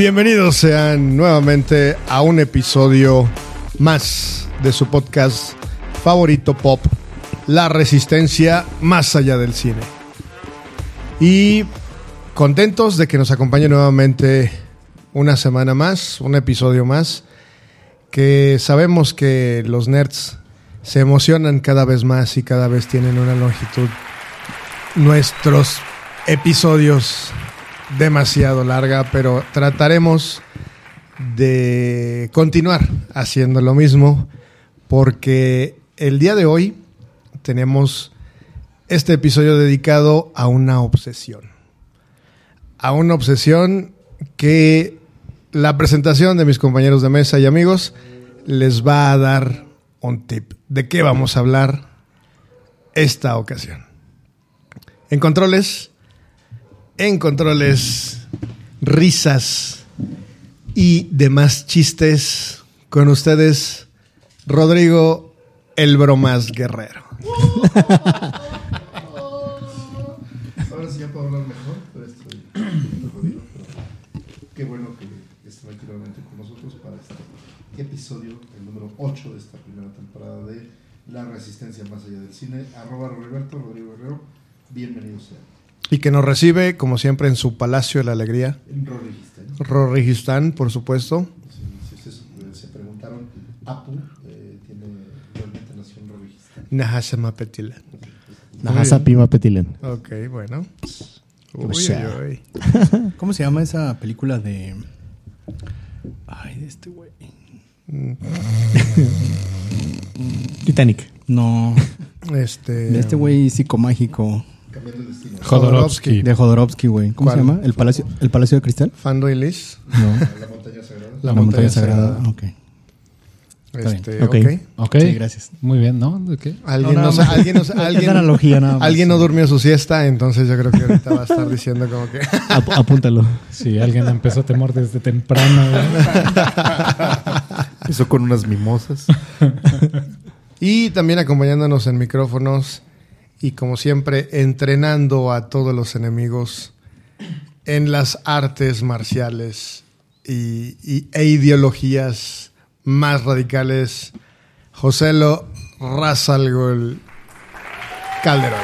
Bienvenidos sean nuevamente a un episodio más de su podcast favorito pop, La Resistencia más allá del cine. Y contentos de que nos acompañe nuevamente una semana más, un episodio más, que sabemos que los nerds se emocionan cada vez más y cada vez tienen una longitud. Nuestros episodios demasiado larga, pero trataremos de continuar haciendo lo mismo porque el día de hoy tenemos este episodio dedicado a una obsesión. A una obsesión que la presentación de mis compañeros de mesa y amigos les va a dar un tip de qué vamos a hablar esta ocasión. En controles, en controles, risas y demás chistes con ustedes, Rodrigo el Bromas Guerrero. Ahora sí ya puedo hablar mejor, pero estoy Qué bueno que estén aquí nuevamente con nosotros para este episodio, el número 8 de esta primera temporada de La Resistencia Más Allá del Cine. Arroba Roberto, Rodrigo Guerrero, bienvenidos sean. Y que nos recibe, como siempre, en su Palacio de la Alegría, En Rorigistán. Rorigistán, por supuesto. Si, si ustedes se preguntaron, Apu eh, tiene, realmente nació en Rorigistán. Nahasamapetila. Nahasa Pima Petilen. Ok, bueno. Uy, uy, uy. ¿Cómo se llama esa película de. Ay, de este güey. Titanic. No, Este, de este güey psicomágico. Cambiando el destino. Jodorowsky. De Jodorowsky, güey. ¿Cómo ¿Cuál? se llama? ¿El Palacio, ¿El Palacio de Cristal? Fando y Liz. No. La montaña sagrada. La La, montaña montaña, sagrada. sagrada. Ok. Está Este, Ok. ok. Ok. Sí, gracias. Muy bien, ¿no? Alguien, No, alguien, no sa- Es alguien, analogía nada más. alguien no durmió su siesta, entonces yo creo que ahorita va a estar diciendo como que... Ap- apúntalo. Sí, alguien empezó a temor desde temprano. güey. Empezó con unas mimosas. Y también acompañándonos en micrófonos y como siempre entrenando a todos los enemigos en las artes marciales y, e ideologías más radicales, Joselo Razalgol Calderón.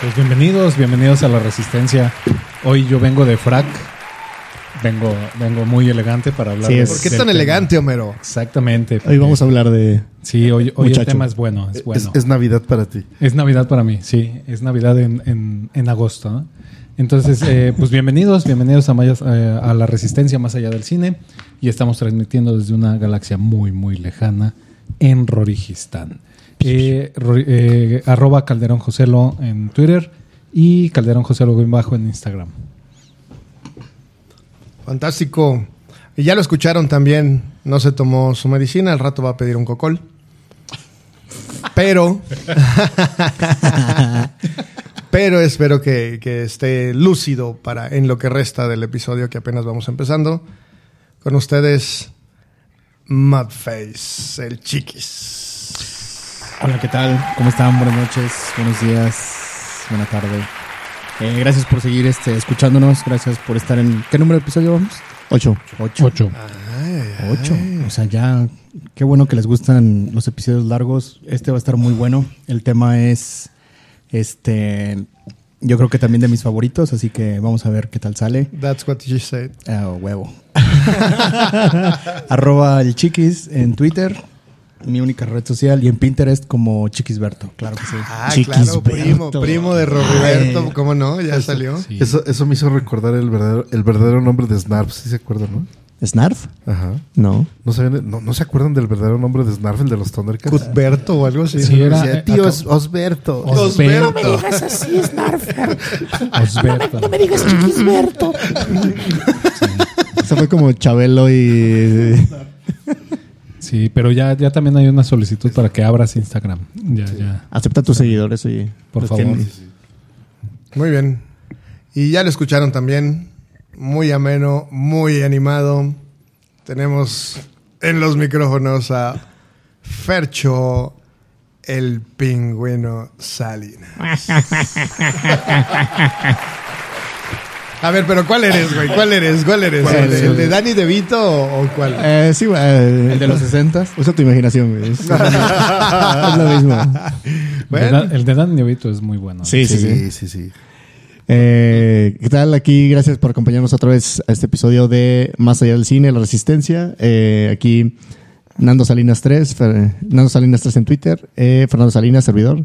Pues bienvenidos, bienvenidos a la Resistencia. Hoy yo vengo de frac. Vengo, vengo muy elegante para hablar. Sí, de- ¿Por qué del tan tema. elegante, Homero? Exactamente. Hoy vamos a hablar de. Sí, hoy, hoy el tema es bueno, es bueno. Es, es Navidad para ti. Es Navidad para mí, sí. Es Navidad en, en, en agosto, ¿no? Entonces, eh, pues bienvenidos, bienvenidos a, Mayas- eh, a la Resistencia Más Allá del Cine. Y estamos transmitiendo desde una galaxia muy, muy lejana en Rorigistán. Eh, eh, arroba Calderón Joselo en Twitter y Calderón Joselo bien bajo en Instagram. Fantástico. Y ya lo escucharon también, no se tomó su medicina, al rato va a pedir un cocol. Pero, pero espero que, que esté lúcido para en lo que resta del episodio que apenas vamos empezando. Con ustedes, Mudface, el chiquis. Hola, ¿qué tal? ¿Cómo están? Buenas noches, buenos días, buena tarde. Eh, gracias por seguir este, escuchándonos. Gracias por estar en. ¿Qué número de episodio vamos? Ocho. Ocho. Ocho. Ocho. O sea, ya. Qué bueno que les gustan los episodios largos. Este va a estar muy bueno. El tema es. Este. Yo creo que también de mis favoritos, así que vamos a ver qué tal sale. That's what you said. Ah, huevo. Arroba el chiquis en Twitter, mi única red social, y en Pinterest como chiquisberto. Claro que sí. Ah, Chiquisberto. claro, primo, primo de Roberto, ¿cómo no? Ya salió. Sí. Eso, eso me hizo recordar el verdadero, el verdadero nombre de Snarf, ¿sí se acuerdan, no? ¿Snarf? Ajá. No. ¿No, saben- no, no se acuerdan del verdadero nombre de Snarf, el de los Thundercats? Cuthberto o algo así. Sí, era- Decía, eh, tío, Osberto. Osberto. así, Snarf. Osberto. me digas chiquisberto. Eso fue como Chabelo y. Sí, pero ya, ya también hay una solicitud para que abras Instagram. Ya, ya. Acepta a tus seguidores, oye. Por Los favor. tienen. Muy bien. Y ya lo escucharon también. Muy ameno, muy animado. Tenemos en los micrófonos a Fercho, el pingüino Salinas. A ver, pero ¿cuál eres, güey? ¿Cuál eres? ¿Cuál eres? ¿El, de- el de Danny DeVito o, o cuál? Eh, sí, güey. eh, El de los 60 Usa tu imaginación, güey. Es, es lo mismo. Bueno. El de El de Dan Nevito es muy bueno. Sí, sí, sí. sí, sí, sí. Eh, ¿Qué tal? Aquí, gracias por acompañarnos otra vez a este episodio de Más allá del cine, la resistencia. Eh, aquí Nando Salinas 3, Fer- Nando Salinas 3 en Twitter, eh, Fernando Salinas, servidor,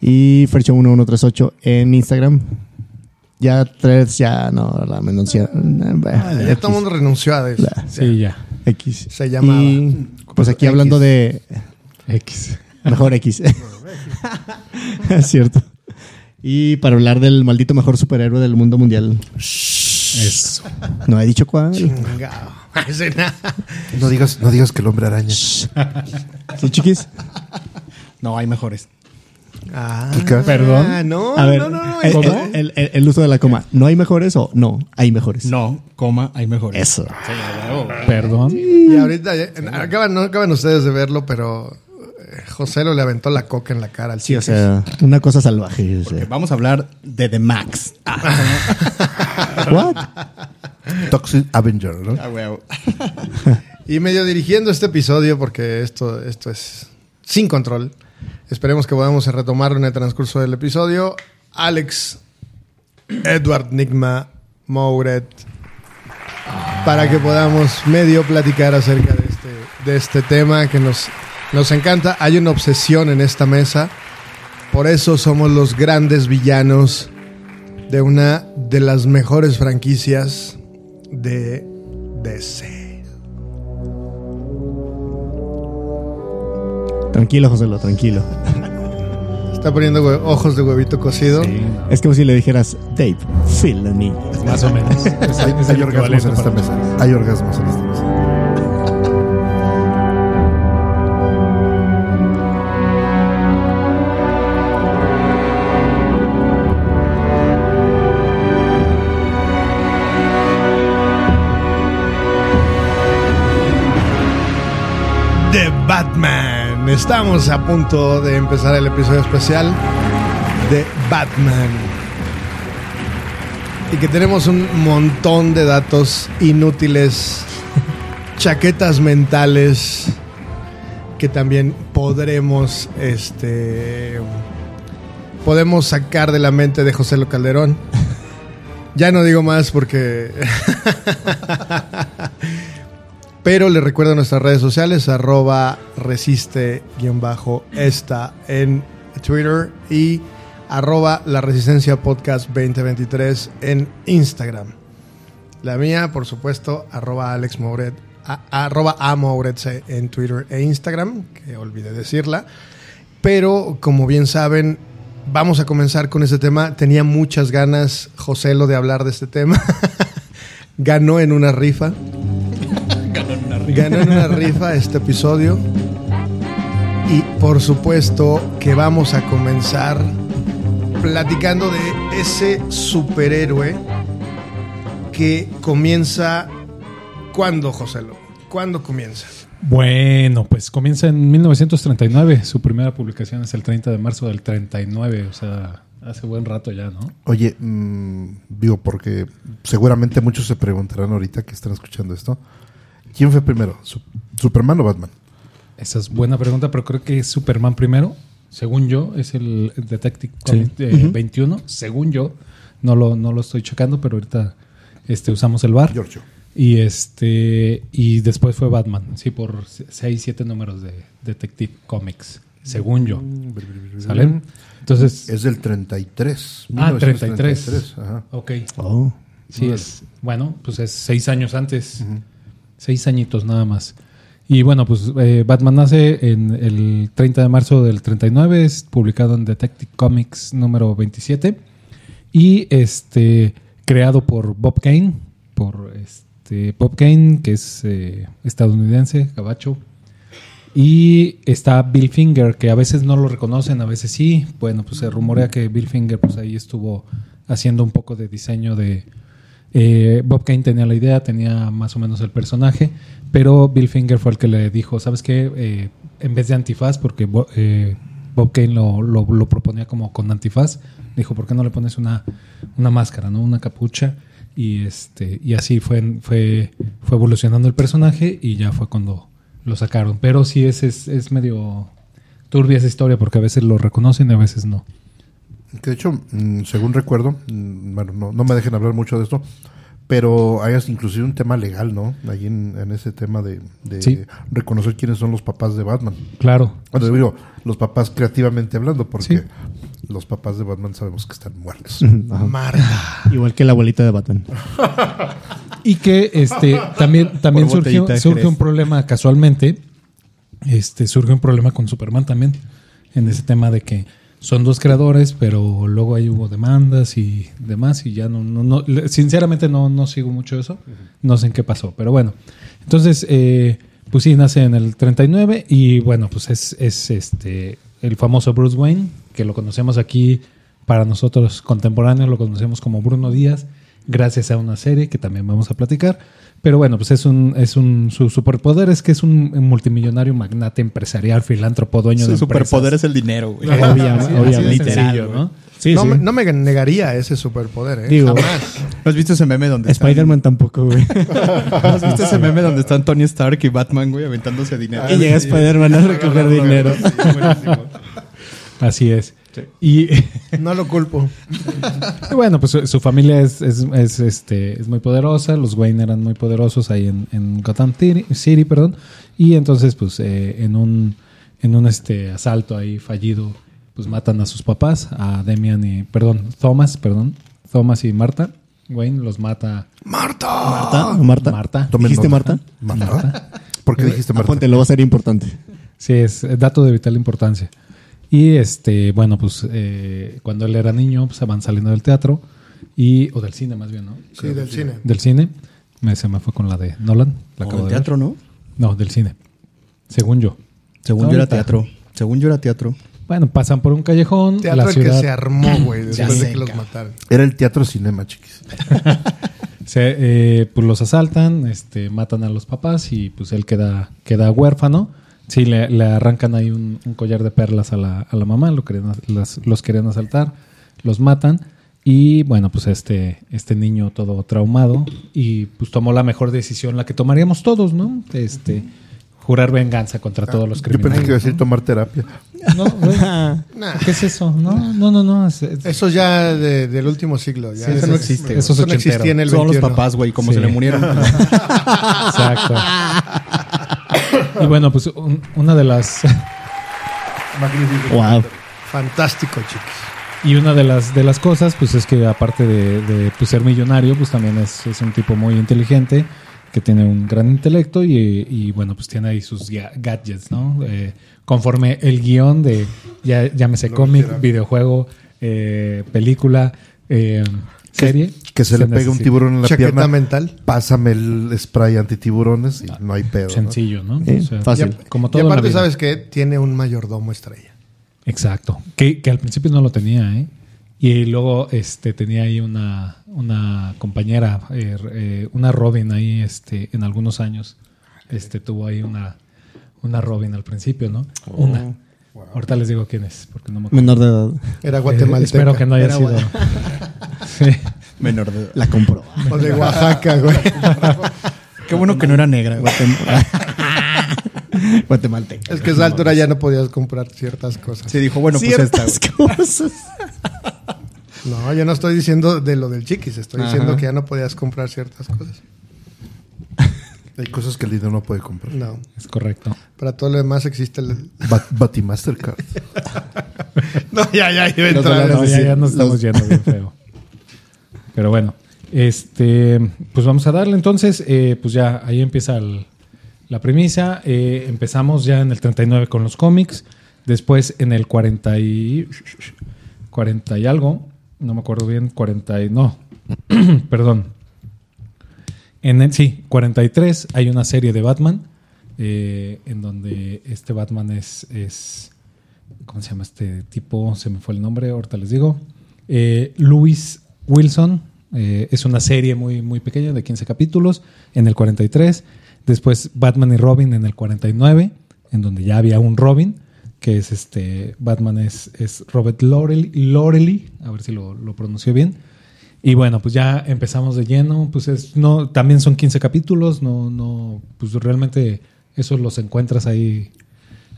y Fercho1138 en Instagram. Ya tres, ya no, la menuncia. Ah, ya todo el mundo renunció a eso. Sí, ya. X. Se llamaba. Y, pues aquí X. hablando de X. Mejor X. es cierto. Y para hablar del maldito mejor superhéroe del mundo mundial. Eso. No he dicho cuál. Na- No digas, no digas que el hombre araña. ¿Sí, chiquis? No, hay mejores. Ah, Kika. Perdón. no, A ver, no, no, no. el, ¿cómo? el- el- el uso de la coma. ¿No hay mejores o no? Hay mejores. No, coma, hay mejores. Eso. Perdón. Y ahorita, ya- acaban, no acaban ustedes de verlo, pero eh, José lo le aventó la coca en la cara al Sí, o sea, una cosa salvaje. o sea. Vamos a hablar de The Max. What? Toxic Avenger, ¿no? Y medio dirigiendo este episodio, porque esto, esto es sin control. Esperemos que podamos retomarlo en el transcurso del episodio. Alex, Edward Nigma, Mouret, para que podamos medio platicar acerca de este, de este tema que nos, nos encanta. Hay una obsesión en esta mesa. Por eso somos los grandes villanos de una de las mejores franquicias de DC. Tranquilo, José, tranquilo. Está poniendo ojos de huevito cocido. Sí, Es como si le dijeras, Dave, Filoni. más o menos. Es- Hay, es hay orgasmos en esta mesa. Hay orgasmos en esta mesa. The Batman. Estamos a punto de empezar el episodio especial de Batman. Y que tenemos un montón de datos inútiles, chaquetas mentales que también podremos este podemos sacar de la mente de José Lo Calderón. Ya no digo más porque Pero le recuerdo nuestras redes sociales, arroba resiste-esta en Twitter y arroba la resistencia podcast 2023 en Instagram. La mía, por supuesto, arroba Alex Mouret, a- arroba a Mouret C en Twitter e Instagram, que olvidé decirla. Pero, como bien saben, vamos a comenzar con este tema. Tenía muchas ganas, José, lo de hablar de este tema. Ganó en una rifa. Ganó en una rifa este episodio. Y por supuesto que vamos a comenzar platicando de ese superhéroe que comienza. ¿Cuándo, José Lo? ¿Cuándo comienza? Bueno, pues comienza en 1939. Su primera publicación es el 30 de marzo del 39. O sea, hace buen rato ya, ¿no? Oye, mm, digo, porque seguramente muchos se preguntarán ahorita que están escuchando esto. ¿Quién fue primero? ¿Su- ¿Superman o Batman? Esa es buena pregunta, pero creo que es Superman primero. Según yo, es el Detective Sí. Comics eh, 21. Según yo, no lo, no lo estoy checando, pero ahorita este, usamos el bar. Giorgio. Y este y después fue Batman, sí, por 6, 7 números de Detective Comics, según yo. ¿Salen? Entonces, Es del 33. ah, 33. 1933, Ajá. Ok. Oh. Sí, es. Bueno, pues es seis años antes. Seis añitos nada más. Y bueno, pues eh, Batman nace en el 30 de marzo del 39, es publicado en Detective Comics número 27 y este creado por Bob Kane, por este Bob Kane, que es eh, estadounidense, gabacho. Y está Bill Finger, que a veces no lo reconocen, a veces sí. Bueno, pues se rumorea que Bill Finger pues ahí estuvo haciendo un poco de diseño de... eh, Bob Kane tenía la idea, tenía más o menos el personaje, pero Bill Finger fue el que le dijo, ¿sabes qué? Eh, en vez de antifaz, porque eh, Bob Kane lo, lo- lo proponía como con antifaz, dijo, ¿por qué no le pones una, una máscara, no una capucha? Y este y así fue, fue, fue evolucionando el personaje y ya fue cuando lo sacaron. Pero sí es, es, es medio turbia esa historia porque a veces lo reconocen y a veces no. Que de hecho, mm, según recuerdo, mm, bueno, no, no me dejen hablar mucho de esto, pero hay inclusive un tema legal, ¿no? Ahí en, en ese tema de, de Sí. reconocer quiénes son los papás de Batman. Claro. Bueno, digo, los papás creativamente hablando, porque Sí. los papás de Batman sabemos que están muertos. Marta. Igual que la abuelita de Batman. Y que este también, también Por surgió, surge un problema casualmente. Este surge un problema con Superman también. En ese tema de que son dos creadores, pero luego ahí hubo demandas y demás. Y ya no, no, no sinceramente no, no sigo mucho eso. No sé en qué pasó. Pero bueno. Entonces, eh, pues sí, nace en el 39. Y bueno, pues es, es este el famoso Bruce Wayne, que lo conocemos aquí para nosotros contemporáneos, lo conocemos como Bruno Díaz, gracias a una serie que también vamos a platicar. Pero bueno, pues es un, es un, su superpoder es que es un multimillonario magnate empresarial, filántropo, dueño de Su superpoder es el dinero, güey. Obviamente, así de sencillo. ¿no? Sí, no, sí. Me, no me negaría ese superpoder, ¿eh? Digo- Jamás. ¿No has visto ese meme donde están- Spider-Man tampoco, güey. ¿No has visto ese meme donde están Tony Stark y Batman, güey, aventándose dinero? y llega Spider-Man a recoger dinero. Así es. Y No lo culpo. Y bueno, pues su, su familia es, es, es, este, es muy poderosa. Los Wayne eran muy poderosos ahí en, en Gotham City, City, perdón. Y entonces, pues, eh, en un, en un este, asalto ahí fallido, pues matan a sus papás, a Demian y, perdón, Thomas, perdón, Thomas y Marta. Wayne los mata ¡Marta! ¿Marta? ¿O Marta? Marta. ¿Dijiste. Marta? ¿Marta? ¿Por qué dijiste Marta? Aponte, lo va a ser importante. Sí, es eh, dato de vital importancia. Y este, bueno, pues eh, cuando él era niño, pues van saliendo del teatro y, o del cine más bien, ¿no? Sí, del cine. Del cine. Me, se me fue con la de Nolan. La O acabo del de ver. teatro, ¿no? No, del cine. Según yo. Según yo era teatro. Según yo era teatro. Bueno, pasan por un callejón. Teatro la que se armó, güey, Ya después de sé, que los mataron. Era el teatro cinema, chiquis. se, eh, pues los asaltan, este, matan a los papás y pues él queda, queda huérfano. Sí, le, le arrancan ahí un, un collar de perlas a la, a la mamá, lo querían, las- los querían asaltar, los matan. Y bueno, pues este, este niño todo traumado y pues tomó la mejor decisión, la que tomaríamos todos, ¿no? Este, jurar venganza contra todos los Yo pensé criminales. que iba a decir tomar terapia. No, güey, Nah, ¿Qué es eso? No, no, no, no. es- es- eso ya de- del último siglo. Ya. Sí, eso no existe, Eso es Eso no existía ochentero. en el Son los 21. papás, güey, como Sí. se le murieron. Exacto. Y bueno, pues un- una de las Wow. Fantástico, chicos. y una de las de las cosas, pues es que aparte de, de, pues, ser millonario, pues también es, es un tipo muy inteligente que tiene un gran intelecto y, y, bueno, pues tiene ahí sus ga- gadgets, ¿no? Eh, conforme el guion de ya llámese cómic, videojuego, eh, película, eh, serie, Que se, le pega un tiburón en la Chaqueta pierna. mental. Pásame el spray antitiburones y no hay pedo. Sencillo, ¿no? Sí, O sea, fácil. Como Y todo en la aparte, vida. ¿sabes que Tiene un mayordomo estrella. Exacto. Que, que al principio no lo tenía, ¿eh? Y luego este, tenía ahí una, una compañera, eh, eh, una Robin ahí este, en algunos años. Este, tuvo ahí una, una Robin al principio, ¿no? Una. Ahorita les digo quién es, porque no me acuerdo. Menor de edad. Era Eh, guatemalteca. espero que no haya Era sido. Sí. Menor de edad. La compró. O de Oaxaca, güey. Qué bueno que no era negra. güey. Guatemalteca. Es que a esa altura ya no podías comprar ciertas cosas. Sí, dijo, bueno, pues esta. Güey. cosas. No, yo no estoy diciendo de lo del chiquis. Estoy Ajá. diciendo que ya no podías comprar ciertas cosas. Hay cosas que el dinero no puede comprar. No. Es correcto. Para todo lo demás existe el... Bat- Batimastercard. No, ya, ya, iba a entrar. No, ya, ya nos estamos yendo bien feo. Pero bueno, este, pues vamos a darle entonces, eh, pues ya ahí empieza el- la premisa. Eh, empezamos ya en el 39 con los cómics, después en el 40 y, 40 y algo, no me acuerdo bien, 40 y no, perdón. En el, sí, 43 hay una serie de Batman eh, en donde este Batman es, es ¿Cómo se llama este tipo? Se me fue el nombre, ahorita les digo. Eh, Louis Wilson. eh, es una serie muy, muy pequeña de 15 capítulos en el 43. Después Batman y Robin en el 49, en donde ya había un Robin, que es este. Batman es, es Robert Loreley, Loreley, a ver si lo, lo pronunció bien. Y bueno, pues ya empezamos de lleno. Pues es, no, también son 15 capítulos. No, no, pues realmente esos los encuentras ahí,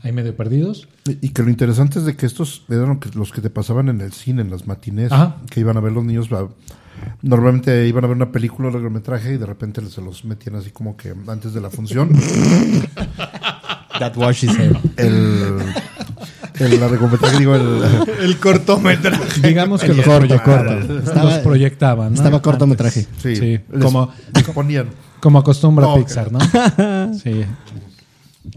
ahí medio perdidos. Y, y que lo interesante es de que estos eran los que te pasaban en el cine, en las matinés, Ajá. que iban a ver los niños. a- Normalmente iban a ver una película, un largometraje, y de repente se los metían así como que antes de la función. That washes it. el, el largometraje, digo, el, El cortometraje. Digamos que los, Corto, proyectaban, corto. los Estaba- proyectaban. ¿no? estaba cortometraje. sí, como- ponían. Como acostumbra. Pixar, ¿no? Sí.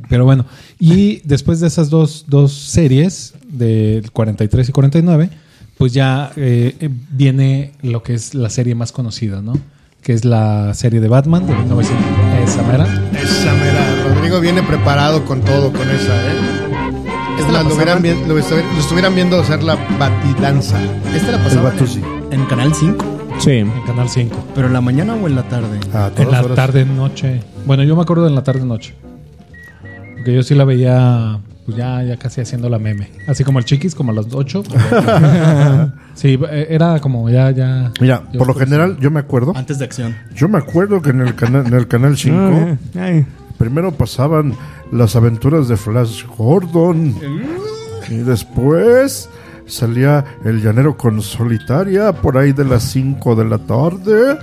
Pero bueno, y después de esas dos, dos series, del 43 y 49, pues ya eh, eh, viene lo que es la serie más conocida, ¿no? Que es la serie de Batman de 1900. Esa mera. Esa mera. Rodrigo viene preparado con todo, con esa, ¿eh? Es Esta la lo, pasaban- estuvieran viendo hacer la batidanza. Esta la pasaba en, en Canal 5, Sí. En Canal 5. pero en la mañana o en la tarde. A En la horas. tarde, noche. Bueno, yo me acuerdo de en la tarde, noche. Porque yo sí la veía, pues ya, ya casi haciendo la meme. Así como el chiquis, como a las 8. sí, eh, era como ya, ya. Mira, por lo general, yo me acuerdo. Antes de acción. Yo me acuerdo que en el canal, en el canal 5 Ah, ay. primero pasaban las aventuras de Flash Gordon. Y después salía el llanero con solitaria por ahí de las 5 de la tarde.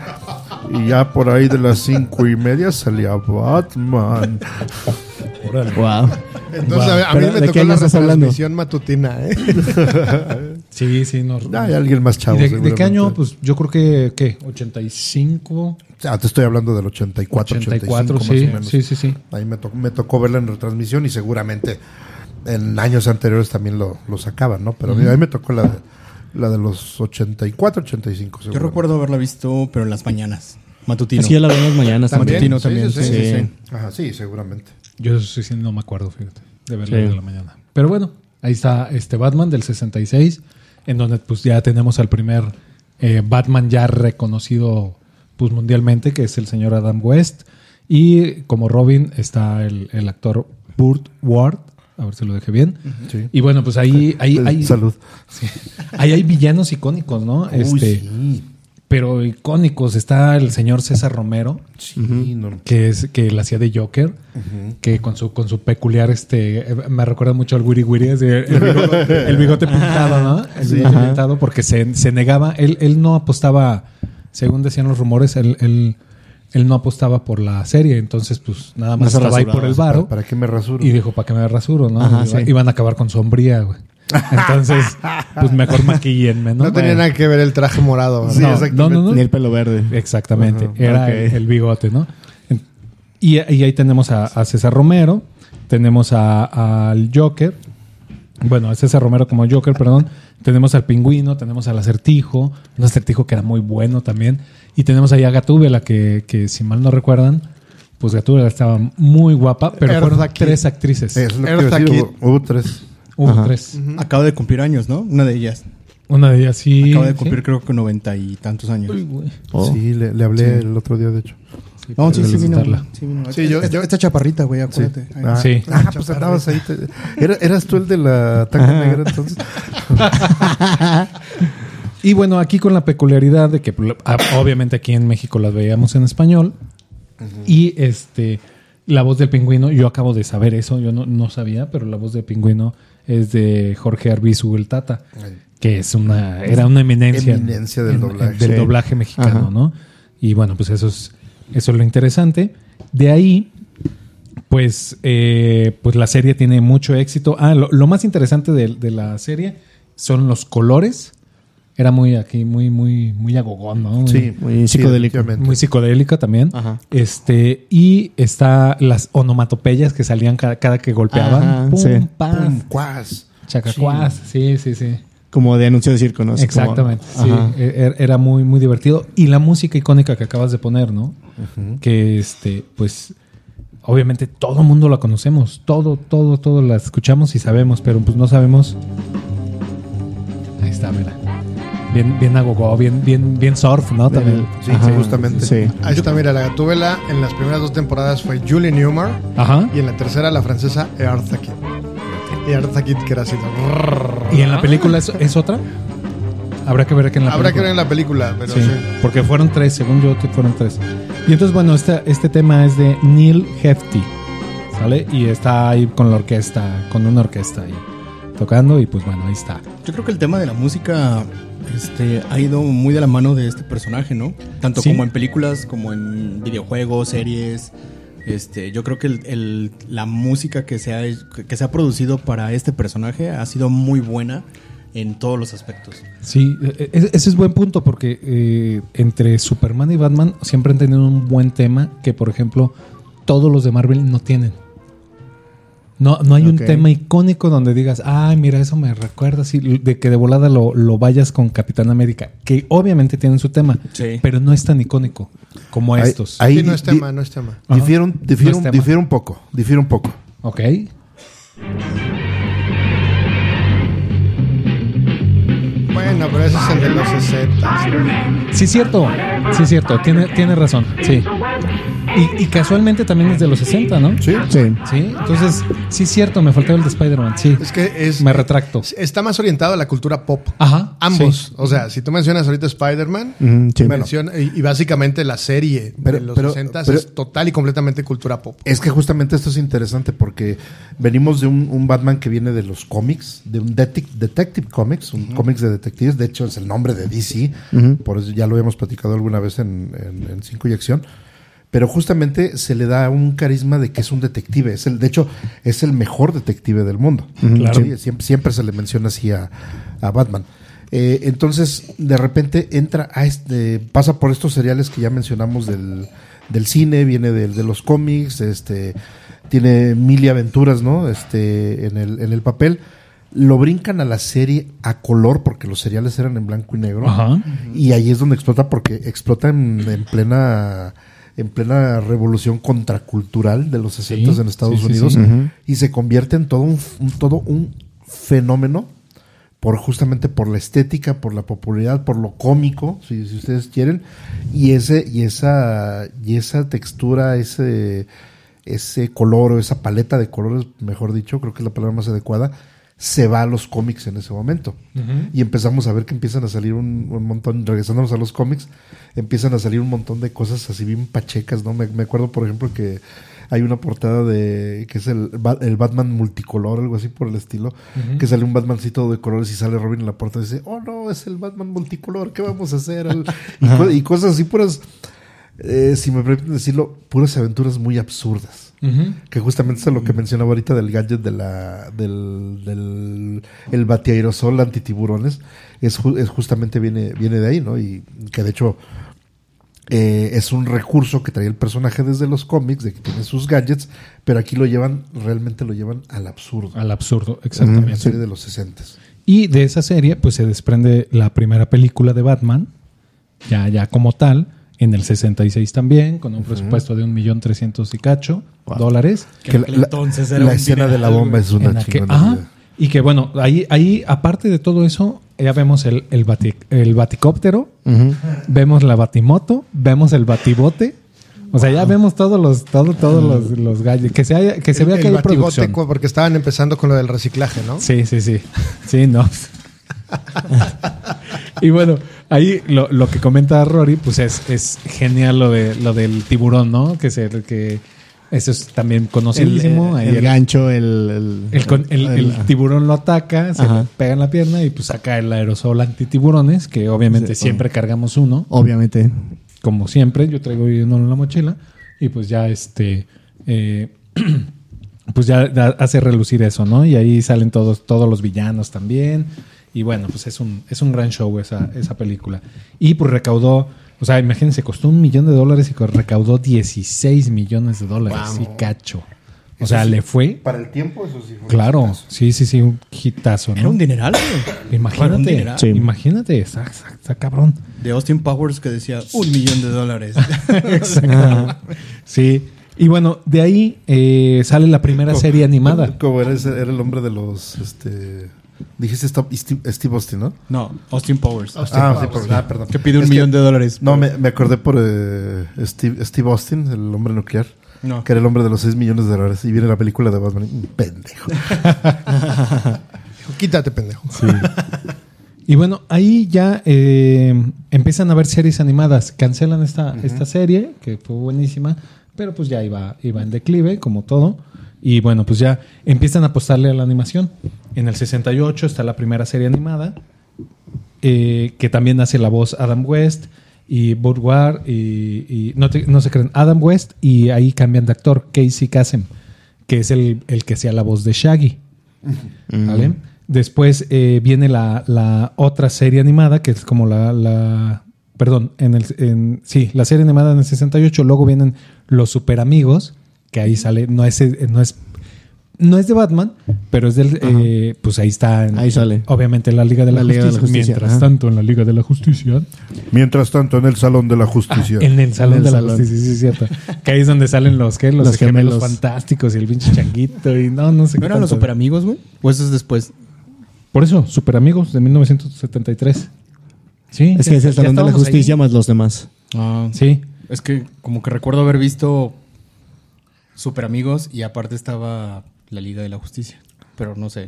Y ya por ahí de las cinco y media salía Batman. Wow. Entonces, a, a mí Pero, me ¿de tocó la retransmisión matutina, ¿eh? Sí, sí, no. Ah, Hay alguien más chavo. ¿Y de, de qué año? Pues yo creo que, ¿qué? 85, Ah, te estoy hablando del 84, 84, 85 más sí, o menos. sí, sí, sí. Ahí me, tocó me tocó verla en retransmisión y seguramente en años anteriores también lo, lo sacaban, ¿no? Pero a mí me tocó la de, la de los 84, 85. Yo recuerdo haberla visto, pero en las mañanas. Matutino. Así ya la vemos mañana. ¿También? Matutino Sí, también. sí, Sí, sí, sí, sí. Ajá, sí, seguramente. Yo sí, sí, no me acuerdo, fíjate, de Sí. de la mañana. Pero bueno, ahí está este Batman del 66, en donde pues ya tenemos al primer eh, Batman ya reconocido pues mundialmente, que es el señor Adam West. Y como Robin está el, el actor Burt Ward, a ver si lo dejé bien. Sí. Y bueno, pues ahí, ahí, Eh, ahí, Salud. sí. ahí hay villanos icónicos, ¿no? Uy, este, sí. Pero icónicos. Está el señor César Romero, Sí, no. que es que la hacía de Joker, que con su con su peculiar este me recuerda mucho al Wiri Wiri, el, bigote, el bigote pintado, ¿no? El Sí. bigote pintado porque se, se negaba, él, él no apostaba, según decían los rumores, él, él, él no apostaba por la serie, entonces pues nada más No estaba ahí por el ¿Para, varo para qué me rasuro? y dijo, ¿para qué me rasuro? ¿no? Ajá, Iba- sí. Iban a acabar con sombría, güey. Entonces, pues mejor maquillenme, ¿no? No tenía nada que ver el traje morado. Sí, no, exactamente. no, no, no. Ni el pelo verde. Exactamente, era el, bigote, ¿no? Y, y ahí tenemos a, a César Romero, tenemos a- al Joker, bueno, a César Romero como Joker, perdón, tenemos al pingüino, tenemos al acertijo, un acertijo que era muy bueno también, y tenemos ahí a Gatúbela, que, que si mal no recuerdan, pues Gatúbela estaba muy guapa, pero Eartha fueron Kitt. tres actrices. Es lo que decir, hubo tres. Hubo Ajá. tres. Acaba de cumplir años, ¿no? Una de ellas. Una de ellas sí. Acaba de sí. cumplir creo que noventa y tantos años. Uy, güey. Oh. Sí, le, le hablé el otro día, de hecho. Sí, No, sí, sí vino. Sí, vino. Sí, yo- esta, yo- esta chaparrita, güey, acuérdate. Ay, Ah, Sí. ah, pues andabas ahí. te- Era- eras tú el de la taca negra, entonces. Y bueno, aquí con la peculiaridad de que ah, obviamente aquí en México las veíamos en español. Y este la voz del pingüino, yo acabo de saber eso, yo no, no sabía, pero la voz del pingüino es de Jorge Arbizu el Tata, que es una, era una eminencia, en- Eminencia del en- doblaje. del Sí. doblaje mexicano, Ajá. ¿no? Y bueno, pues eso es, eso es lo interesante. De ahí, pues, eh, pues la serie tiene mucho éxito. Ah, lo, lo más interesante de, de la serie son los colores. Era muy aquí, muy, muy, muy agogón, ¿no? Muy- Sí, Muy psicodélico. muy psicodélica también. Ajá. Este, y está las onomatopeyas que salían cada, cada que golpeaban. Ajá, pum, sí. pam, Pum, cuas. chacacuás. Sí, sí, sí. Como de anuncio de circo, ¿no? Así como- Exactamente. sí. Ajá. E- e- Era muy, muy divertido. Y la música icónica que acabas de poner, ¿no? Que este, pues, obviamente todo el mundo la conocemos. Todo, todo, todo la escuchamos y sabemos, pero pues no sabemos. Ahí está, mira. Bien, bien agogó, bien, bien, bien surf, ¿no? También. Sí, Ajá, justamente. Sí. Ahí está, mira, la gatúbela en las primeras dos temporadas fue Julie Newmar Ajá. y en la tercera la francesa Eartha Kitt. Eartha Kitt que era así. ¿Y en la película es, es otra? Habrá que ver que en la Habrá que ver en la película, pero Sí, sí. porque fueron tres, según yo fueron tres. Y entonces, bueno, este, este tema es de Neil Hefti, ¿sale? Y está ahí con la orquesta, con una orquesta ahí tocando y pues bueno, ahí está. Yo creo que el tema de la música este, ha ido muy de la mano de este personaje, ¿no? Tanto Sí. como en películas, como en videojuegos, series. Este, yo creo que el- el- la música que se, ha, que se ha producido para este personaje ha sido muy buena en todos los aspectos. Sí, e- e- ese es buen punto porque eh, entre Superman y Batman siempre han tenido un buen tema que, por ejemplo, todos los de Marvel no tienen. No, no hay un tema icónico donde digas, ay, mira, eso me recuerda así, de que de volada lo, lo vayas con Capitán América, que obviamente tienen su tema, Sí. pero no es tan icónico como Ahí- estos. ahí Sí, no es tema, no es tema. Ajá. Difiere un, difiere No es un- tema. difiere un poco, difiere un poco. Ok. Bueno, pero ese es el de los 60. Sí, cierto. Sí, cierto. Tiene, tiene razón. Sí. Y, y casualmente también es de los 60, ¿no? Sí. Sí. Sí. Entonces, sí, cierto. Me faltaba el de Spider-Man. Sí. Es que es. Me retracto. Está más orientado a la cultura pop. Ajá. Ambos. sí. O sea, si tú mencionas ahorita Spider-Man, Ujú, sí. menciona- y, y básicamente la serie Pero- de los pero- 60 pero- es total y completamente cultura pop. Es que justamente esto es interesante porque venimos de un, un Batman que viene de los cómics, de un detec- Detective Comics, un cómics de detectives, de hecho es el nombre de DC, por eso ya lo habíamos platicado alguna vez en, en, en Cinco y Acción, pero justamente se le da un carisma de que es un detective, es el, de hecho es el mejor detective del mundo, Claro. Sí, siempre, siempre se le menciona así a, a Batman. Eh, entonces, de repente entra a este, pasa por estos seriales que ya mencionamos del, del cine, viene del- de los cómics, este, tiene mil y aventuras, ¿no? Este, en el, en el papel. Lo brincan a la serie a color, porque los seriales eran en blanco y negro. Ajá. Y ahí es donde explota, porque explota en, en plena en plena revolución contracultural de los 60 Sí, en Estados sí, sí, Unidos sí. y se convierte en todo un, un- todo un fenómeno por justamente por la estética, por la popularidad, por lo cómico, si, si ustedes quieren, y ese y esa y esa textura, ese ese color o esa paleta de colores, mejor dicho, creo que es la palabra más adecuada, se va a los cómics en ese momento. Y empezamos a ver que empiezan a salir un, un montón, regresándonos a los cómics, empiezan a salir un montón de cosas así bien pachecas, ¿no? Me, me acuerdo, por ejemplo, que hay una portada de que es el, el Batman multicolor, algo así por el estilo, que sale un Batmancito de colores y sale Robin en la puerta y dice, oh no, es el Batman multicolor, ¿qué vamos a hacer? Y cosas así puras, eh, si me permiten decirlo, puras aventuras muy absurdas. Que justamente es lo que mencionaba ahorita del gadget de la, del, del el batiaerosol antitiburones. Es, es justamente viene, viene de ahí, ¿no? Y que de hecho eh, es un recurso que traía el personaje desde los cómics, de que tiene sus gadgets, pero aquí lo llevan, realmente lo llevan al absurdo. Al absurdo, La exactamente. serie de los 60 Y de esa serie, pues se desprende la primera película de Batman, ya, ya como tal, en el 66 también, con un presupuesto de un millón trescientos y cacho dólares. Que aquel entonces era la un escena de la bomba es una la ajá, y que bueno, ahí, ahí, aparte de todo eso, ya vemos el, el, bati- el baticóptero, vemos la batimoto, vemos el batibote. O sea, ya vemos todos los, todo, todos los, los gadgets. Que se, haya, que se vea el que hay batibote, producción. porque estaban empezando con lo del reciclaje, ¿no? Sí, sí, sí. Sí, no. Y bueno, ahí lo, lo que comenta Rory, pues es, es genial lo de lo del tiburón, ¿no? Que se que eso es también El, conocidísimo. El el, gancho, el... el el- el tiburón lo ataca, se Ajá. le pega en la pierna y pues saca el aerosol antitiburones, que obviamente Sí, siempre cargamos uno, Obviamente. como siempre. Yo traigo uno en la mochila y pues ya este. eh, pues ya hace relucir eso, ¿no? Y ahí salen todos, todos los villanos también. Y bueno, pues es un, es un gran show esa, esa película. Y pues recaudó, o sea, imagínense, costó un millón de dólares y recaudó 16 millones de dólares. Y cacho. O sea, le fue. Para el tiempo, eso sí fue Claro, sí, sí, sí, un hitazo, Era ¿no? un dineral, güey. Un Imagínate, dineral. Sí. imagínate, está, está- está cabrón. De Austin Powers que decía un millón de dólares. Exacto. Sí. Y bueno, de ahí eh, sale la primera serie animada. Como era, ese- era el hombre de los. Este, dijiste Stop- Steve, Austin, ¿no? no, Austin Powers. ah, sí, por- ah, perdón. Que pide un Es millón de dólares. No, me, me acordé por eh, Steve, Steve Austin, el hombre nuclear. No. Que era el hombre de los 6 millones de dólares. Y viene la película de Batman. Pendejo. Dijo, Quítate, pendejo. Sí. Y bueno, ahí ya eh, empiezan a ver series animadas. Cancelan esta, esta serie, que fue buenísima, pero pues ya iba, iba en declive, como todo. Y bueno, pues ya empiezan a apostarle a la animación. En el 68 está la primera serie animada, eh, que también hace la voz Adam West y Ward y, y no, te- no se creen, Adam West y ahí cambian de actor, Casey Kasem, que es el, el que hacía la voz de Shaggy. ¿Vale? Después eh, viene la, la otra serie animada, que es como la... la- perdón, en el, en- sí, la serie animada en el 68. Luego vienen Los Super Amigos, que ahí sale, no es, no es, no es de Batman, pero es del... eh, pues ahí está. en- Ahí sale. Obviamente en la Liga de la, La Liga de la Justicia. Justicia, Mientras ajá. tanto, en la Liga de la Justicia... Mientras tanto, en el Salón de la Justicia. En el Salón En el de la salón. Justicia, sí, es cierto. que ahí es donde salen los, ¿qué? Los, Los gemelos. gemelos. fantásticos y el pinche changuito y no, no sé ¿No eran los super amigos, güey? ¿O eso es después? Por eso, Super Amigos de 1973. Sí. Es que es el Salón de la Justicia ahí. más los demás. Ah, Sí. Es que como que recuerdo haber visto Super Amigos y aparte estaba la Liga de la Justicia. Pero no sé.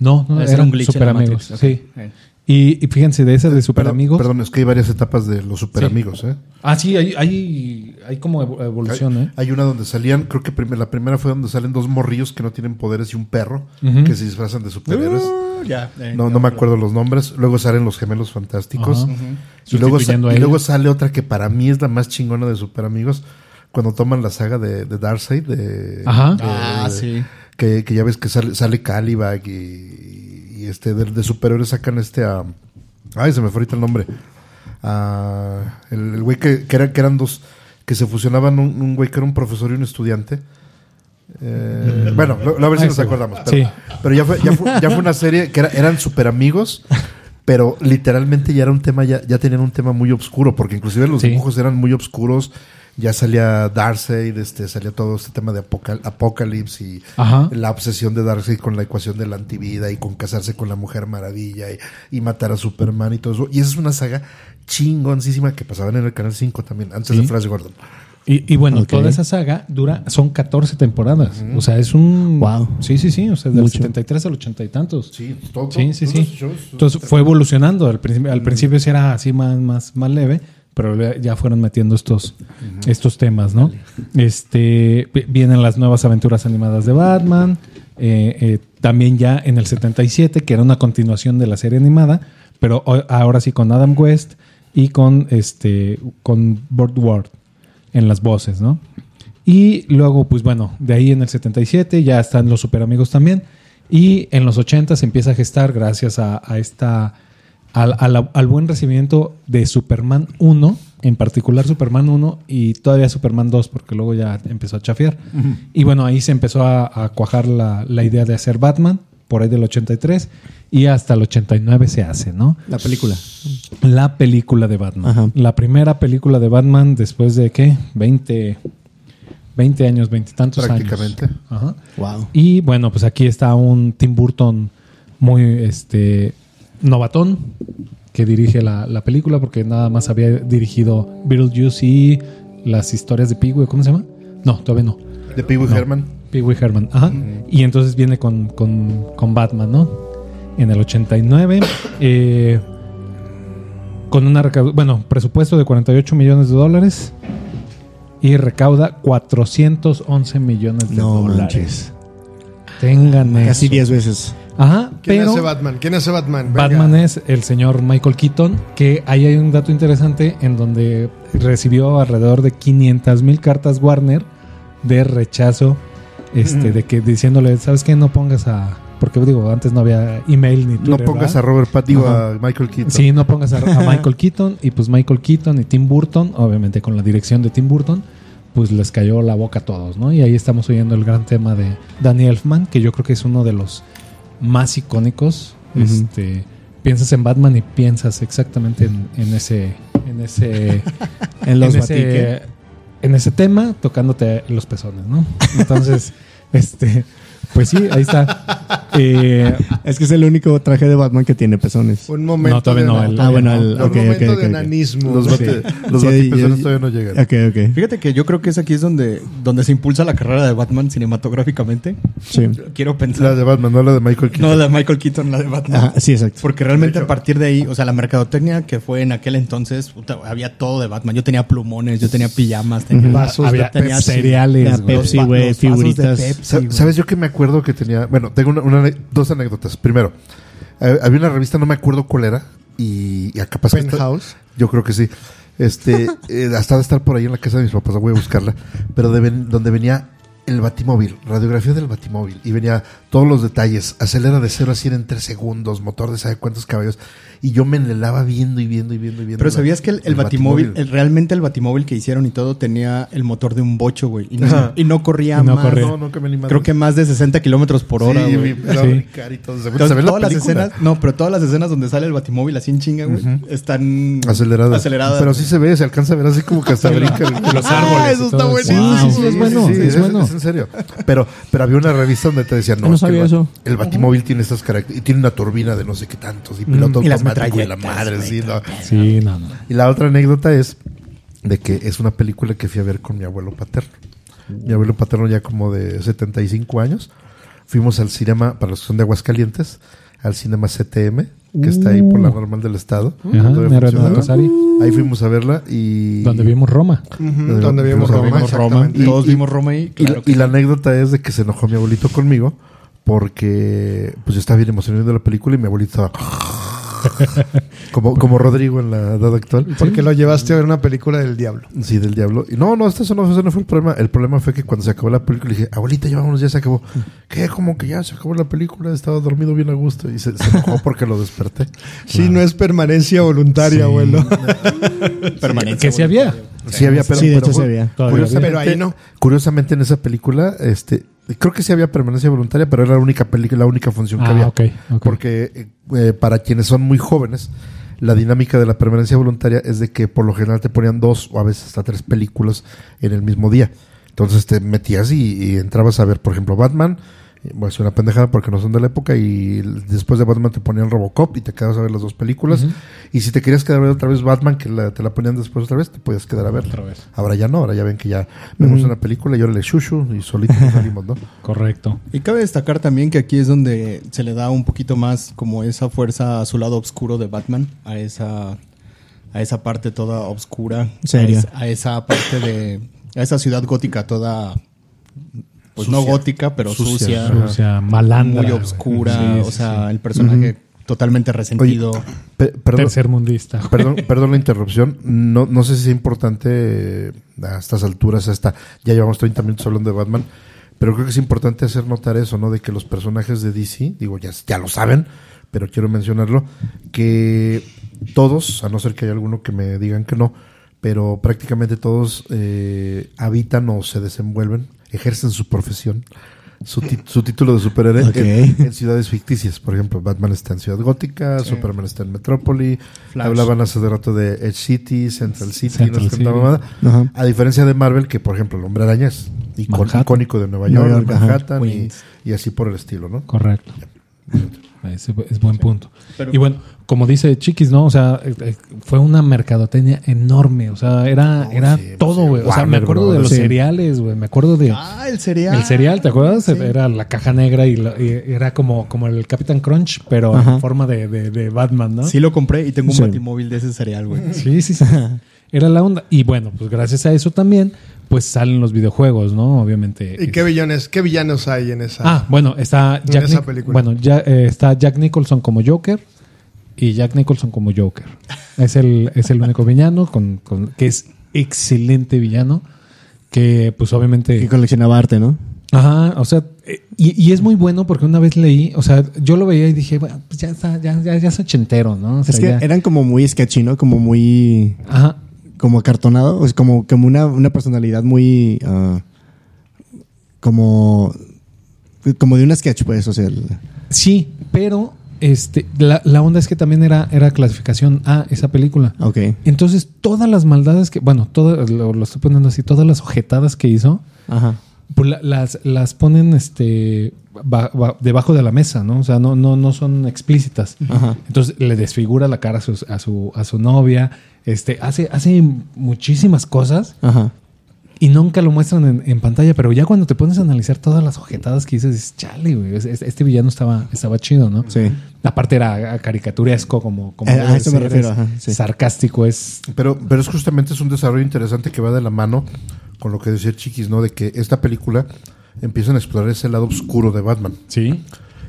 No, no, era un glitch Super la Amigos. Matrix, ok. Sí. Eh. Y, y fíjense, de esas de Super Perdón, Amigos. Perdón, es que hay varias etapas de los super Sí. amigos, ¿eh? Ah, sí, hay, hay, hay como evo- evolución, ¿eh? Hay una donde salían, creo que la primera fue donde salen dos morrillos que no tienen poderes y un perro que se disfrazan de superhéroes. ya. eh, No, no me acuerdo los nombres. Luego salen los gemelos fantásticos. Y, luego, y luego sale otra que para mí es la más chingona de Super Amigos. Cuando toman la saga de, de Darkseid. De, Ajá. de- Ah, sí. Que, que ya ves que sale, sale Calibag y, y este de, de superhéroes sacan este a... ay, se me fue ahorita el nombre. Ah, el el güey que, que, era- que eran dos... Que se fusionaban un, un güey que era un profesor y un estudiante. Eh, bueno, lo- lo- a ver si Ay, nos sí. acordamos. Pero, Sí. pero ya, fue, ya, fue, ya fue una serie que era- eran super amigos, pero literalmente ya era un tema, ya, ya tenían un tema muy oscuro, porque inclusive los Sí. dibujos eran muy oscuros. Ya salía Darkseid, este, salía todo este tema de apocal Apocalypse y Ajá. la obsesión de Darkseid con la ecuación de la antivida y con casarse con la Mujer Maravilla y, y matar a Superman y todo eso. Y esa es una saga chingoncísima que pasaban en el Canal 5 también, antes Sí. de Flash Gordon. Y, y bueno, toda esa saga dura, son 14 temporadas. O sea, es un. Wow. Sí, sí, sí. O sea, del Mucho. 73 al 80 y tantos. Sí, todo, Sí, sí, sí. shows, Entonces fue evolucionando. Al principio, al principio sí era así más, más, más leve, pero ya fueron metiendo estos, estos temas, ¿no? Este vi- vienen las nuevas aventuras animadas de Batman. eh, eh, también ya en el 77, que era una continuación de la serie animada, pero ho- ahora sí con Adam West y con este con Burt Ward en las voces, ¿no? Y luego, pues bueno, de ahí en el 77 ya están los super amigos también. Y en los 80 se empieza a gestar gracias a, a esta al, a la- al buen recibimiento de Superman 1, en particular Superman 1 y todavía Superman 2, porque luego ya empezó a chafear. Y bueno, ahí se empezó a, a cuajar la, la idea de hacer Batman, por ahí del 83, y hasta el 89 se hace, ¿no? La película. La película de Batman. Ajá. La primera película de Batman después de qué? 20, 20 años, 20 y tantos años. Prácticamente. Ajá. Wow. Y bueno, pues aquí está un Tim Burton muy este novatón que dirige la, la película porque nada más había dirigido Beetlejuice y las historias de Pee Wee, ¿cómo se llama? No, todavía no. De Pee Wee No. Herman. Pee Wee Herman, ajá. Y entonces viene con, con, con Batman, ¿no? En el 89. eh, con una bueno, presupuesto de 48 millones de dólares. Y recauda 411 millones de No dólares. manches. Tengan Casi eso. 10 veces. Ajá, ¿Quién pero hace Batman? ¿Quién hace Batman? Venga. Batman es el señor Michael Keaton, que ahí hay un dato interesante en donde recibió alrededor de 500 mil cartas Warner de rechazo, este, de que diciéndole, ¿sabes qué? No pongas a... Porque digo, antes no había email ni No Twitter, pongas ¿verdad? a Robert Pat, digo Ajá. a Michael Keaton. Sí, no pongas a, a Michael Keaton y pues Michael Keaton y Tim Burton, obviamente con la dirección de Tim Burton, pues les cayó la boca a todos, ¿no? Y ahí estamos oyendo el gran tema de Danny Elfman, que yo creo que es uno de los más icónicos. Este, piensas en Batman y piensas exactamente en, en ese, en ese, En los en en ese tema, tocándote los pezones, ¿no? Entonces, este, Pues sí, ahí está. Eh, Es que es el único traje de Batman que tiene pezones. Un momento No, todavía de no, el- Ah, bueno, el- un ok, momento ok, de ok, ok. enanismo. Los, Sí. bate- los Sí, batipezones yo- todavía no llegan. Fíjate que yo creo que es aquí es donde, donde se impulsa la carrera de Batman cinematográficamente. Sí. Quiero La pensar. de Batman, no la de Michael Keaton. No, la de Michael Keaton, la de Batman. Ajá, sí, exacto. Porque realmente a partir de ahí, o sea, la mercadotecnia que fue en aquel entonces, puta, había todo de Batman. Yo tenía plumones, yo tenía pijamas, tenía Vasos había de Pepsi. cereales, La güey. Pepsi, los güey, vasos de figuritas. Pepsi. ¿Sabes yo que me acuerdo que tenía? Bueno, tengo una, dos anécdotas. Primero, eh, había una revista, no me acuerdo cuál era, y, y está- Penthouse. yo creo que sí. Este, eh, hasta de estar por ahí en la casa de mis papás, voy a buscarla. Pero de ven- donde venía el batimóvil, radiografía del batimóvil, y venía todos los detalles, acelera de 0 a 100 en 3 segundos, motor de sabe cuántos caballos, y yo me enlelaba viendo y viendo y viendo y viendo. Pero la- sabías que el, el batimóvil, el- realmente el batimóvil que hicieron y todo tenía el motor de un bocho, güey. Y no, y no corría Y no más. corría. No. Creo que más de 60 kilómetros por hora, Sí, güey. Sí. brincar y todo. Se ve- Entonces, la todas las escenas, no, pero todas las escenas donde sale el batimóvil así en chinga, güey, están Acelerada. aceleradas. Pero sí se ve, se alcanza a ver así como que hasta brinca. Los árboles. Ah, eso está buenísimo. Sí, sí, sí, es bueno. es bueno. En serio. Pero, pero había una revista donde te decían, no, No es que sabía el, ba- eso. el batimóvil tiene estas características y tiene una turbina de no sé qué tantos y piloto Y las automático y la madre, sí, no. Sí, no, no. Y la otra anécdota es de que es una película que fui a ver con mi abuelo paterno. Mi abuelo paterno ya como de 75 años. Fuimos al cinema, para los que son de Aguascalientes, al cinema CTM, que está ahí por la normal del estado. Casari, Ahí fuimos a verla y... donde vimos Roma. Ujú, donde vimos Roma, vimos exactamente. Y- Todos y- vimos Roma ahí. Y, Claro la, que y la anécdota es de que se enojó mi abuelito conmigo porque pues yo estaba bien emocionado de la película y mi abuelito estaba como, como Rodrigo en la edad actual. Porque lo llevaste a ver una película del diablo. Sí, del diablo. Y no, no, esto eso no, eso no fue el problema. El problema fue que cuando se acabó la película dije, abuelita, ya vámonos, ya se acabó. ¿Qué? Como que ya se acabó la película, estaba dormido bien a gusto. Y se, se enojó porque lo desperté. Sí, no es permanencia voluntaria, Sí. abuelo. Permanencia que sí había. Sí había, pero, Sí, de hecho sí había. Pero ahí no. Curiosamente en esa película, este, creo que sí había permanencia voluntaria, pero era la única película, la única función que Ah, había. Porque eh, eh, para quienes son muy jóvenes, la dinámica de la permanencia voluntaria es de que por lo general te ponían dos o a veces hasta tres películas en el mismo día. Entonces te metías y, y entrabas a ver, por ejemplo, Batman. Voy a hacer una pendejada porque no son de la época. Y después de Batman te ponían Robocop y te quedabas a ver las dos películas. Y si te querías quedar a ver otra vez Batman, que la- te la ponían después otra vez, te podías quedar a verla. Otra vez. Ahora ya no, ahora ya ven que ya vemos una película y ahora le shushu y solitos nos salimos, ¿no? Correcto. Y cabe destacar también que aquí es donde se le da un poquito más como esa fuerza a su lado oscuro de Batman, a esa a esa parte toda oscura, Seria. A, esa, a esa parte de a esa ciudad gótica toda pues no gótica, pero Sucia, sucia, malandra. muy Sí, o sí, sea, el personaje totalmente resentido. Pe- sí. perdón, Tercermundista. Perdón, perdón la interrupción. No, no sé si es importante a estas alturas, hasta ya llevamos 30 minutos hablando de Batman, pero creo que es importante hacer notar eso, ¿no? De que los personajes de DC, digo, ya, ya lo saben, pero quiero mencionarlo, que todos, a no ser que haya alguno que me digan que no, pero prácticamente todos eh, habitan o se desenvuelven, ejercen su profesión, su, su título de superhéroe en, en ciudades ficticias. Por ejemplo, Batman está en Ciudad Gótica, Superman está en Metrópoli, Flash. hablaban hace de rato de Edge City, Central City, Central no sé qué tanta City. mamada. Ajá. A diferencia de Marvel, que por ejemplo el Hombre Araña es icónico de Nueva Nueva York. Manhattan y, así por el estilo, ¿no? Correcto. Es buen punto. Pero- y bueno, como dice Chiquis, ¿no? O sea, eh, eh, fue una mercadotecnia enorme. O sea, era, era sí, todo, sí, güey. O sea, me acuerdo de los Sí. cereales, güey. Me acuerdo de. Ah, el cereal. El cereal, ¿te acuerdas? Sí. Era la caja negra y, la- y era como, como el Capitán Crunch, pero Ajá. en forma de, de- de Batman, ¿no? Sí lo compré y tengo un Sí. batimóvil de ese cereal, güey. Sí, sí, sí. Era la onda. Y bueno, pues gracias a eso también, pues salen los videojuegos, ¿no? Obviamente. ¿Y qué villanos, qué villanos hay en esa? Ah, bueno, está En Jack, esa película. bueno, ya, eh, está Jack Nicholson como Joker y Jack Nicholson como Joker. Es el, es el único villano con, con- que es excelente villano. Que pues obviamente. Que coleccionaba arte, ¿no? Ajá, o sea, eh, y, y es muy bueno porque una vez leí, o sea, yo lo veía y dije, bueno, pues ya está, ya, ya, ya es ochentero, ¿no? O sea, Es que ya- eran como muy sketchy, ¿no? Como muy... Ajá. Como acartonado. Sea, como, como una, una personalidad muy... ah, como... Como de un sketch, pues. O sea... el- Sí, pero este, la, la onda es que también era, era clasificación A esa película. ok. Entonces, todas las maldades que, bueno, todo, lo, lo estoy poniendo así, todas las ojetadas que hizo, Ajá. Pues la- las, las ponen este ba- ba- debajo de la mesa, ¿no? O sea, no, no, no son explícitas. Ajá. Entonces le desfigura la cara a su, a su, a su novia. Este, hace, hace muchísimas cosas Ajá. y nunca lo muestran en, en pantalla, pero ya cuando te pones a analizar todas las ojetadas que dices, dices, chale, güey, es- es- este villano estaba, estaba chido, ¿no? Sí. Aparte era caricaturesco, como, como Eh, a eso me refiero, ajá, sí. sarcástico, es Pero, pero es justamente es un desarrollo interesante que va de la mano con lo que decía Chiquis, ¿no? De que esta película empiezan a explorar ese lado oscuro de Batman. sí.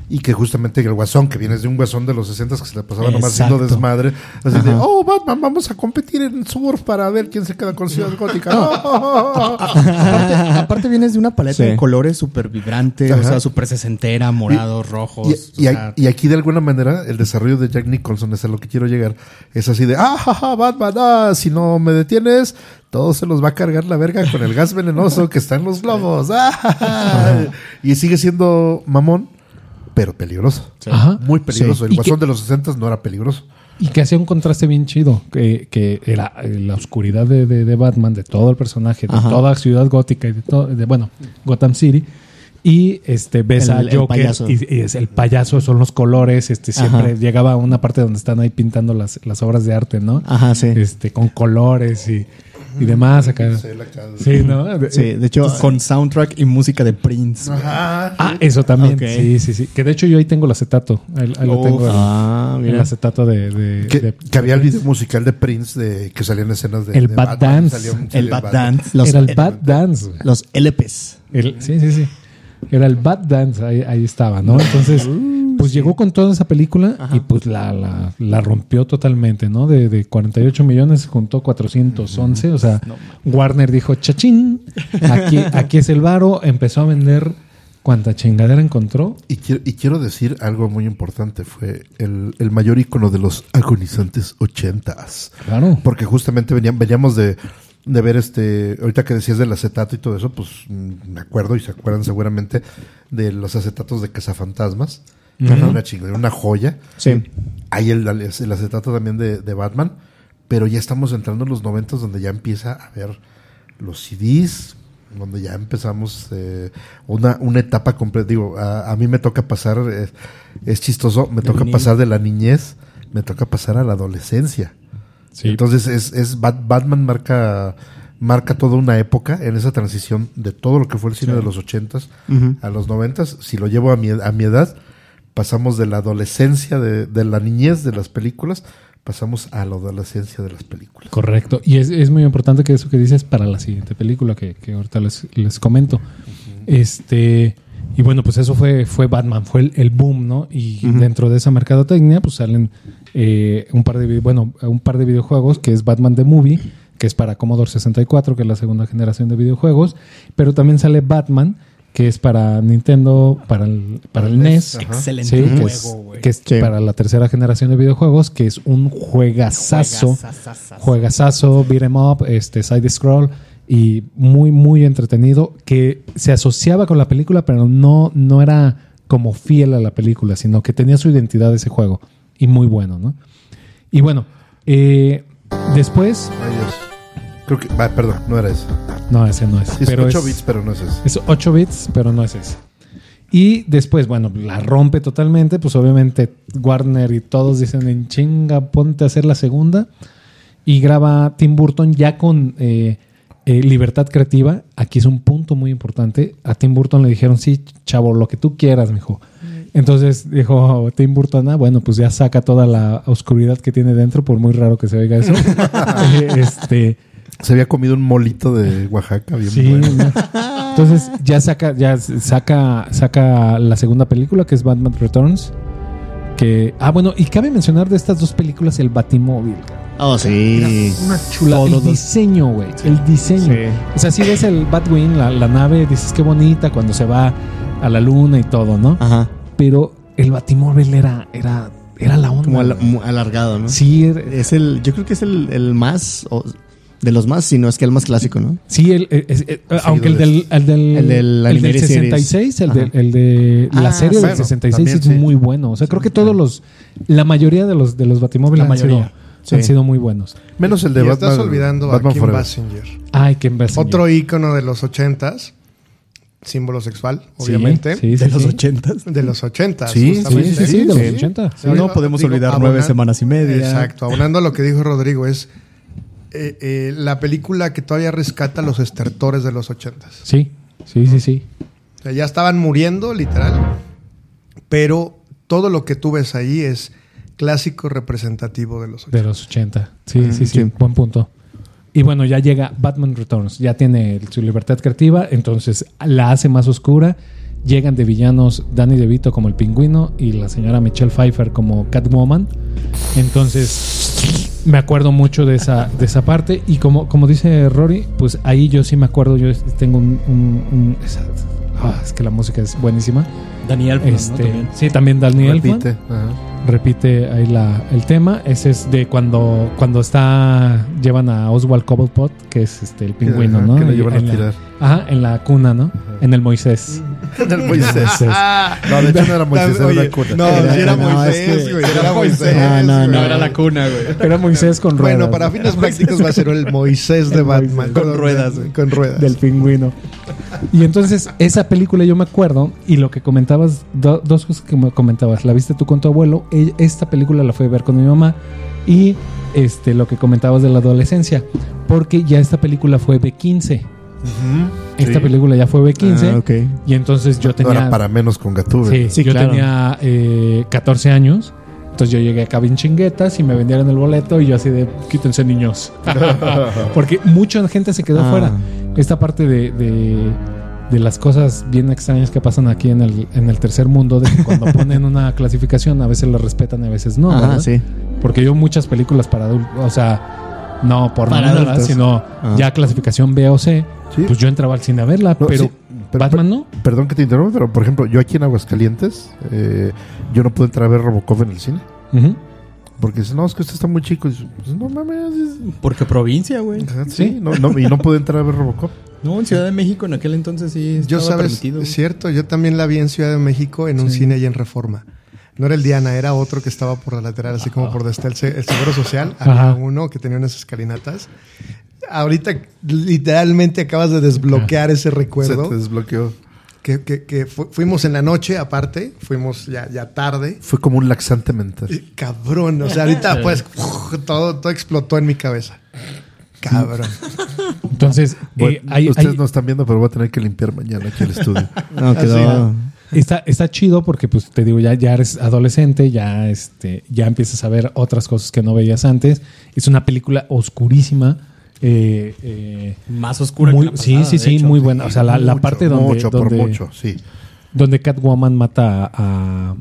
Y que justamente el guasón, que vienes de un guasón de los 60 que se le pasaba nomás haciendo Exacto. desmadre, así de, oh, Batman, vamos a competir en surf para ver quién se queda con Ciudad Gótica. aparte, aparte vienes de una paleta Sí. de colores súper vibrante, o sea, súper sesentera, morados, rojos. Y, y o a- sea, y aquí de alguna manera el desarrollo de Jack Nicholson es a lo que quiero llegar. Es así de, ah, ja, ja, Batman, ah, si no me detienes, todo se los va a cargar la verga con el gas venenoso que está en los globos. Ah, ja, ja". Y sigue siendo mamón, pero peligroso. Ajá. Muy peligroso. Sí. El Y guasón que- de los 60 no era peligroso. Y que hacía un contraste bien chido, que, que era la oscuridad de, de- de Batman, de todo el personaje, de Ajá. toda Ciudad Gótica y de todo, de, bueno, Gotham City. Y este ves El- a el Joker payaso. y, y es el payaso, son los colores, este siempre Ajá. llegaba a una parte donde están ahí pintando las, las obras de arte, ¿no? Ajá, sí. Este, con colores y, y demás acá. Sí, ¿no? De- Sí, de hecho, con soundtrack y música de Prince. güey. Ah, eso también. Sí, sí, sí. Que de hecho yo ahí tengo el acetato. Ahí, ahí lo tengo. el- ah, el, mira. acetato de... de- Que, de- que había el video musical de Prince de que salían escenas de El de Bad Dance. El Bad Dance. Los, era el eh, Bad Dance. Los LPs. El- sí, sí, sí. Era el Bad Dance, ahí, ahí estaba, ¿no? Entonces, pues llegó con toda esa película y pues la, la, la rompió totalmente, ¿no? De, de 48 millones juntó 411, o sea, Warner dijo, chachín, aquí, aquí es el varo, empezó a vender cuanta chingadera encontró. Y quiero, y quiero decir algo muy importante, fue el, el mayor icono de los agonizantes ochentas. Claro. Porque justamente venían, veníamos de, de ver este, ahorita que decías del acetato y todo eso, pues mm, me acuerdo y se acuerdan seguramente de los acetatos de Cazafantasmas. Una chingada, una joya. Sí. Hay el, el acetato también de, de Batman, pero ya estamos entrando en los noventas donde ya empieza a ver los CDs, donde ya empezamos eh, una, una etapa completa. Digo, a, a mí me toca pasar, eh, es chistoso, me toca niño. pasar de la niñez, me toca pasar a la adolescencia. Sí. Entonces es, es Bat- Batman marca marca toda una época en esa transición de todo lo que fue el cine de los ochentas a los noventas. Si lo llevo a mi, a mi edad, pasamos de la adolescencia, de, de la niñez de las películas, pasamos a la adolescencia de las películas. Correcto. Y es, es muy importante que eso que dices para la siguiente película que, que ahorita les, les comento. Este. Y bueno, pues eso fue, fue Batman, fue el, el boom, ¿no? Y dentro de esa mercadotecnia, pues salen eh, un par de bueno, un par de videojuegos que es Batman the Movie, que es para Commodore 64, que es la segunda generación de videojuegos, pero también sale Batman, que es para Nintendo, para el, para el NES. Ajá. Excelente Sí, que juego, es, güey. que es Sí. para la tercera generación de videojuegos, que es un juegazazo. Juegazazo, beat 'em up, este, side scroll y muy, muy entretenido que se asociaba con la película, pero no, no era como fiel a la película, sino que tenía su identidad ese juego y muy bueno, ¿no? Y bueno, eh, después, Ay, Dios. Creo que, va, perdón, no era eso. no, ese no es. Es pero 8 es- bits, pero no es eso. es 8 bits, pero no es ese. Y después, bueno, la rompe totalmente. Pues obviamente Warner y todos dicen en chinga, ponte a hacer la segunda. Y graba Tim Burton ya con eh, eh, libertad creativa. Aquí es un punto muy importante. A Tim Burton le dijeron, sí, chavo, lo que tú quieras, mijo. Entonces dijo Tim Burton, ah, bueno, pues ya saca toda la oscuridad que tiene dentro, por muy raro que se oiga eso. Este. Se había comido un molito de Oaxaca, bien Sí, bueno. no. entonces ya saca, ya saca, saca la segunda película que es Batman Returns. Que, ah, bueno, y cabe mencionar de estas dos películas el Batimóvil. Oh, sí. Una chula. Todos el diseño, güey. El diseño. Sí. O sea, si ves el Batwing, la, la nave, dices qué bonita cuando se va a la luna y todo, ¿no? Ajá. Pero el Batimóvil era, era, era la onda. Como al- alargado, ¿no? Sí, era- Es el, yo creo que es el, el más, o- de los más, si no es que el más clásico, ¿no? Sí, el, el- el- aunque el del, el del, El del el del Animated Series. 66, el, de, el de la Ah, serie del bueno, 66 también es sí. muy bueno. O sea, creo que todos los, la mayoría de los de los Batimóviles La han, mayoría, sido, sí. han sido muy buenos. Menos el de y Batman. estás olvidando Batman a Kim Forever. Basinger. Ay, qué imbécil. Otro ícono de los ochentas. símbolo sexual, obviamente. Sí, sí, de los sí. ochentas. De los 80. Sí, Sí, justamente. sí, sí, de los Sí. 80. Sí. no podemos Digo, olvidar nueve semanas y media. Exacto, aunando a lo que dijo Rodrigo, es eh, eh, la película que todavía rescata los estertores de los 80. Sí, sí, sí, sí. O sea, ya estaban muriendo, literal. Pero todo lo que tú ves ahí es clásico representativo de los 80. De los 80. Sí, sí, sí, sí. Buen punto. Y bueno, ya llega Batman Returns. Ya tiene su libertad creativa, entonces la hace más oscura. Llegan de villanos Danny DeVito como el pingüino y la señora Michelle Pfeiffer como Catwoman. Entonces, me acuerdo mucho de esa, de esa parte. Y como, como dice Rory, pues ahí yo sí me acuerdo. Yo tengo un. un- un- esa- ah, es que la música es buenísima. Daniel, Este, sí, también Daniel. Repite. Ajá. repite ahí la, el tema. Ese es de cuando, cuando está. Llevan a Oswald Cobblepot, que es este el pingüino, Ajá, ¿no? que lo Y llevan a en la- tirar. ajá, en la cuna, ¿no? En el Moisés. Del Moisés. Moisés. No, de hecho no era Moisés, era una cuna. No, Era- Moisés, güey. Era Moisés. No, no, güey. no, era la cuna, güey. Era Moisés con ruedas. Bueno, para fines prácticos va a ser el Moisés de Batman. Con ruedas, güey. Con ruedas. del pingüino. Y entonces, esa película yo me acuerdo, y lo que comentabas, do- dos cosas que me comentabas, la viste tú con tu abuelo, e- esta película la fui a ver con mi mamá, y este lo que comentabas de la adolescencia, porque ya esta película fue B15. Esta Sí. película ya fue B15, Ah, y entonces yo No tenía... era para menos con Gatúbel. Sí, Sí, yo claro. tenía eh, 14 años. Entonces yo llegué acá bien chinguetas y me vendieron el boleto y yo así de quítense niños. Porque mucha gente se quedó Ah. fuera. Esta parte de, de, de las cosas bien extrañas que pasan aquí en el, en el tercer mundo, de que cuando ponen una clasificación a veces la respetan y a veces no. ¿verdad? sí. Porque yo muchas películas para adultos, o sea, no por Para nada, adultos. sino Ah. ya clasificación B o C, Sí. pues yo entraba al cine a verla, No, pero, sí, pero- Batman no. Perdón que te interrumpa, pero por ejemplo, yo aquí en Aguascalientes, eh, yo no pude entrar a ver Robocop en el cine. Porque dice, no, es que usted está muy chico. Y dice, pues no mames. es- Porque provincia, güey. Sí, no, no, y no pude entrar a ver Robocop. No, en Ciudad de México en aquel entonces sí Yo estaba sabes, permitido. es cierto, yo también la vi en Ciudad de México en un Sí. cine ahí en Reforma. No era el Diana, era otro que estaba por la lateral, así como por donde está el, se- el Seguro Social. Ajá. Había uno que tenía unas escalinatas. Ahorita literalmente acabas de desbloquear ese Se recuerdo. te desbloqueó. Que, que- que fu- fuimos en la noche aparte, fuimos ya, ya tarde. Fue como un laxante mental. Y, Cabrón, o sea, ahorita pues todo, todo explotó en mi cabeza. Cabrón. Entonces, Bueno, eh, hay- ustedes hay- no están viendo, pero voy a tener que limpiar mañana aquí el estudio. No, quedó. Está, está chido porque, pues, te digo, ya, ya eres adolescente, ya, este, ya empiezas a ver otras cosas que no veías antes. Es una película oscurísima. eh, eh, Más oscura muy- que la sí, pasada, sí, sí, hecho. muy buena. O sea, la, la Mucho, parte donde, Mucho, por donde, mucho, sí. donde Catwoman mata a,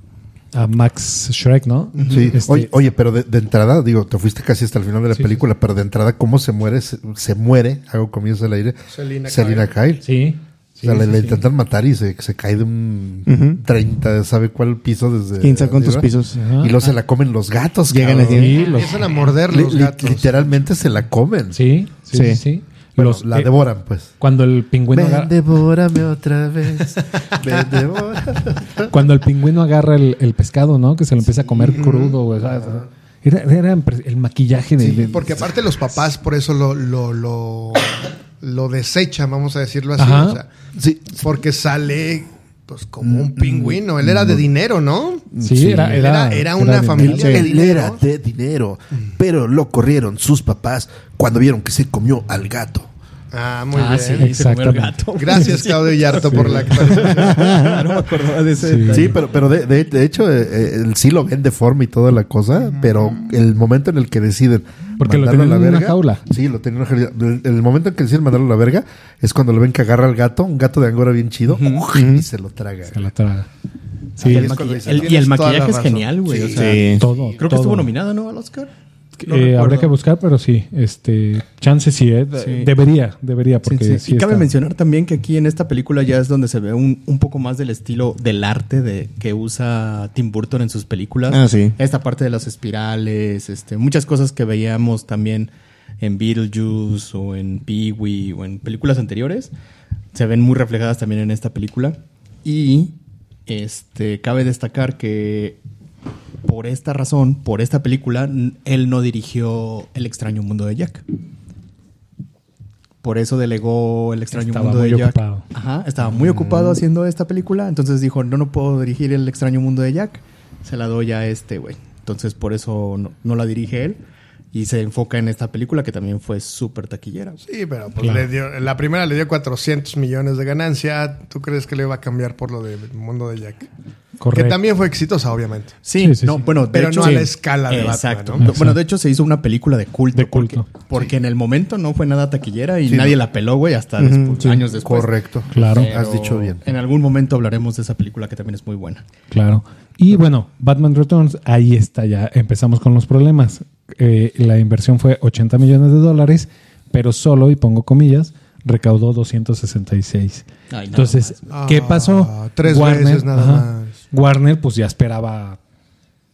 a Max Shrek, ¿no? Sí. Este, Oye, oye, pero de, de entrada, digo, te fuiste casi hasta el final de la Sí, película, pero de entrada, ¿cómo se muere? Se, se muere, hago comillas al aire, Selina Selina Kyle. Sí. Sí, o sea, le, sí, le sí. intentan matar y se, se cae de un Ujú. 30, ¿sabe cuál piso? Desde 15 cuántos arriba. pisos. Ajá. Y luego se la comen los gatos. Llegan cabrón. Sí, los- Empiezan a morder los li- gatos. literalmente se la comen. sí, sí, sí, Sí. sí. Bueno, Los- la eh, devoran, pues. Cuando el pingüino Ven, agarra, devórame otra vez. Ven, devórame. cuando el pingüino agarra el, el pescado, ¿no? Que se lo empieza a comer crudo, güey. Era, era el maquillaje de, de- Porque aparte los papás por eso lo, lo, lo, lo desechan, vamos a decirlo así. O sea, Sí, porque sale pues como un pingüino. Él era de dinero, ¿no? Sí, Sí. era, Era- era, una familia de Él dinero. era de dinero, pero lo corrieron sus papás cuando vieron que se comió al gato. Ah, muy Ah, bien. sí, Exactamente. gato. Gracias, Claudio Yarto, por la actualización. no me acordaba de ese Sí. pero, pero de, de- de hecho, eh, eh, él sí lo ven deforme y toda la cosa, pero el momento en el que deciden Porque lo mandarlo a tenían la en una verga- jaula. Sí, lo tenían en una jaula. El, el momento en que deciden mandarlo a la verga es cuando lo ven que agarra al gato, un gato de angora bien chido, y se lo traga. Se la traga. Sí, Sí, es El cuando maqui- dice, el- "No, y el maquillaje es razón". genial, güey. o Sí. sea, Sí. todo. Creo que estuvo nominado, ¿no? Al Oscar. No Eh, habría que buscar, pero sí, este, chance sí, eh, Sí. debería, debería, Sí, porque sí. sí y cabe está- mencionar también que aquí en esta película ya es donde se ve un, un poco más del estilo del arte de que usa Tim Burton en sus películas. Ah, sí. Esta parte de las espirales, este, muchas cosas que veíamos también en Beetlejuice o en Pee-wee o en películas anteriores se ven muy reflejadas también en esta película. Y este cabe destacar que por esta razón, por esta película, él no dirigió El extraño mundo de Jack. Por eso delegó El extraño Estaba mundo de Jack. ocupado. Ajá, estaba muy ocupado haciendo esta película. Entonces dijo, no, no puedo dirigir El extraño mundo de Jack. Se la doy a este, güey. Entonces por eso no, no la dirige él. Y se enfoca en esta película que también fue súper taquillera. Sí, pero pues Claro. le dio, la primera le dio 400 millones de ganancia. ¿Tú crees que le iba a cambiar por lo del mundo de Jack? Correcto. Que también fue exitosa, obviamente. Sí, Sí, sí, no, sí. bueno, de Pero hecho, no a la sí. escala de Exacto. Batman, ¿no? Bueno, de hecho se hizo una película de culto. De culto. Porque, porque en el momento no fue nada taquillera y Sí, nadie no. la peló, güey, hasta después- sí. años después. Correcto. Claro. Pero Has dicho bien. En algún momento hablaremos de esa película que también es muy buena. Claro. Y bueno, Batman Returns, ahí está ya. Empezamos con los problemas. Eh, la inversión fue 80 millones de dólares, pero solo, y pongo comillas, recaudó 266. Ay, nada Entonces, más. ¿qué Ah, pasó? tres veces nada más. Warner, pues ya esperaba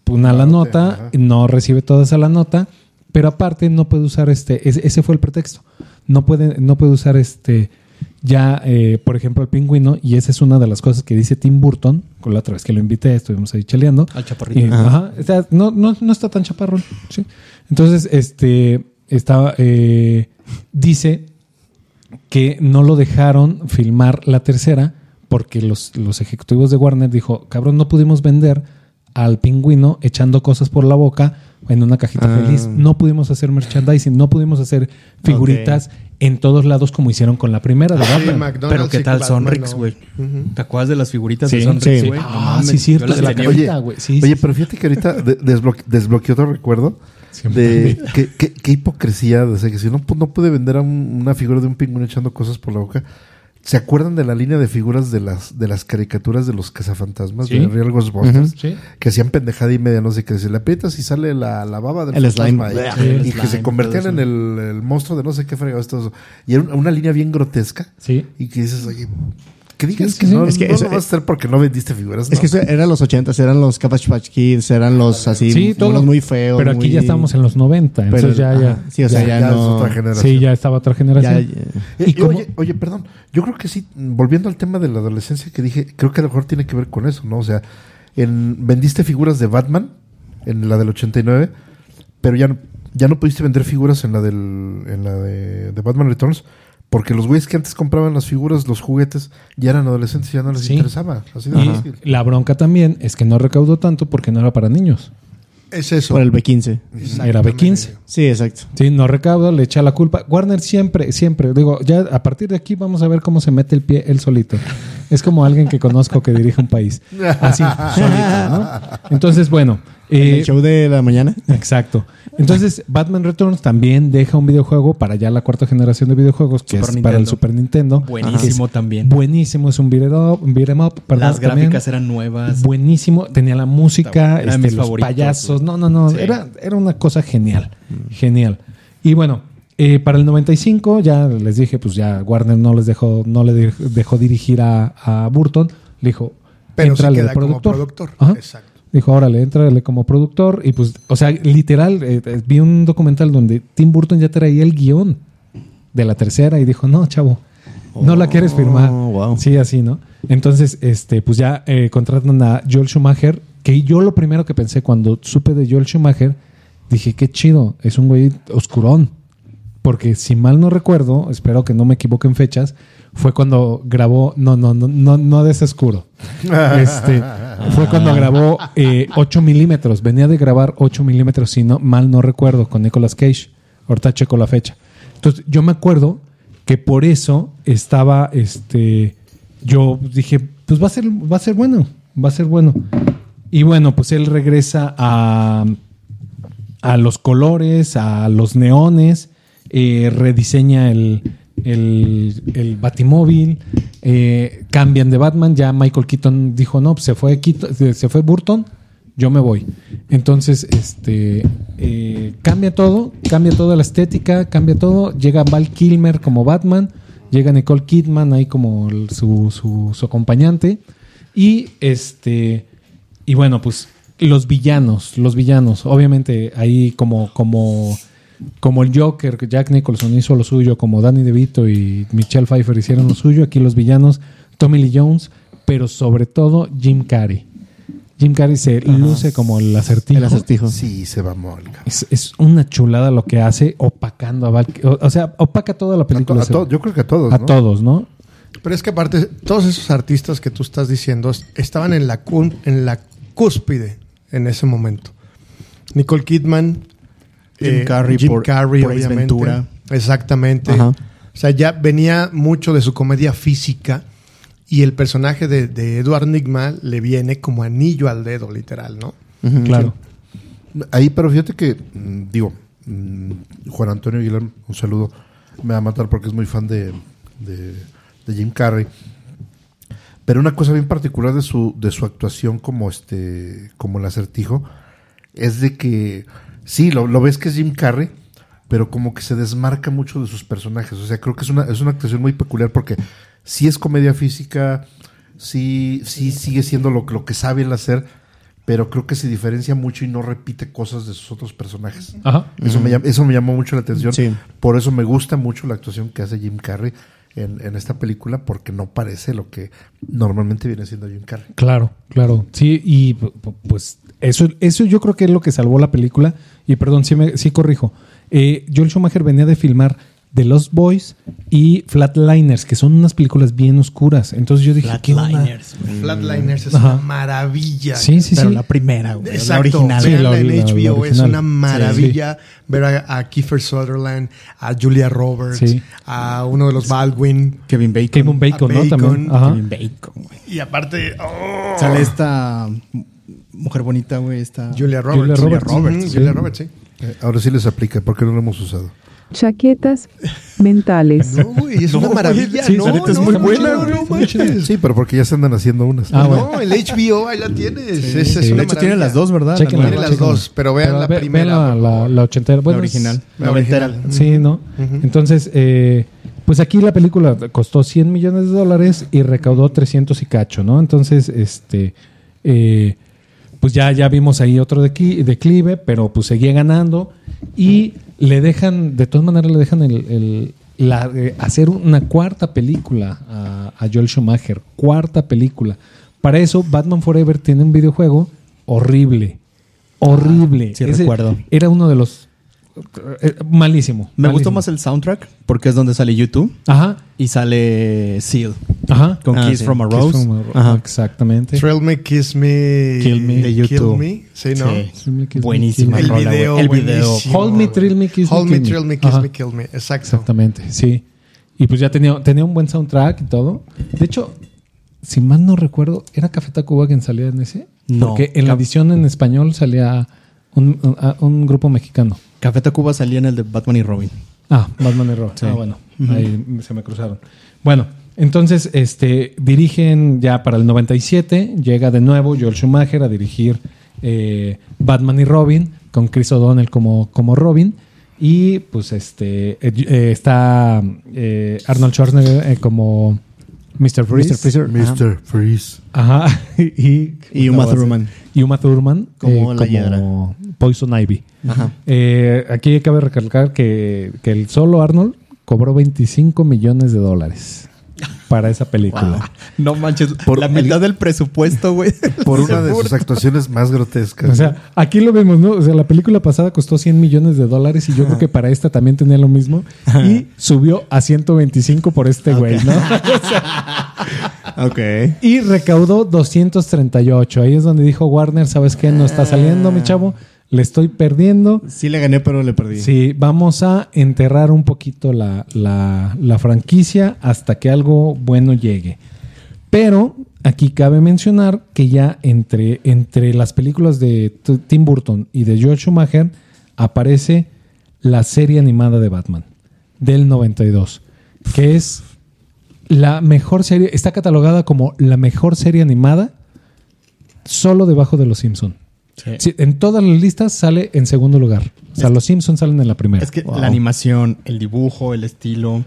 una la nota, ajá. no recibe toda esa la nota, pero aparte no puede usar este, ese, ese fue el pretexto. No puede, no puede usar este ya, eh, por ejemplo, el pingüino, y esa es una de las cosas que dice Tim Burton, con la otra vez que lo invité, estuvimos ahí cheleando. Al chaparrito. Y, ajá, o sea, no, no, no está tan chaparrón. sí. Entonces, este, estaba, eh, dice que no lo dejaron filmar la tercera porque los, los ejecutivos de Warner dijo, cabrón, no pudimos vender al pingüino echando cosas por la boca en una cajita Ah. feliz. No pudimos hacer merchandising, no pudimos hacer figuritas en todos lados como hicieron con la primera de Sí, Batman. McDonald's Pero qué tal Sonrix, no. güey. Ujú. ¿Te acuerdas de las figuritas Sí, de Sonrix, sí. güey? No Ah, sí, cierto, la tenía, cajita, güey. güey. Sí, Oye, sí, pero fíjate que ahorita de- desbloque- desbloqueé otro recuerdo Siempre de qué, qué- qué hipocresía. De que si no, pu- no pude vender a un- una figura de un pingüino echando cosas por la boca. ¿Se acuerdan de la línea de figuras de las, de las caricaturas de los cazafantasmas Sí. de Real Ghostbusters? Sí. Que hacían pendejada y media, no sé qué. Si le aprietas y sale la, la baba del El fantasma slime. ahí. Sí, el y que se convertían en el, el monstruo de no sé qué fregado. Y era una, una línea bien grotesca. Sí. Y que dices, oye, que digas Sí, que sí, no, es que no eso- lo vas a hacer porque no vendiste figuras. Es no. que eso eran los ochentas, eran los Cabbage Patch Kids, eran los así, Sí, todo. unos muy feos. Pero aquí muy- ya estamos en los 90, Pero- entonces ya, ya. Sí, o sea, ya, ya es no. otra generación. Sí, ya estaba otra generación. ya- ya- ¿Y oye, oye, perdón, yo creo que sí, volviendo al tema de la adolescencia que dije, creo que a lo mejor tiene que ver con eso, ¿no? O sea, en, vendiste figuras de Batman en la del 89, pero ya no, ya no pudiste vender figuras en la del en la de, de Batman Returns porque los güeyes que antes compraban las figuras, los juguetes, ya eran adolescentes y ya no les Sí. interesaba. Así de Y fácil. la bronca también es que no recaudó tanto porque no era para niños. Es eso. Por el B15. Era B15. Sí, exacto. Sí, no recauda, le echa la culpa. Warner siempre, siempre, digo, ya a partir de aquí vamos a ver cómo se mete el pie él solito. Es como alguien que conozco que dirige un país. Así, solito, ¿no? Entonces, bueno. En eh, el show de la mañana. Exacto. Entonces, Batman Returns también deja un videojuego para ya la cuarta generación de videojuegos, que Super es para el. Super Nintendo. Buenísimo Es también. Buenísimo, es un beat it up, un beat 'em up, perdón, Las también. gráficas eran nuevas. Buenísimo, tenía la música, este, mis los favoritos, payasos, no, no, no, Sí. era, era una cosa genial, genial. Y bueno, eh, para el 95 ya les dije, pues ya Warner no les dejó, no le de- dejó dirigir a, a Burton, le dijo, Pero sí "Éntrale de queda como productor. Ajá. Exacto. Dijo, órale, entrale como productor. Y pues, o sea, literal, eh, eh, vi un documental donde Tim Burton ya traía el guion de la tercera y dijo, no, chavo, no la quieres firmar. Oh, wow. Sí, así, ¿no? Entonces, este, pues ya eh, contratan a Joel Schumacher, que yo lo primero que pensé cuando supe de Joel Schumacher, dije, qué chido, es un güey oscurón. Porque si mal no recuerdo, espero que no me equivoque en fechas, fue cuando grabó, no, no, no, no, no de ese oscuro. Este, fue cuando grabó eh, 8 milímetros. Venía de grabar 8 milímetros, si no, mal no recuerdo, con Nicolas Cage. Ahorita checo la fecha. Entonces, yo me acuerdo que por eso estaba, este, yo dije, pues va a ser, va a ser bueno, va a ser bueno. Y bueno, pues él regresa a, a los colores, a los neones, eh, rediseña el, el, el Batimóvil, eh, cambian de Batman, ya Michael Keaton dijo, no, pues se fue, se fue Burton, yo me voy. Entonces, este, eh, cambia todo, cambia toda la estética, cambia todo, llega Val Kilmer como Batman, llega Nicole Kidman ahí como su, su, su acompañante, y este, y bueno, pues los villanos, los villanos, obviamente ahí como, como, como el Joker, que Jack Nicholson hizo lo suyo, como Danny DeVito y Michelle Pfeiffer hicieron lo suyo, aquí los villanos, Tommy Lee Jones, pero sobre todo Jim Carrey. Jim Carrey se luce como el acertijo. El acertijo. Sí, se va molga. Es, es una chulada lo que hace opacando a Val. O, o sea, opaca toda la A to- película. a to- yo creo que a todos. A ¿no? todos, ¿no? Pero es que aparte, todos esos artistas que tú estás diciendo estaban en la, cun- en la cúspide en ese momento. Nicole Kidman, Jim eh, Carrey Jim por- Carrey, por Ace obviamente. Ventura. Exactamente. Ajá. O sea, ya venía mucho de su comedia física y el personaje de, de Edward Nigma le viene como anillo al dedo, literal, ¿no? Claro. Ahí, pero fíjate que, mm, digo, mm, Juan Antonio Aguilar, un saludo, me va a matar porque es muy fan de, de, de Jim Carrey. Pero una cosa bien particular de su, de su actuación como este, como el acertijo, es de que sí, lo, lo ves que es Jim Carrey, pero como que se desmarca mucho de sus personajes. O sea, creo que es una, es una actuación muy peculiar porque sí es comedia física, sí, sí sigue siendo lo, lo que sabe él hacer, pero creo que se diferencia mucho y no repite cosas de sus otros personajes. Ajá. Eso, me, eso me llamó mucho la atención. Sí. Por eso me gusta mucho la actuación que hace Jim Carrey en, en esta película, porque no parece lo que normalmente viene siendo Jim Carrey. Claro, claro. Sí, y pu- pu- pues eso, eso yo creo que es lo que salvó la película. Y perdón, sí, me, sí corrijo. Eh, Joel Schumacher venía de filmar The Lost Boys y Flatliners, que son unas películas bien oscuras. Entonces yo dije, ¿qué onda? Flatliners, güey. Flatliners es Ajá. una maravilla. Sí, sí, Pero sí. la primera, güey. La Exacto, original. Sí, la- en la- la es una maravilla ver a, a Kiefer Sutherland, a Julia Roberts, Sí. a uno de los Baldwin. Kevin Bacon. Kevin Bacon, ¿no? Bacon. También. Ajá. Kevin Bacon, güey. Y aparte, oh, Sale esta mujer bonita, güey. Esta... Julia Roberts. Julia Roberts. Sí. Julia Roberts, sí. Eh, ahora sí les aplica, porque no lo hemos usado. Chaquetas mentales. No, güey, es No, una maravilla. sí, no, es no, muy no, buena, no, manches. Sí, pero porque ya se andan haciendo unas. Ah, bueno. No, el HBO, ahí la tienes. Es, es sí. una De hecho, tiene las dos, ¿verdad? Chequen La Tiene las dos, pero vean la ve- primera, vean la, la, ochentera. La original. es- La noventera. original. Sí, ¿no? Entonces, eh, pues aquí la película costó 100 millones de dólares y recaudó 300 y cacho, ¿no? Entonces, este, eh, pues ya, ya vimos ahí otro decli- declive, pero pues seguía ganando y le dejan, de todas maneras le dejan el, el- la, eh, hacer una cuarta película a, a Joel Schumacher, cuarta película. Para eso, Batman Forever tiene un videojuego horrible, horrible. sí recuerdo. Era uno de los... eh, malísimo. Me malísimo. gustó más el soundtrack porque es donde sale YouTube Ajá, y sale Seal ajá. con Ah, Kiss sí. from a Kiss Rose. from a Ro- Ajá. Exactamente. Thrill Me, Kiss Me, Kill Me. De YouTube. Kill Me. Sí, ¿no? Sí. Me, Buenísima El rola, video. El video. Hold Me. Thrill Me, Kiss Me, Hold Me, Kill Me. Thrill Me, Kiss Ajá. Me, Kill Me. Exacto. Exactamente, sí. Y pues ya tenía, tenía un buen soundtrack y todo. De hecho, si mal no recuerdo, ¿era Café Tacuba quien salía en ese? No. Porque en la edición en español salía un, un- a- un grupo mexicano. Café Tacuba salía en el de Batman y Robin. Ah, Batman y Robin. Sí. Ah, bueno, ahí se me cruzaron. Bueno, entonces este, dirigen ya para el 97, llega de nuevo Joel Schumacher a dirigir eh, Batman y Robin, con Chris O'Donnell como, como Robin. Y pues este eh, eh, está eh, Arnold Schwarzenegger eh, como Mr. Freeze. Mr. Freezer. Ajá. Mr. Freeze. Ajá. y, Y Uma Thurman. Y Uma Thurman Como eh, la. Poison Ivy. Ajá. Eh, aquí cabe recalcar que, que el solo Arnold cobró 25 millones de dólares para esa película. No manches, Por la el- mitad del presupuesto, güey. Por una de sus actuaciones más grotescas. O sea, aquí lo vemos, ¿no? O sea, la película pasada costó 100 millones de dólares y yo creo que para esta también tenía lo mismo. Y subió a 125 por este güey, ¿no? O sea, Ok. y recaudó 238. Ahí es donde dijo Warner, ¿sabes qué? No está saliendo, mi chavo. Le estoy perdiendo. Sí le gané, pero le perdí. Sí, vamos a enterrar un poquito la, la- la franquicia hasta que algo bueno llegue. Pero aquí cabe mencionar que ya entre, entre las películas de Tim Burton y de George Schumacher aparece la serie animada de Batman del 92, que es la mejor serie, está catalogada como la mejor serie animada solo debajo de Los Simpson. Sí. Sí, en todas las listas sale en segundo lugar. O sea, los Simpsons salen en la primera. Es que Wow. la animación, el dibujo, el estilo,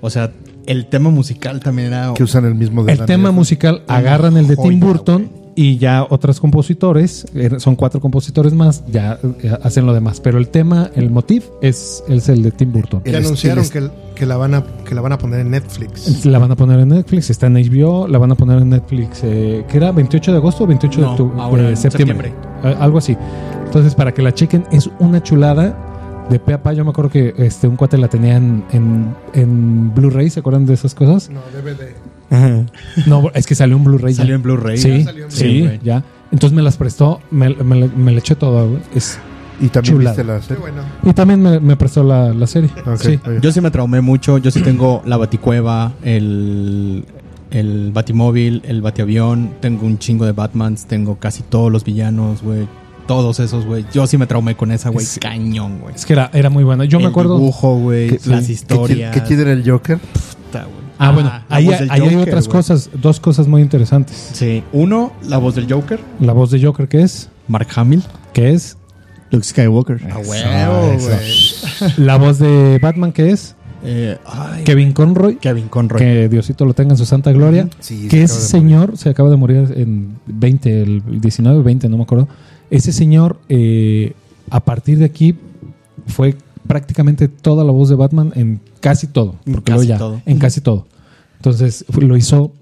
o sea, el tema musical también era... que usan el mismo de El tema musical agarran el de Tim Burton y ya otros compositores, eh, son cuatro compositores más, ya eh, hacen lo demás. Pero el tema, el motif es, es el de Tim Burton. Ya anunciaron el que, que la van a, que la van a poner en Netflix. La van a poner en Netflix, está en HBO, la van a poner en Netflix, eh, ¿qué era? ¿28 de agosto o 28 No, de, octu- ahora de en septiembre? Eh, algo así. Entonces, para que la chequen, es una chulada de pe a pa. Yo me acuerdo que este, un cuate la tenía en, en, en Blu-ray, ¿se acuerdan de esas cosas? No, DVD. No, es que salió un Blu-ray. ya. Salió en Blu-ray. Sí, Ya salió en sí, ya. Entonces me las prestó, me, me, la- me la eché güey. Es, Y también Chulada. viste la Qué serie. bueno. y también me, me prestó la, la serie. Sí. Yo sí me traumé mucho. Yo sí tengo la baticueva, el, el batimóvil, el batiavión. Tengo un chingo de Batmans. Tengo casi todos los villanos, güey. Todos esos, güey. Yo sí me traumé con esa, güey. Sí. Cañón, güey. Es que era, era muy buena. Yo me El acuerdo. dibujo, güey. ¿Qué- Las qué- historias. ¿Qué tiene el Joker? Ah, bueno, ahí, hay otras cosas, dos cosas muy interesantes. Sí. Uno, la voz del Joker. La voz de Joker, que es? Mark Hamill. que es? Luke Skywalker. A Eso, huevo. La voz de Batman, que es? Eh, ay, Kevin Conroy. Kevin Conroy. Que Diosito lo tenga en su santa gloria. Sí, que se ese señor se acaba de morir en 20, el 19, 20, no me acuerdo. Ese señor, eh, a partir de aquí, fue prácticamente toda la voz de Batman en casi todo. En Porque casi ya, todo. En casi todo. Entonces lo hizo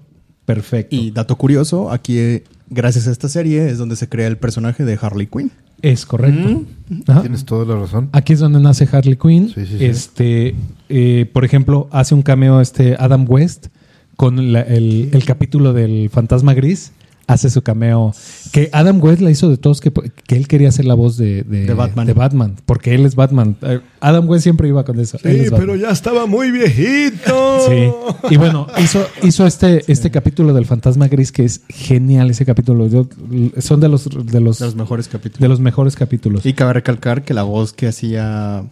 perfecto. Y dato curioso, aquí, eh, gracias a esta serie, es donde se crea el personaje de Harley Quinn. es correcto. Ajá. Tienes toda la razón. Aquí es donde nace Harley Quinn. Sí, sí, sí. Este, eh, por ejemplo, hace un cameo este Adam West con la- el, el capítulo del Fantasma Gris. Hace su cameo. Que Adam West la hizo de todos, que, que él quería hacer la voz de, De Batman. de Batman, porque él es Batman. Eh, Adam West siempre iba con eso. Sí, es pero ya estaba muy viejito. Sí. Y bueno, hizo, hizo este, este capítulo del Fantasma Gris que es genial ese capítulo. Yo- son de los, de los, De los mejores capítulos. de los mejores capítulos. Y cabe recalcar que la voz que hacía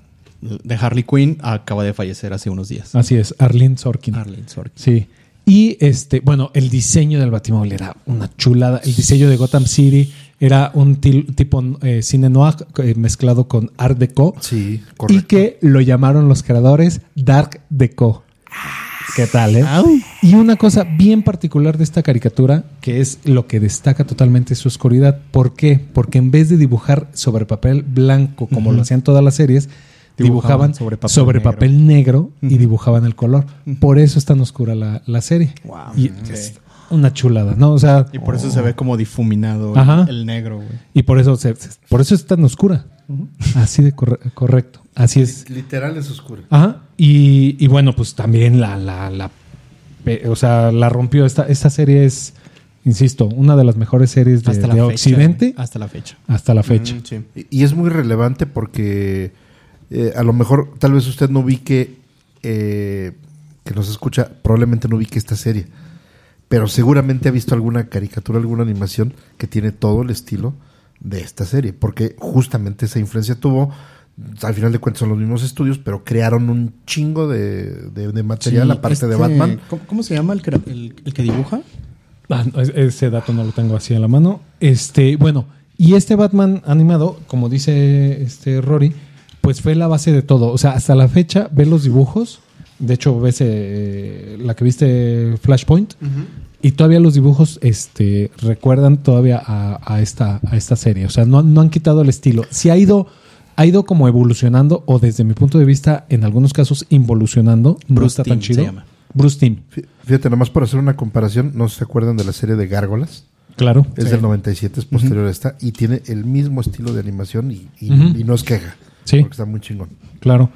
de Harley Quinn acaba de fallecer hace unos días. Así es, Arlene Sorkin. Arlene Sorkin. Sí. Y este, bueno, el diseño del Batimóvil era una chulada. El diseño de Gotham City era un til- tipo eh, cine noir eh, mezclado con Art Deco. Sí, Y correcto. que lo llamaron los creadores Dark Deco. ¿Qué tal, eh? Y una cosa bien particular de esta caricatura, que es lo que destaca totalmente su oscuridad. ¿Por qué? Porque en vez de dibujar sobre papel blanco, como lo hacían todas las series, dibujaban, Dibujaban sobre sobre papel, papel negro, y dibujaban el color. Por eso es tan oscura la, la serie. Y es una chulada, ¿no? O sea, Y por eso se ve como difuminado el- Ajá. el negro, güey. y por eso, se- se- por eso es tan oscura. Así de corre- correcto. Así es. Literal es oscuro. Ajá. Y, y bueno, pues también la, la, la o sea, la rompió. Esta, esta serie es, insisto, una de las mejores series de, Hasta de la fecha. Occidente. Hasta la fecha. hasta la fecha. sí. Y y es muy relevante porque eh, a lo mejor tal vez usted no ubique, eh, que nos escucha, probablemente no ubique esta serie. Pero seguramente ha visto alguna caricatura, alguna animación que tiene todo el estilo de esta serie. Porque justamente esa influencia tuvo, al final de cuentas son los mismos estudios, pero crearon un chingo de, de- de material Sí, aparte de este- Batman. ¿Cómo, cómo se llama el que, el, el que dibuja? Ah, no, es- ese dato no lo tengo así en la mano. Este, bueno, y este Batman animado, como dice este Rory, pues fue la base de todo. O sea, hasta la fecha ve los dibujos. De hecho, ves eh, la que viste Flashpoint. Y todavía los dibujos este, recuerdan todavía a, a esta, a esta serie. O sea, no, no han quitado el estilo. Sí ha ido, ha ido como evolucionando, o desde mi punto de vista, en algunos casos, involucionando. No Bruce está tan Timm se chido. llama. Bruce Team, Fí- Fíjate, nomás por hacer una comparación, no se acuerdan de la serie de Gárgolas. claro. Es del 97, es posterior a esta, y tiene el mismo estilo de animación y, y no es queja. Sí. Porque está muy chingón. Claro.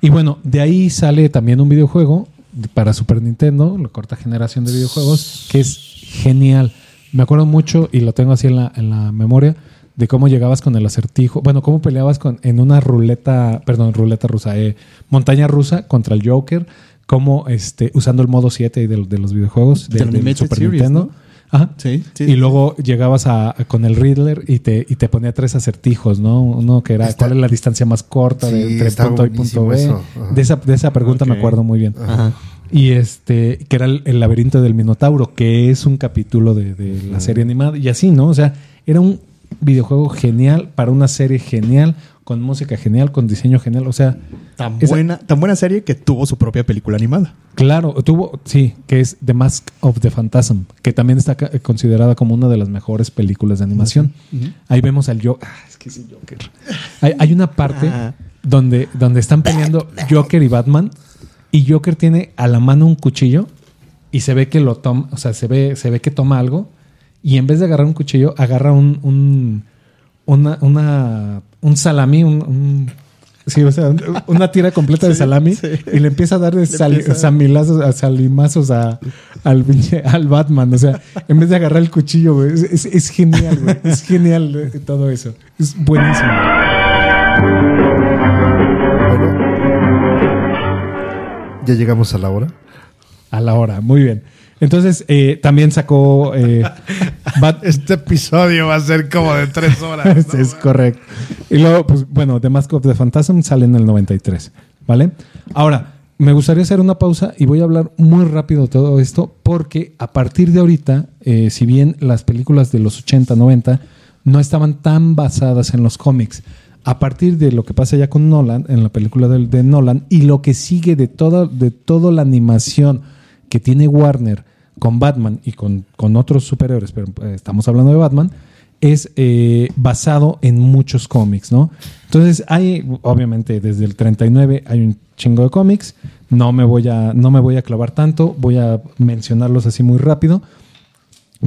Y bueno, de ahí sale también un videojuego de- para Super Nintendo, la corta generación de videojuegos, que es genial. Me acuerdo mucho, y lo tengo así en la, en la memoria, de cómo llegabas con el acertijo. Bueno, cómo peleabas con, en una ruleta, perdón, ruleta rusa, eh, montaña rusa contra el Joker, cómo este, usando el modo 7 de, de los videojuegos de, Super Series, Nintendo. ¿no? Ajá. Sí, sí. Y luego llegabas a, a- con el Riddler y te, y te ponía tres acertijos, ¿no? Uno que era Está- cuál es la distancia más corta de entre punto A y punto B. De esa, de esa pregunta me acuerdo muy bien. Ajá. Y este, que era el, el laberinto del Minotauro, que es un capítulo de, de la serie animada. Y así, ¿no? O sea, era un videojuego genial para una serie genial, con música genial, con diseño genial. O sea, Tan esa- buena, tan buena serie que tuvo su propia película animada. Claro, tuvo, sí, que es The Mask of the Phantasm, que también está ca- considerada como una de las mejores películas de animación. Ahí vemos al Joker. Ah, es que es el Joker. Hay, hay una parte Ah. donde, donde están peleando Joker y Batman, y Joker tiene a la mano un cuchillo y se ve que lo toma, o sea, se ve, se ve que toma algo, y en vez de agarrar un cuchillo, agarra un, un, una, una, un salami, un, un- sí, o sea, un- una tira completa de salami y le empieza a dar de empieza- samilazos, a salimazos a, al, al Batman. O sea, en vez de agarrar el cuchillo, güey, es, es- es genial, güey. Es genial eh, todo eso. Es buenísimo. Bueno, ya llegamos a la hora. A la hora, muy bien. Entonces, eh, también sacó eh, Bat- Este episodio va a ser como de tres horas. Es correcto. Y luego, pues bueno, The Mask of the Phantasm sale en el 93, ¿vale? Ahora, me gustaría hacer una pausa y voy a hablar muy rápido de todo esto porque a partir de ahorita, eh, si bien las películas de los 80, 90 no estaban tan basadas en los cómics, a partir de lo que pasa ya con Nolan, en la película de, de Nolan, y lo que sigue de toda, de toda la animación que tiene Warner con Batman y con, con otros superhéroes, pero eh, estamos hablando de Batman, es eh, basado en muchos cómics, ¿no? Entonces hay, obviamente, desde el 39 hay un chingo de cómics. No me voy a, no me voy a clavar tanto, voy a mencionarlos así muy rápido.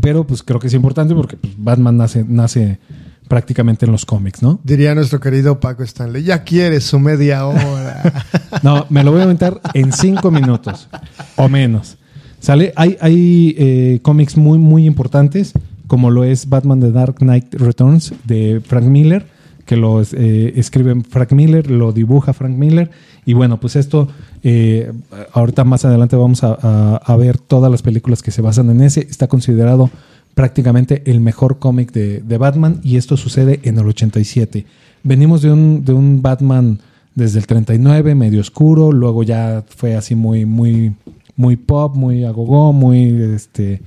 Pero pues creo que es importante porque pues, Batman nace, nace prácticamente en los cómics, ¿no? Diría nuestro querido Paco Stanley, ya quieres su media hora. No, me lo voy a aventar en cinco minutos o menos. ¿Sale? Hay, hay eh, cómics muy, muy importantes, como lo es Batman The Dark Knight Returns de Frank Miller, que lo eh, escribe Frank Miller, lo dibuja Frank Miller. Y bueno, pues esto, eh, ahorita más adelante vamos a, a- a ver todas las películas que se basan en ese. Está considerado prácticamente el mejor cómic de, de Batman y esto sucede en el 87. Venimos de un, de un Batman desde el 39, medio oscuro, luego ya fue así muy, muy, muy pop, muy agogó, muy, este,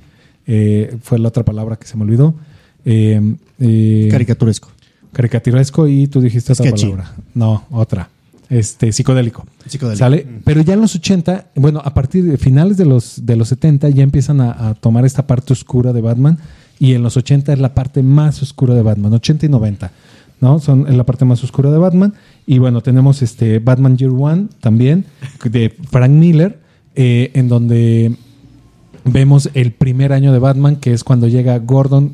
eh, fue la otra palabra que se me olvidó. Eh, eh, Caricaturesco. caricaturesco y tú dijiste otra palabra. No, otra. Este, psicodélico. Psicodélico. ¿Sale? Pero ya en los 80, bueno, a partir de finales de los, de los 70 ya empiezan a, a tomar esta parte oscura de Batman y en los 80 es la parte más oscura de Batman, 80 y 90, ¿no? Son la parte más oscura de Batman y bueno, tenemos este Batman Year One también de Frank Miller eh, en donde vemos el primer año de Batman que es cuando llega Gordon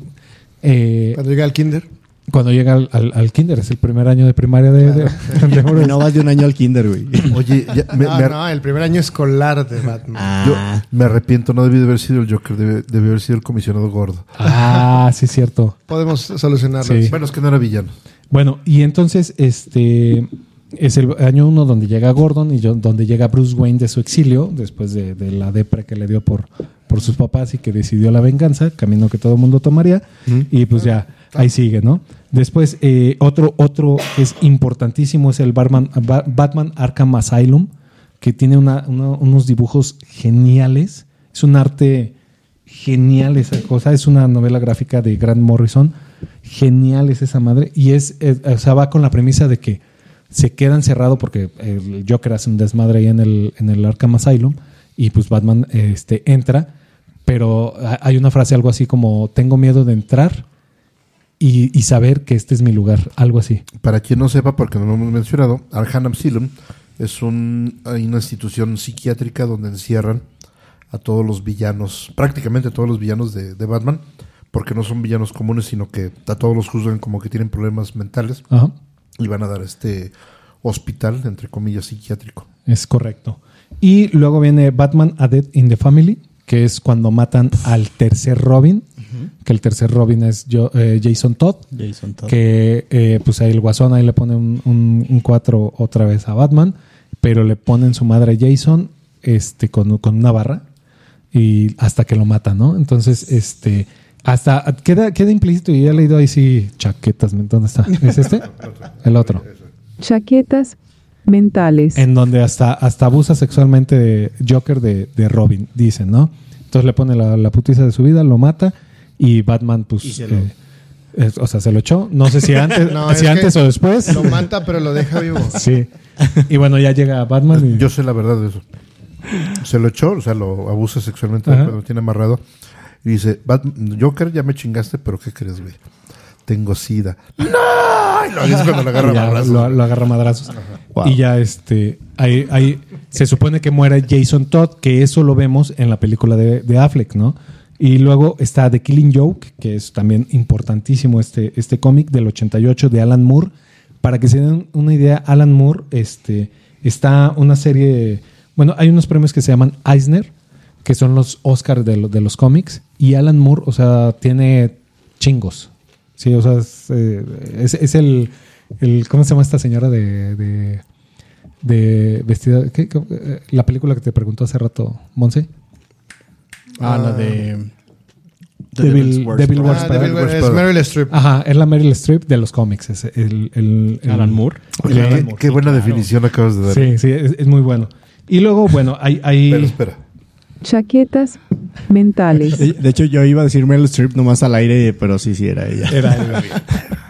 eh, Cuando llega al kinder. cuando llega al, al- al kinder, es el primer año de primaria de, de- de Bruce. No vas de un año al kinder, güey. Oye, ya- me, no, me- no, el primer año escolar de Batman. yo Ah, me arrepiento, no debí de haber sido el Joker, debe, debió haber sido el comisionado gordo. Ah, sí, cierto. Podemos solucionarlo. Sí. Bueno, es que no era villano. Bueno, y entonces este es el año uno donde llega Gordon y yo- donde llega Bruce Wayne de su exilio, después de, de la depre que le dio por, por sus papás y que decidió la venganza, camino que todo el mundo tomaría, y pues ya ahí sigue, ¿no? Después, eh, otro, otro que es importantísimo es el Batman, Ba- Batman Arkham Asylum, que tiene una- una- unos dibujos geniales. Es un arte genial esa cosa. Es una novela gráfica de Grant Morrison. Genial es esa madre. Y es, eh, o sea, va con la premisa de que se queda encerrado porque el Joker hace un desmadre ahí en el, en el Arkham Asylum. Y pues Batman este, entra. Pero ha- hay una frase algo así como: Tengo miedo de entrar y, y saber que este es mi lugar. Algo así. Para quien no sepa, porque no lo hemos mencionado, Arkham Asylum es un- hay una institución psiquiátrica donde encierran a todos los villanos, prácticamente a todos los villanos de, de Batman, porque no son villanos comunes, sino que a todos los juzgan como que tienen problemas mentales Ajá. Y van a dar este hospital, entre comillas, psiquiátrico. Es correcto. Y luego viene Batman A Death in the Family, que es cuando matan al tercer Robin, que el tercer Robin es yo- eh, Jason Todd, Jason Todd. que eh, pues ahí el guasón ahí le pone un, un, un 4 otra vez a Batman, pero le ponen su madre Jason este, con, con una barra y hasta que lo mata, ¿no? Entonces, este... Hasta queda, queda implícito y he leído ahí sí chaquetas. ¿Dónde está? ¿Es este? El otro. Chaquetas mentales. En donde hasta, hasta abusa sexualmente de Joker de, de Robin, dicen, ¿no? Entonces le pone la, la putiza de su vida, lo mata y Batman, pues. Y se lo- eh, o sea, se lo echó. No sé si antes, No, si es antes o después. Lo mata, pero lo deja vivo. Sí. Y bueno, ya llega Batman. Y, Yo sé la verdad de eso. Se lo echó, o sea, lo abusa sexualmente cuando lo tiene amarrado. Y dice, "Bat- Joker, ya me chingaste, pero ¿qué crees, güey? Tengo sida. ¡No! Y lo cuando lo agarra ya madrazos, lo, lo agarra madrazos. Wow. Y ya este. Ahí, ahí se supone que muere Jason Todd, que eso lo vemos en la película de, de Affleck, ¿no? Y luego está The Killing Joke, que es también importantísimo este, este cómic del 88 de Alan Moore. Para que se den una idea, Alan Moore este, está una serie. Bueno, hay unos premios que se llaman Eisner, que son los Oscars de, lo- de los cómics. Y Alan Moore, o sea, tiene chingos. Sí, o sea, es, eh, es- es el, el- ¿Cómo se llama esta señora de. de, de vestida. Eh, La película que te preguntó hace rato, Monse. Ah, la de. The Devil- Devil Ah, Worst es Part. Meryl Streep. Ajá, es la Meryl Streep de los cómics. Es el, el- el- Alan Moore. Oye, el- qué, qué buena definición acabas de dar. Sí, sí, es, es muy bueno. Y luego, bueno, hay. hay Pero espera. Chaquetas mentales. De, de hecho, yo iba a decir Meryl Streep nomás al aire, pero sí, sí era ella. era el-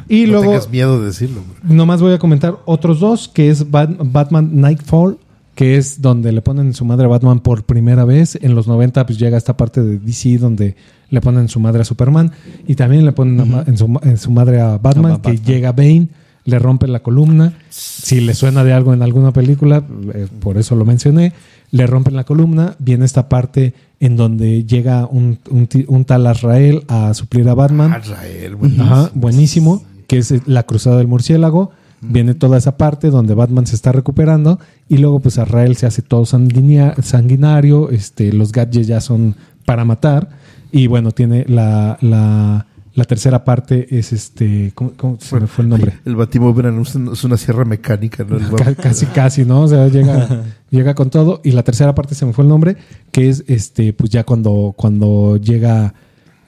y no luego, tengas miedo de decirlo, güey. nomás voy a comentar otros dos, que es Bat- Batman Nightfall, que es donde le ponen su madre a Batman por primera vez. En los 90 pues llega esta parte de DC donde le ponen su madre a Superman y también le ponen en, su, ma- en su madre a Batman, A Ba- que Batman. llega Bane, le rompe la columna. Si le suena de algo en alguna película, eh, por eso lo mencioné, le rompen la columna. Viene esta parte en donde llega un, un tal Azrael a suplir a Batman. Azrael, buenísimo. Ajá, buenísimo, que es la cruzada del murciélago. Viene toda esa parte donde Batman se está recuperando y luego pues Azrael se hace todo sanguinario, este, los gadgets ya son para matar y bueno, tiene la, la, la tercera parte es este, ¿cómo, cómo se me fue el nombre? El Batimóvil es una- es una sierra mecánica, ¿no? Casi casi no o sea llega llega con todo y la tercera parte se me fue el nombre que es este pues ya cuando cuando llega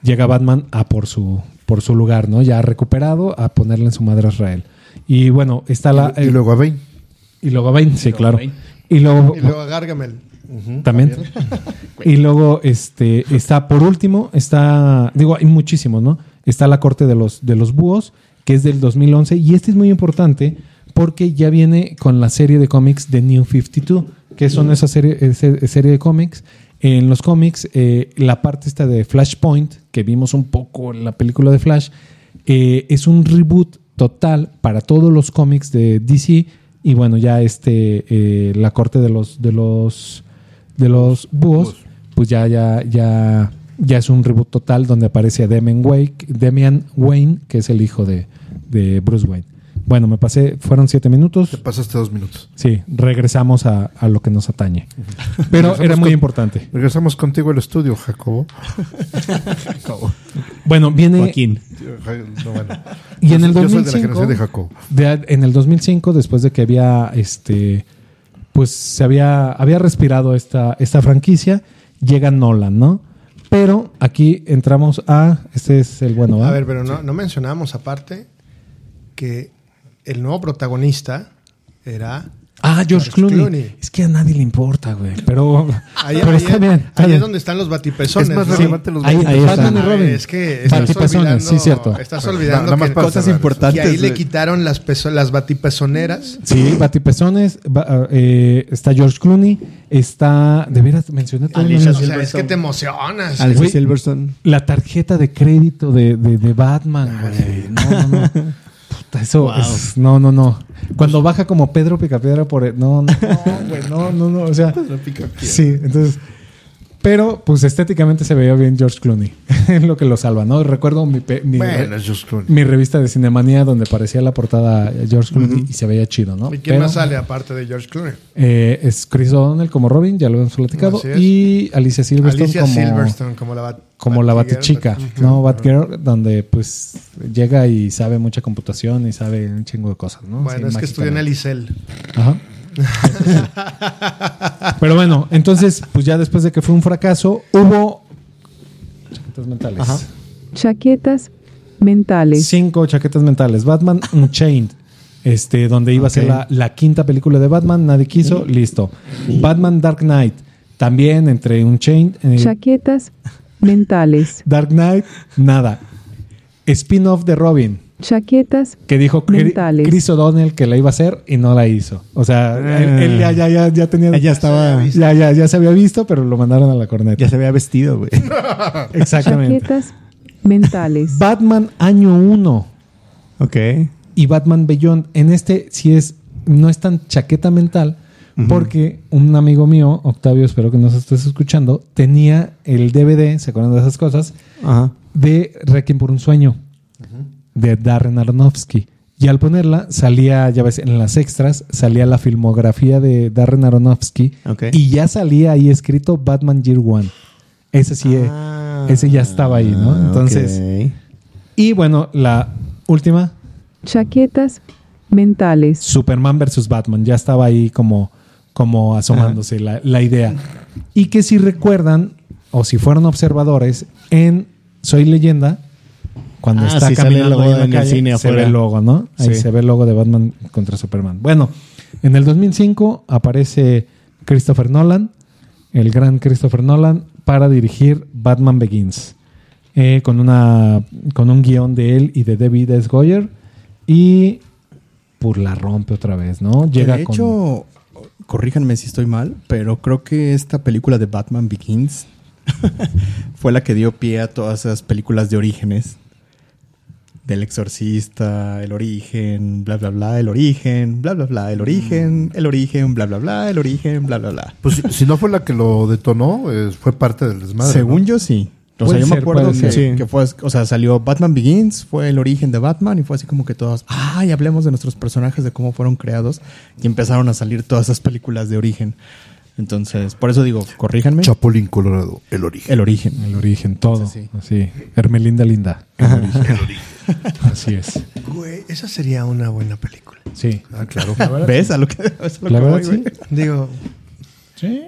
llega Batman a por su por su lugar no ya recuperado a ponerle en su madre a Israel y bueno está la y luego a Bane. y luego Bane sí claro Bane. y luego, Y luego a Gargamel. también y luego este está por último está digo hay muchísimos no está la corte de los de los búhos que es del 2011 y este es muy importante porque ya viene con la serie de cómics de New 52 que son esa serie ese- serie de cómics. En los cómics eh, la parte esta de Flashpoint que vimos un poco en la película de Flash eh, es un reboot total para todos los cómics de DC y bueno ya este eh, la corte de los de los de los búhos. pues ya ya ya ya es un reboot total donde aparece Damian Wayne, Damian Wayne que es el hijo de, de Bruce Wayne bueno me pasé fueron siete Te minutos pasaste dos minutos. sí regresamos a, a lo que nos atañe pero era muy con- importante Regresamos contigo al estudio, Jacobo. bueno viene Joaquín. No, bueno. Y en el Yo soy de la 2005 generación de Jacobo. de- en el 2005, después de que había, este, pues se había, había respirado esta, esta franquicia, llega Nolan, ¿no? Pero aquí entramos a, este es el bueno. A ver, pero no, no mencionamos aparte que el nuevo protagonista era. Ah, George, George Clooney. Clooney. Es que a nadie le importa, güey. Pero, Ahí, pero ahí- está bien. está ahí bien. es donde están los batipezones. Es más ¿no? relevante los ahí- ahí batipezones. están. Ah, Robin. Es que estás Batipezones, olvidando, sí, cierto. Estás olvidando más que Cosas cerrar. importantes. que ahí le quitaron las, pezo- las batipezoneras. Sí, batipezones. va- eh, está George Clooney. Está, de veras, mencioné todo. Alicia O ¿no? sea, es que te emocionas. Alicia. Silverstone. La tarjeta de crédito de, de, de Batman, güey. No, no, no. Eso Wow. es- no, no, no. Cuando baja como Pedro Picapiedra por el- no, no, no, güey, no, no, no, o sea, sí, entonces pero pues estéticamente se veía bien George Clooney. es lo que lo salva, ¿no? Recuerdo mi, pe- mi, Bueno, mi revista de Cinemanía donde aparecía la portada George Clooney y se veía chido, ¿no? ¿Y quién Pero, más sale aparte de George Clooney? eh, es Chris O'Donnell como Robin, ya lo hemos platicado, y Alicia Silverstone Alicia como Silverstone, como la Bat- como la Batgirl, Batichica, Bat- ¿no? Batgirl, donde pues llega y sabe mucha computación y sabe un chingo de cosas, ¿no? Bueno, es que estudió en mágicamente. el ICEL. Ajá. Pero bueno, entonces, pues ya después de que fue un fracaso, hubo chaquetas mentales. Ajá. Chaquetas mentales. Cinco chaquetas mentales. Batman Unchained. Este, donde iba a ser la quinta película de Batman, nadie quiso, listo. Batman Dark Knight, también entre Unchained. eh, Chaquetas mentales. Dark Knight, nada. spin-off de Robin. Chaquetas, Que dijo Mentales. Chris O'Donnell que la iba a hacer y no la hizo. O sea, él, él ya, ya, ya, ya tenía. Ella estaba. Ya, ya, ya se había visto, pero lo mandaron a la corneta. Ya se había vestido, güey. Exactamente. chaquetas mentales, Batman año 1 ok. y Batman Beyond. En este sí es, no es tan chaqueta mental, porque un amigo mío, Octavio, espero que nos estés escuchando, tenía el DVD, ¿se acuerdan de esas cosas? Ajá. De Requiem por un sueño, de Darren Aronofsky. Y al ponerla, salía, ya ves, en las extras, salía la filmografía de Darren Aronofsky Ok. y ya salía ahí escrito Batman Year One. Ese sí, eh, Ah, ese ya estaba ahí, ¿no? Entonces, y bueno, la última, chaquetas mentales, Superman versus Batman. Ya estaba ahí como, como asomándose la, la idea. Y que si recuerdan, o si fueron observadores, en Soy Leyenda, cuando Ah, está sí, sale el caminando logo en el calle, cine se afuera. ve el logo, ¿no? Ahí Sí. se ve el logo de Batman contra Superman. Bueno, en el 2005 aparece Christopher Nolan, el gran Christopher Nolan, para dirigir Batman Begins. eh, con, una, con un guion de él y de David S. Goyer. Y pues la rompe otra vez, ¿no? Llega de con... hecho, corríjanme si estoy mal, pero creo que esta película de Batman Begins fue la que dio pie a todas esas películas de orígenes. Del exorcista, el origen, bla, bla, bla, el origen, bla, bla, bla, el origen, el origen, bla, bla, bla, el origen, bla, bla, bla. Pues si, si no fue la que lo detonó, eh, fue parte del desmadre. Según ¿no? yo sí. O sea, yo me acuerdo que, fue, o sea, salió Batman Begins, fue el origen de Batman y fue así como que todos, ay, hablemos de nuestros personajes, de cómo fueron creados y empezaron a salir todas esas películas de origen. Entonces, por eso digo, corríjanme. Chapulín Colorado, el origen. El origen. El origen, todo. Sí, sí. Así. Hermelinda Linda. El origen. Así es. Güey, esa sería una buena película. Sí. Ah, claro. ¿Ves? A lo que, es a lo La que verdad, voy, sí. Digo, Sí.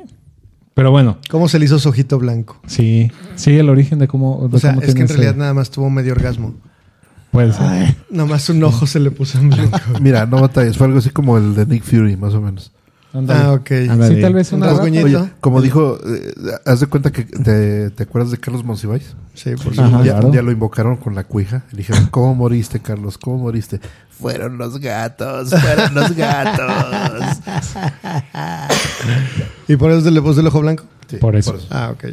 Pero bueno, ¿cómo se le hizo su ojito blanco? sí. Sí, el origen de cómo. de O sea, cómo es que en realidad ese- nada más tuvo medio orgasmo. Puede ser. Nomás un ojo se le puso en blanco. Mira, no batallas. Fue algo así como el de Nick Fury, más o menos. Ándale. ah, ok. Ándale. Sí, tal vez Un una rata. rasguñito. Oye, como dijo, eh, haz de cuenta que te, te acuerdas de Carlos Monsiváis. Sí, por Ajá. supuesto. ya, claro. un día lo invocaron con la cuija. Y le dijeron, ¿cómo moriste, Carlos? ¿Cómo moriste? Fueron los gatos, fueron los gatos. ¿Y por eso se le puso el ojo blanco? Sí, Por eso. Ah, ok.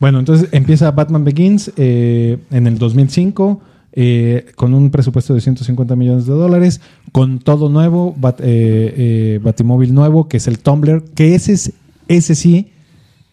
Bueno, entonces empieza Batman Begins eh, en el 2005 eh, con un presupuesto de 150 millones de dólares, con todo nuevo, bat- eh, eh, Batimóvil nuevo, que es el Tumblr, que ese, es- ese sí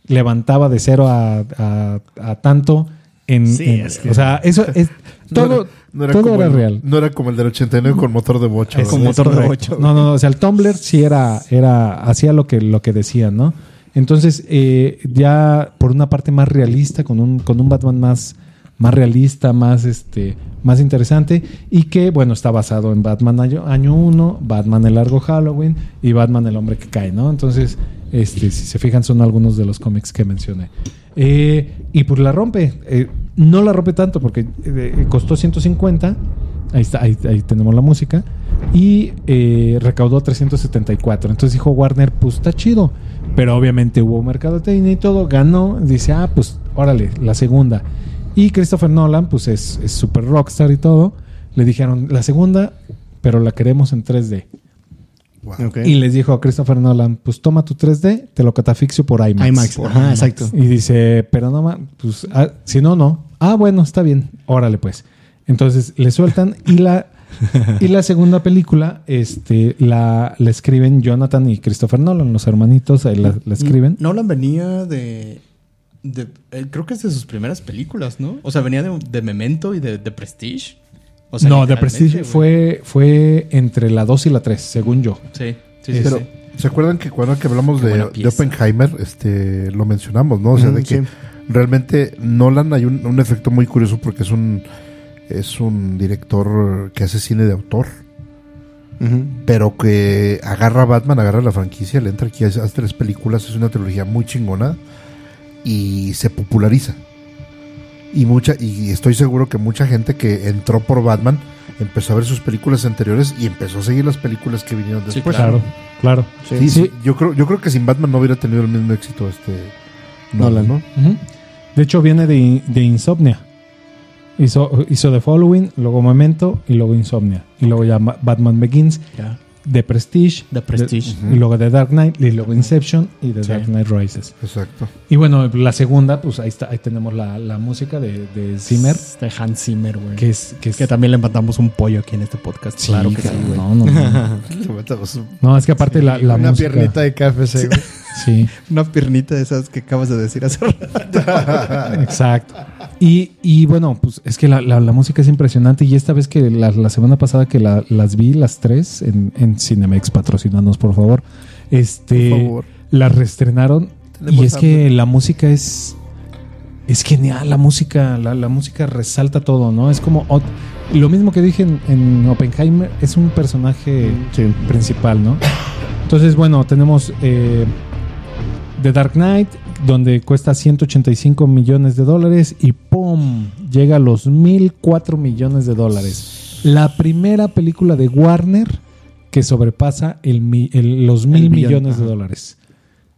levantaba de cero a, a- a tanto. En, Sí, en- es que- O sea, eso es. No Todo, era- no era todo como era el- real. No era como el del 89 con motor de bocho. Es- Con motor de correcto. ocho. No, no, no. O sea, el Tumblr sí era, era, hacía lo que, lo que decían, ¿no? Entonces, eh, ya por una parte más realista, con un, con un Batman más, más realista, más este, más interesante, y que bueno, está basado en Batman año, año 1, Batman el largo Halloween y Batman el hombre que cae, ¿no? Entonces, este, si se fijan, son algunos de los cómics que mencioné. Eh, y pues la rompe. Eh, no la rompe tanto porque eh, costó 150. Ahí está, ahí, ahí tenemos la música. Y recaudó 374. Entonces dijo Warner, pues está chido. Pero obviamente hubo mercadotecnia y todo. Ganó. Dice, ah, pues órale, la segunda. Y Christopher Nolan, pues es es super rockstar y todo. Le dijeron, la segunda, pero la queremos en 3D. Wow. Ok. Y les dijo a Christopher Nolan, pues toma tu 3D, te lo catafixio por IMAX. IMAX. Ajá, exacto. Y dice, pero no, ma- pues, ah, si no, no. Ah, bueno, está bien. Órale, pues. Entonces le sueltan y la y la segunda película, este, la, la escriben Jonathan y Christopher Nolan, los hermanitos, ahí la, la escriben. Nolan venía de. De- eh, creo que es de sus primeras películas, ¿no? O sea, venía de, de Memento y de, de Prestige. O sea, no, The Prestige fue, fue entre la 2 y la 3, según yo. Sí, sí, sí. Pero, sí. ¿se acuerdan que cuando que hablamos de, de. Oppenheimer, este, lo mencionamos, ¿no? O sea, de que sí. realmente Nolan hay un, un efecto muy curioso porque es un es un director que hace cine de autor, pero que agarra a Batman, agarra la franquicia, le entra aquí, hace hace tres películas, es una trilogía muy chingona y se populariza. Y mucha y estoy seguro que mucha gente que entró por Batman empezó a ver sus películas anteriores y empezó a seguir las películas que vinieron Sí, después. Claro, claro. Sí, Sí. sí, yo creo, yo creo que sin Batman no hubiera tenido el mismo éxito este Nolan. ¿no? De hecho, viene de, de Insomnia. Hizo, hizo The Following, luego Memento y luego Insomnia. Y luego ya Ma- Batman Begins, Ya. The Prestige, The Prestige. de- y luego The Dark Knight, y luego Inception y The Sí. Dark Knight Rises. Exacto. Y bueno, la segunda, pues ahí está, ahí tenemos la, la música de, de Zimmer, De Hans Zimmer, güey. que es, que es Que también le mandamos un pollo aquí en este podcast. Sí, claro que sí, güey. No, no, no. Le metemos un- No, es que aparte la, la Una música. piernita de KFC, güey. Sí, Una piernita de esas que acabas de decir hace rato. exacto. Y, y bueno, pues es que la, la- la música es impresionante. Y esta vez que la, la semana pasada que la- las vi, las tres, en, en Cinemex, patrocinanos por favor. Este, Por favor. las reestrenaron. Tenemos y es hambre. que la música es. Es genial, la música, la, la música resalta todo, ¿no? Es como. Lo mismo que dije en, en Oppenheimer, es un personaje Sí. principal, ¿no? Entonces, bueno, tenemos eh, The Dark Knight, donde cuesta 185 millones de dólares y ¡pum! Llega a los 1004 millones de dólares. La primera película de Warner que sobrepasa el mi- el- los mil millones de dólares.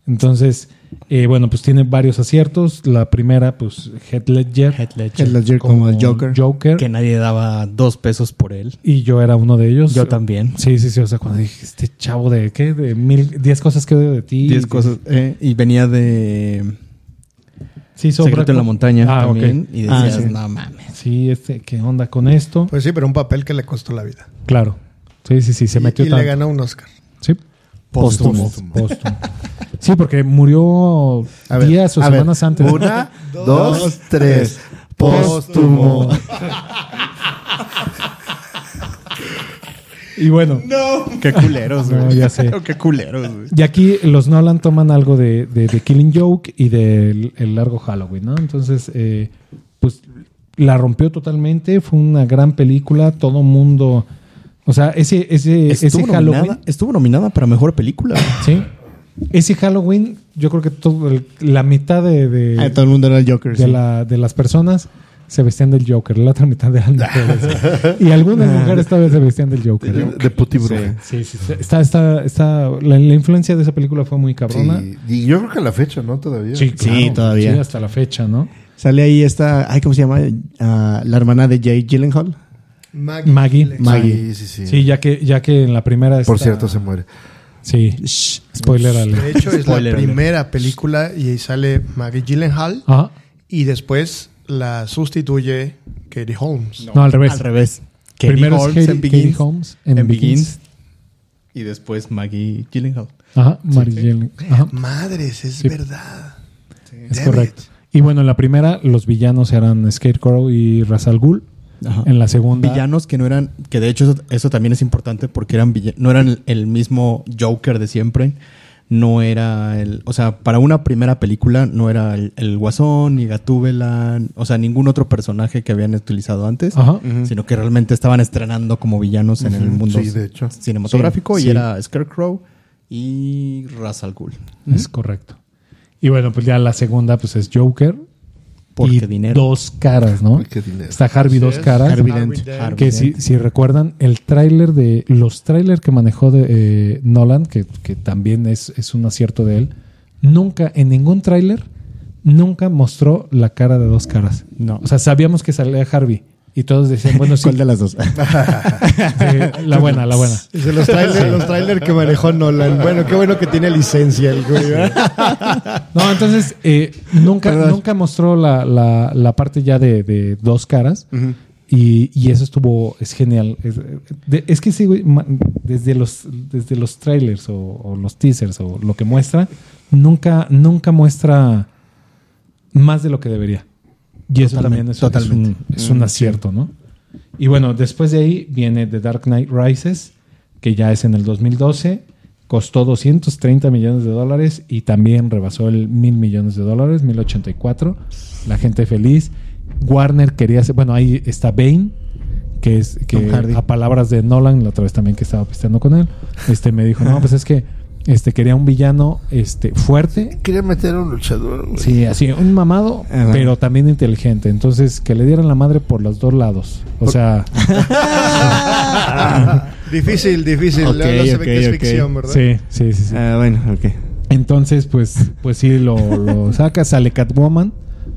Entonces, eh, bueno, pues tiene varios aciertos. La primera, pues, Heath Ledger. Heath Ledger. Heath Ledger como el Joker. Joker. Que nadie daba dos pesos por él. Y yo era uno de ellos. Yo también. Sí, sí, sí. O sea, cuando dije, este chavo de qué? De mil, diez cosas que odio de ti. Diez cosas. eh, y venía de Sí. Secreto en la Montaña Ah, también. Y Ah, decías, sí. no mames. Sí, este, ¿qué onda con esto? Pues sí, pero un papel que le costó la vida. Claro. Sí, sí, sí. Se y metió y tanto. le ganó un Oscar. Sí. Póstumo. Póstumo. Sí, porque murió A ver, días o a ver. semanas antes. Una, dos, tres. Póstumo. Y bueno, Qué culeros, güey. No, ya sé. Qué culeros, güey. y aquí los Nolan toman algo de, de, de Killing Joke y del el largo Halloween, ¿no? Entonces, eh, pues la rompió totalmente. Fue una gran película. Todo mundo. O sea, ese, ese, ese Halloween. nominada, estuvo nominada para mejor película. Sí. Ese Halloween, yo creo que todo el- la mitad de, de, Ah, todo el mundo era el Joker. de sí. la, de las personas se vestían del Joker. La otra mitad eran mujeres. y algunas mujeres todavía se vestían del De, Joker. de puti bruja. Sí, sí, sí. Está, está, está, la, la influencia de esa película fue muy cabrona. Sí, Y yo creo que a la fecha, ¿no? Todavía. Sí, claro. Sí, todavía. Sí, hasta la fecha, ¿no? Sale ahí esta, ay, ¿cómo se llama? Ah, la hermana de Jay Gyllenhaal. Maggie. Maggie. Gyllenhaal. Maggie. Sí, sí, sí. Sí, ya que, ya que en la primera. Por está- cierto, se muere. Sí. Spoiler alert. De hecho, es Spoiler la alert. primera película y ahí sale Maggie Gyllenhaal Ajá. y después la sustituye Katie Holmes. No, al revés. Al revés. Primero Katie es Katie, en Katie Begins, Holmes en, en Begins. Begins. Y después Maggie Gyllenhaal. Ajá. Mary Jane. Ajá. Madres, es Sí. verdad. Es Damn correcto. Y bueno, en la primera, los villanos eran Scarecrow y Ra's al Ghul. Ajá. En la segunda. Villanos que no eran, que de hecho eso, eso también es importante porque eran no eran el, el mismo Joker de siempre. No era el, o sea, para una primera película no era el, el Guasón ni Gatúbela, o sea, ningún otro personaje que habían utilizado antes, Ajá. sino que realmente estaban estrenando como villanos en el mundo Sí, de hecho. cinematográfico Sí, y sí. era Scarecrow y Ra's al Ghul. Es correcto. Y bueno, pues ya la segunda, pues es Joker. Porque y dinero. Dos caras, ¿no? Dinero. Está Harvey dos caras. Harvey Harvey Dent. Harvey que si, si recuerdan, el tráiler de. Los tráiler que manejó de eh, Nolan, que, que también es, es un acierto de él, nunca, en ningún tráiler, nunca mostró la cara de dos caras. No. O sea, sabíamos que salía Harvey. Y todos decían, bueno, sí, ¿Cuál de las dos? sí, la buena, la buena. Los trailers los trailer que manejó Nolan. Bueno, qué bueno que tiene licencia el güey. No, entonces eh, nunca, Perdón. nunca mostró la, la, la parte ya de, de dos caras. y, y eso estuvo, es genial. Es, de- es que sí, güey, desde los, desde los trailers o, o los teasers o lo que muestra, nunca, nunca muestra más de lo que debería. Y eso también es, es un, es un acierto, ¿no? Y bueno, después de ahí viene The Dark Knight Rises, que ya es en el 2012. Costó 230 millones de dólares y también rebasó el mil millones de dólares, 1084. La gente feliz. Warner quería hacer, bueno, ahí está Bane, que es que a palabras de Nolan, la otra vez también que estaba pisteando con él, este me dijo, no, pues es que este quería un villano este fuerte, Quería meter a un luchador, güey. Sí, así, un mamado, Ajá. pero también inteligente. Entonces, que le dieran la madre por los dos lados. O sea, difícil, difícil. Ok, Luego se ok, ve que es ficción, ¿verdad? sí, sí, sí. sí. Ah, bueno, ok. Entonces, pues, pues sí, lo, lo saca. Sale Catwoman,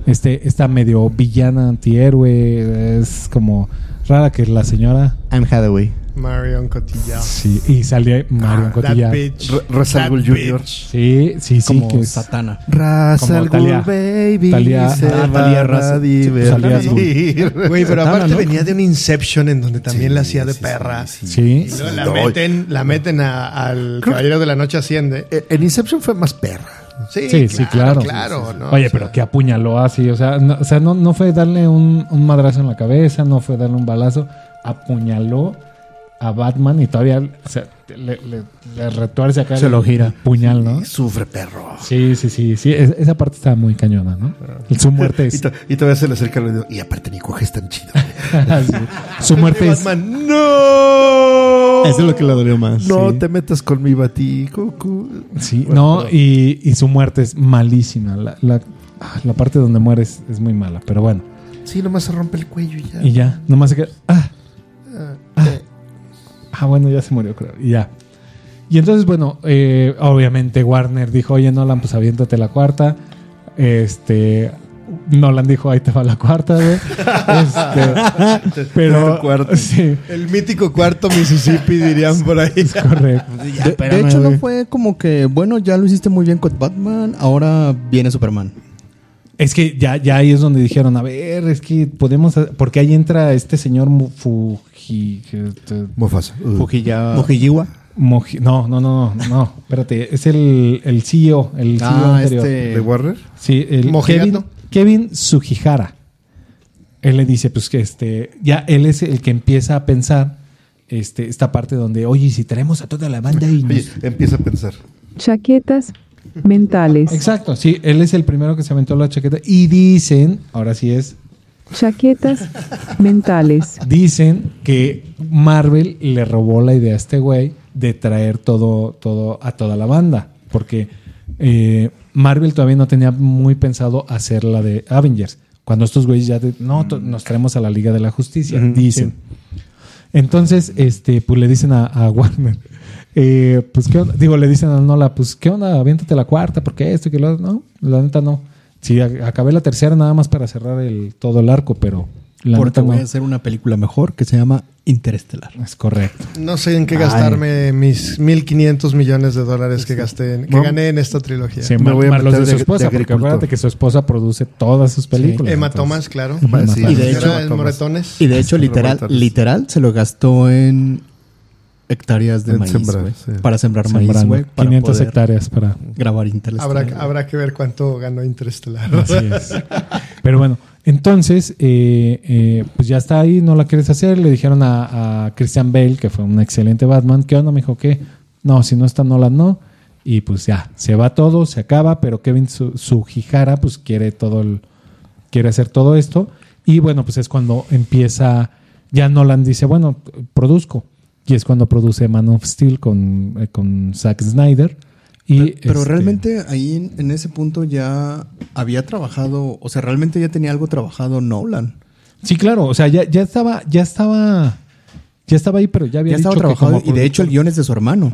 Este, esta medio villana antihéroe. Es como rara que la señora. I'm Hathaway. Marion Cotillard. Sí, y salía Marion Ah, Cotillard. bitch. Ra- Ra's al That Ghul Jr.. Sí, sí, sí. Como que es- Satana. Ghul Baby Talia- se ah, Talia Raza- divertir. Güey, pero Satana, aparte ¿no? venía de un Inception en donde también Sí, la hacía de sí, perra. sí, Sí. Y la No. meten, la meten a- al Creo- Caballero de la Noche Asciende. Eh, En Inception fue más perra. Sí, Sí, sí, claro. claro, ¿no? Oye, O sea, pero que apuñaló así, o sea, no, o sea, no, no fue darle un, un madrazo en la cabeza, no fue darle un balazo, apuñaló a Batman y todavía o sea, le, le, le retuerce acá Se el- lo gira. el puñal, ¿no? Y sufre perro. Sí, sí, sí, sí, es- esa parte estaba muy cañona, ¿no? Su muerte Y, es... to- y todavía se le acerca el dedo. Y aparte ni coges tan chido. Sí. Su muerte es... Batman, ¡No! Eso es lo que le dolió más. No Sí. te metas con mi baticucu. Sí, Bueno, no, pero- y, y su muerte es malísima. La, la, ah, la parte donde muere es, es muy mala, pero bueno. Sí, nomás se rompe el cuello y ya. Y ya, nomás se queda... Ah, Ah, bueno, ya se murió, creo. Y ya. Y entonces, bueno, eh, obviamente Warner dijo, oye, Nolan, pues aviéntate la cuarta. Este. Nolan dijo, ahí te va la cuarta, güey. Este, pero. cuarta. Sí, El mítico cuarto Mississippi, dirían por ahí. es correcto. De, de hecho, no fue como que, bueno, ya lo hiciste muy bien con Batman, ahora viene Superman. Es que ya, ya ahí es donde dijeron, a ver, es que podemos. Porque ahí entra este señor Mu- Fuji. este, Mufasa. Uh. Moji- no, no, no, no, no. Espérate, es el, el CEO, el CEO Ah, anterior. este. ¿De Warner? Sí, el Mojigato. Kevin, Kevin Sugihara. Él le dice, pues que este, ya él es el que empieza a pensar este, esta parte donde, oye, ¿y si traemos a toda la banda y nos-" Oye, empieza a pensar. Chaquetas mentales. Exacto, sí, él es el primero que se aventó la chaqueta y dicen, ahora sí es, Chaquetas mentales. dicen que Marvel le robó la idea a este güey de traer todo, todo a toda la banda, porque eh, Marvel todavía no tenía muy pensado hacer la de Avengers. Cuando estos güeyes ya de- no nos traemos a la Liga de la Justicia, dicen. Entonces, este, pues le dicen a, a Warner, eh, pues qué onda? digo, le dicen a Nola, pues qué onda, aviéntate la cuarta, porque esto y que lo otro?". no, la neta no. Sí, acabé la tercera nada más para cerrar el todo el arco, pero la Porque voy no. a hacer una película mejor que se llama Interestelar. Es correcto. No sé en qué gastarme mis 1.500 millones de dólares que gasté, en- que gané en esta trilogía. Sí, Me voy a los de su de- de esposa, porque acuérdate que su esposa produce todas sus películas. Emma entonces- Thomas, claro. Sí, Y de Era hecho- el Moretones. Y de hecho, literal, literal, se lo gastó en hectáreas de En maíz, sembrar, güey. sí. Para sembrar maíz, Sembrando güey. Para 500 poder hectáreas para... grabar Interestelar. Habrá, habrá que ver cuánto ganó Interestelar. Así es. Pero bueno, entonces, eh, eh, pues ya está ahí, no la quieres hacer. Le dijeron a, a Christian Bale, que fue un excelente Batman, ¿qué onda? Me dijo que no, si no está Nolan, no. Y pues ya, se va todo, se acaba, pero Kevin Su- Sugihara, pues quiere todo el, quiere hacer todo esto. Y bueno, pues es cuando empieza, ya Nolan dice, bueno, produzco. Y es cuando produce Man of Steel con, eh, con Zack Snyder. Y, Pero, pero este, realmente ahí en, en ese punto ya había trabajado, o sea, realmente ya tenía algo trabajado Nolan. Sí, claro, o sea, ya, ya estaba, ya estaba, ya estaba ahí, pero ya había Ya estaba dicho que trabajado y de hecho el guion es de su hermano.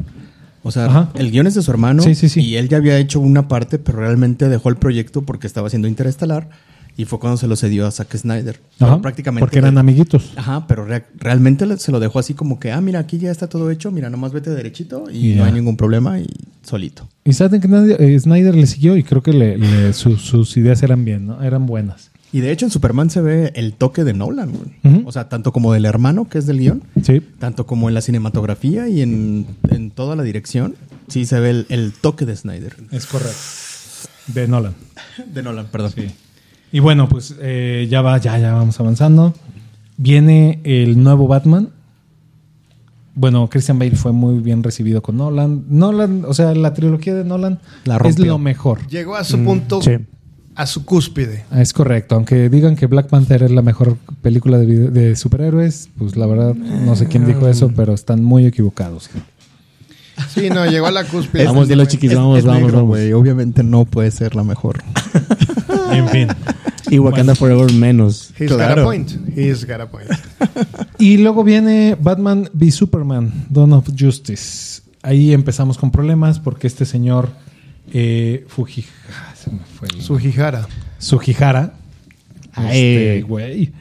O sea, Ajá. el guion es de su hermano Sí, sí, sí. y él ya había hecho una parte, pero realmente dejó el proyecto porque estaba haciendo Interestelar y fue cuando se lo cedió a Zack Snyder. Ajá, prácticamente porque eran amiguitos. Ajá, pero re- realmente se lo dejó así como que, ah, mira, aquí ya está todo hecho, mira, nomás vete derechito y no hay ningún problema y solito. Y saben que nadie- eh, Snyder le siguió y creo que le- le- su- sus ideas eran bien, ¿no? Eran buenas. Y de hecho en Superman se ve el toque de Nolan, güey. O sea, tanto como del hermano, que es del guion, Sí. tanto como en la cinematografía y en, en toda la dirección, sí se ve el, el toque de Snyder. Es correcto. De Nolan. De Nolan, perdón. Y bueno, pues eh, ya va, ya, ya vamos avanzando. Viene el nuevo Batman. Bueno, Christian Bale fue muy bien recibido con Nolan. Nolan, o sea, la trilogía de Nolan La es lo mejor. Llegó a su punto, Mm, Sí. a su cúspide. Es correcto, aunque digan que Black Panther es la mejor película de, video- de superhéroes, pues la verdad no sé quién dijo eso, pero están muy equivocados. Sí, no, llegó a la cúspide. Vamos, dilo, chiquis, vamos, es vamos, negro, vamos. güey. Obviamente no puede ser la mejor. En fin. Y Wakanda Forever menos. He's got a point. He's got a point. Y luego viene Batman v Superman, Dawn of Justice. Ahí empezamos con problemas porque este señor eh, Fuji- ah, se me fue el- Sugihara. Sugihara, Este, güey.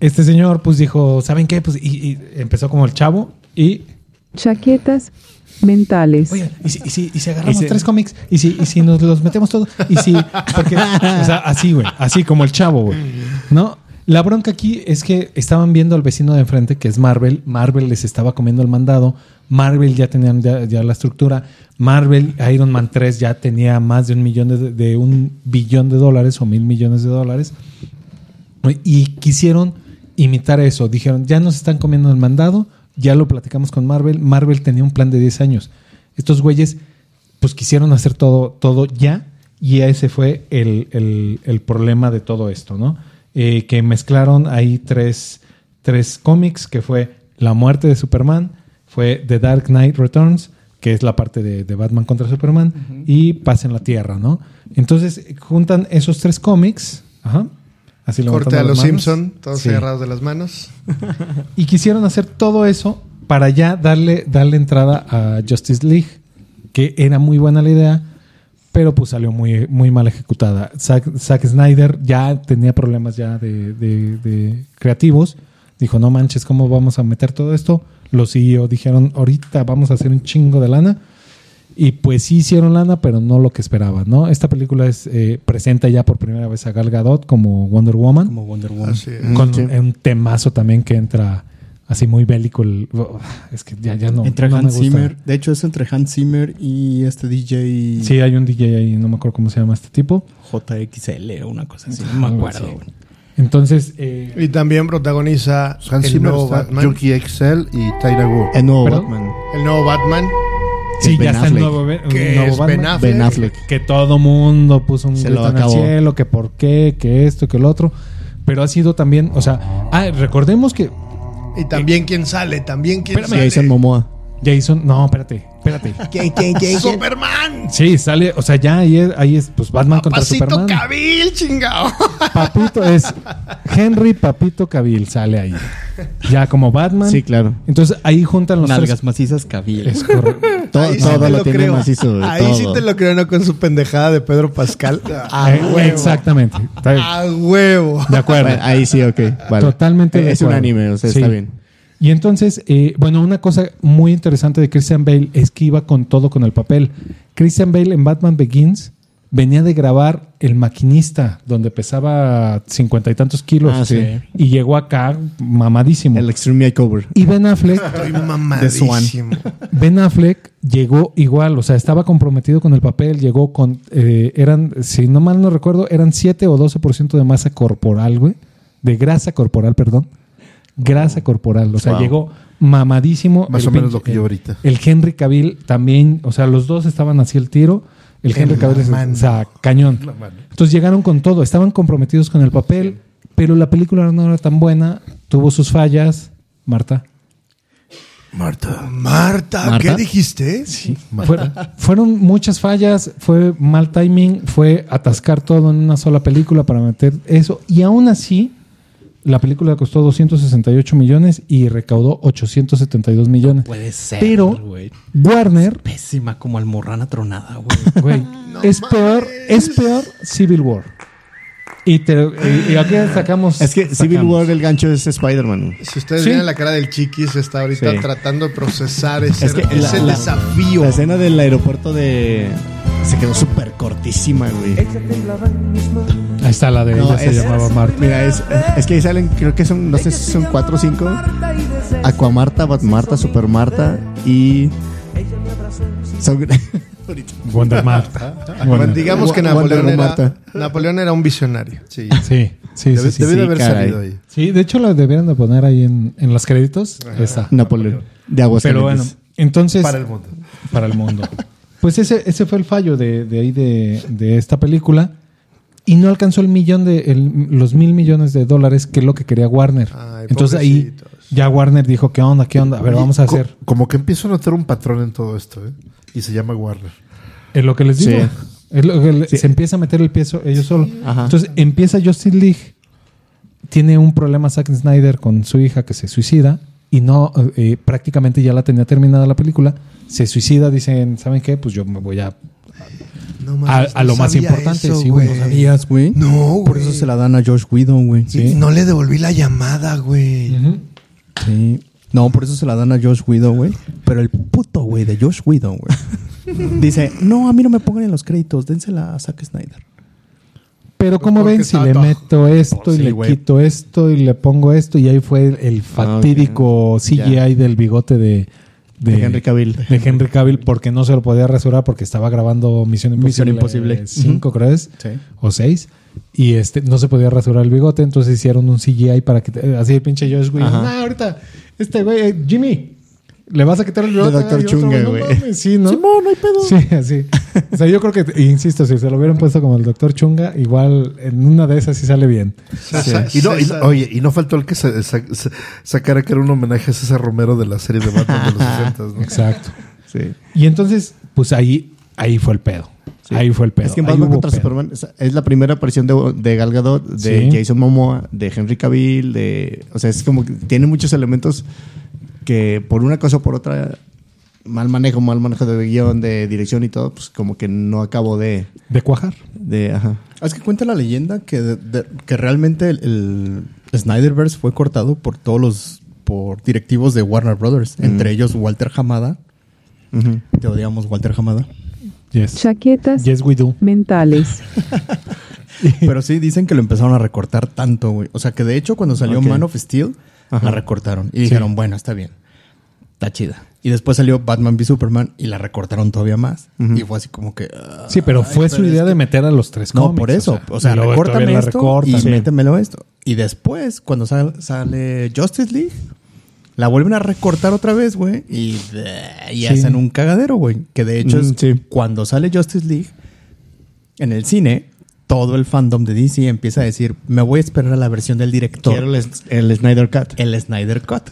Este señor, pues dijo, ¿saben qué? Pues y, y empezó como el chavo y Chaquetas mentales. Oye, ¿y si, y si- y si agarramos Y si- tres cómics? ¿Y si, ¿Y si nos los metemos todos? ¿Y si...? Porque, o sea, así, güey. Así como el chavo, güey. ¿No? La bronca aquí es que estaban viendo al vecino de enfrente, que es Marvel. Marvel les estaba comiendo el mandado. Marvel ya tenían ya, ya la estructura. Marvel, Iron Man 3 ya tenía más de un millón de, de un billón de dólares o mil millones de dólares. Y quisieron imitar eso. Dijeron, ya nos están comiendo el mandado, ya lo platicamos con Marvel. Marvel tenía un plan de 10 años. Estos güeyes, pues quisieron hacer todo, todo ya, y ese fue el, el- el problema de todo esto, ¿no? Eh, que mezclaron ahí tres, tres cómics, que fue La muerte de Superman, fue The Dark Knight Returns, que es la parte de, de Batman contra Superman, y Paz en la Tierra, ¿no? Entonces juntan esos tres cómics, ajá, así Corte a los. Simpson, todos Sí. agarrados de las manos. Y quisieron hacer todo eso para ya darle, darle entrada a Justice League, que era muy buena la idea, pero pues salió muy, muy mal ejecutada. Zack, Zack Snyder ya tenía problemas ya de, de- de creativos. Dijo, no manches, ¿cómo vamos a meter todo esto? Los CEO dijeron, ahorita vamos a hacer un chingo de lana. Y pues sí hicieron lana, pero no lo que esperaban, ¿no? Esta película es eh, presenta ya por primera vez a Gal Gadot como Wonder Woman Como Wonder Woman. Así es. Con sí. un temazo también que entra así muy bélico. el- es que ya, ya no. entre no me Hans gusta. Zimmer. De hecho, es entre Hans Zimmer y este DJ Sí, hay un DJ ahí, no me acuerdo cómo se llama este tipo. JXL o una cosa así. No me acuerdo. Entonces, eh, Y también protagoniza Hans el Zimmer nuevo está Batman. Junkie XL y Tyra Wu. El nuevo ¿Perdón? Batman. El nuevo Batman. Sí, Ben ya está el nuevo, Que nuevo es Batman. Ben Affleck. Ben Affleck. Que todo mundo puso un grito en el cielo, que por qué, que esto, que el otro. Pero ha sido también, o sea, ah, recordemos que Y también quién sale, también quién Espérame. sale. Jason Momoa. Jason, no, espérate, espérate. ¿Quién, quién, quién, Superman. Sí, sale, o sea, ya ahí es, ahí es pues Batman contra Papacito Superman. Cabil, chingado. Papito es Henry Papito Cavill sale ahí. Ya como Batman. Sí, claro. Entonces ahí juntan los Nalgas tres. macizas, cabil. Es correcto. Todo, sí lo tiene creo. macizo. Ahí sí te lo creo, no con su pendejada de Pedro Pascal. A Eh, huevo. Exactamente. Está bien. A huevo. De acuerdo. Bueno, ahí sí, ok. Vale. Totalmente de Es un anime, o sea, Sí. está bien. Y entonces, eh, bueno, una cosa muy interesante de Christian Bale es que iba con todo con el papel. Christian Bale en Batman Begins venía de grabar El Maquinista, donde pesaba cincuenta y tantos kilos. Ah, sí. Y llegó acá mamadísimo. El Extreme Makeover. Y Ben Affleck Estoy mamadísimo. Ben Affleck llegó igual, o sea, estaba comprometido con el papel, llegó con, eh, eran, si no mal no recuerdo, eran 7 o 12% de masa corporal, güey, de grasa corporal, perdón, grasa corporal, o sea, Wow. llegó mamadísimo. Más El o menos pinche- lo que yo ahorita. El Henry Cavill también, o sea, los dos estaban así el tiro. El En Henry Cavill, es, mano. o sea, cañón. Entonces llegaron con todo, estaban comprometidos con el papel, pero la película no era tan buena, tuvo sus fallas. Marta. Marta. Marta, ¿Marta? ¿qué dijiste? Sí, fueron, fueron muchas fallas, fue mal timing, fue atascar todo en una sola película para meter eso. Y aún así, la película costó 268 millones y recaudó 872 millones. Puede ser. Pero-. Warner, Pésima como almorrana tronada, güey. güey, es peor, es peor Civil War. Y, te, y, y aquí sacamos. Es que Civil. War, el gancho es Spider-Man. Si ustedes Sí. vieran la cara del chiquis, está ahorita Sí. tratando de procesar ese, Es que la- ese la- desafío. La escena del aeropuerto de. Se quedó súper cortísima, güey. Ahí está la de No, ella, se es- llamaba Marta. Mira, es, es que ahí salen, creo que son, no sé si son cuatro o cinco. Aquamarta, Batmarta, Supermarta y. Son- Wonder Marta. Bueno, digamos que Napoleón era, Marta. Napoleón era un visionario. Sí. Sí, sí, Debe, sí. sí, debe sí. haber caray. salido ahí. Sí, de hecho la debieran de poner ahí en, en los créditos. Está. Napoleón. De aguas Pero bueno, entonces... Para el mundo. para el mundo. Pues ese, ese fue el fallo de, de ahí de, de esta película. Y no alcanzó el millón de el- los mil millones de dólares que es lo que quería Warner. Ay, Entonces ahí ya Warner dijo, ¿qué onda? ¿Qué onda? A ver, vamos a co- hacer. Como que empiezo a notar un patrón en todo esto, ¿eh? Y se llama Warner. Es lo que les digo. Sí. Es lo que le- Se empieza a meter el pie so- ellos solos. Ajá. Entonces empieza Justin League. Tiene un problema Zack Snyder con su hija que se suicida. Y no, eh, prácticamente ya la tenía terminada la película. Se suicida, dicen, ¿saben qué? Pues yo me voy a No a, mames, a no lo más importante. eso, sí, güey. no sabía. ¿Sabías, güey? No, güey. Por eso se la dan a Josh Whedon, güey. Sí. No le devolví la llamada, güey. Sí. No, por eso se la dan a Josh Whedon, güey. Pero el puto, güey, de Josh Whedon, güey. Dice, no, a mí no me pongan en los créditos, dénsela a Zack Snyder. Pero como porque ven, si le meto esto y Sí, le quito esto y le pongo esto y ahí fue el, el fatídico CGI del bigote de, De Henry Cavill. de Henry Cavill porque no se lo podía rasurar porque estaba grabando Misión Imposible, Misión Imposible. 5 creo es Sí. o 6 y este no se podía rasurar el bigote entonces hicieron un CGI para que así el pinche Josh güey Ajá. "Nah, ahorita este güey eh, Jimmy le vas a quitar el bigote Dr. Y otro, Chunga, "No güey". mames, sí no Simón, no hay pedo. Sí, así. O sea, yo creo que, insisto, si se lo hubieran puesto como el doctor Chunga, igual en una de esas sí sale bien. César- Y no, no- oye, y no faltó el que se, sa- sa- sacara que era un homenaje a César Romero de la serie de Batman de los 60, ¿no? Exacto. Sí. Y entonces, pues ahí, ahí fue el pedo. Sí. Ahí fue el pedo. Es que en Batman contra pedo. Superman es, es la primera aparición de, de Gal Gadot, de Sí. Jason Momoa, de Henry Cavill, de... O sea, es como que tiene muchos elementos que por una cosa o por otra, mal manejo, mal manejo de guion, de dirección y todo, pues como que no acabo de... De cuajar. de ajá. Es que cuenta la leyenda que, de- de- que realmente el, el Snyderverse fue cortado por todos los por directivos de Warner Brothers, entre ellos Walter Hamada. Te odiamos, Walter Hamada. Yes. Chaquetas Yes, we do. mentales. Pero sí dicen que lo empezaron a recortar tanto, güey. O sea, que de hecho cuando salió. Man of Steel, Ajá. la recortaron. Y dijeron, bueno, está bien. Está chida. Y después salió Batman v Superman y la recortaron todavía más. Y fue así como que... ah, Sí, pero fue ay, su pero idea es de meter a los tres No, cómics. por eso. O sea, luego recórtame esto recortan. y Sí. métemelo esto. Y después, cuando sal- sale Justice League, la vuelven a recortar otra vez, güey. Y, y Sí. hacen un cagadero, güey. Que de hecho, Mm, es sí. cuando sale Justice League, en el cine, todo el fandom de DC empieza a decir, me voy a esperar a la versión del director. Quiero el, el Snyder Cut. El Snyder Cut.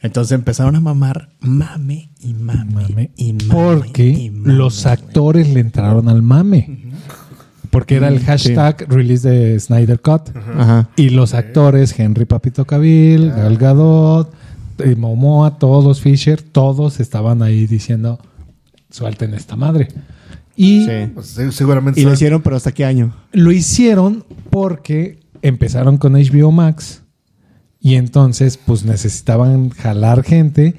Entonces empezaron a mamar, mame y mame, Mame. y mame. Porque y mame, los actores le entraron al mame. Porque era el hashtag release de Snyder Cut. Ajá. Y los actores, Henry Papito Cavill, Gal Gadot, eh, Momoa, todos, Fisher, todos estaban ahí diciendo, suelten esta madre. Y Sí. Pues, se- seguramente Y lo hicieron, pero ¿hasta qué año? lo hicieron porque empezaron con HBO Max y entonces pues necesitaban jalar gente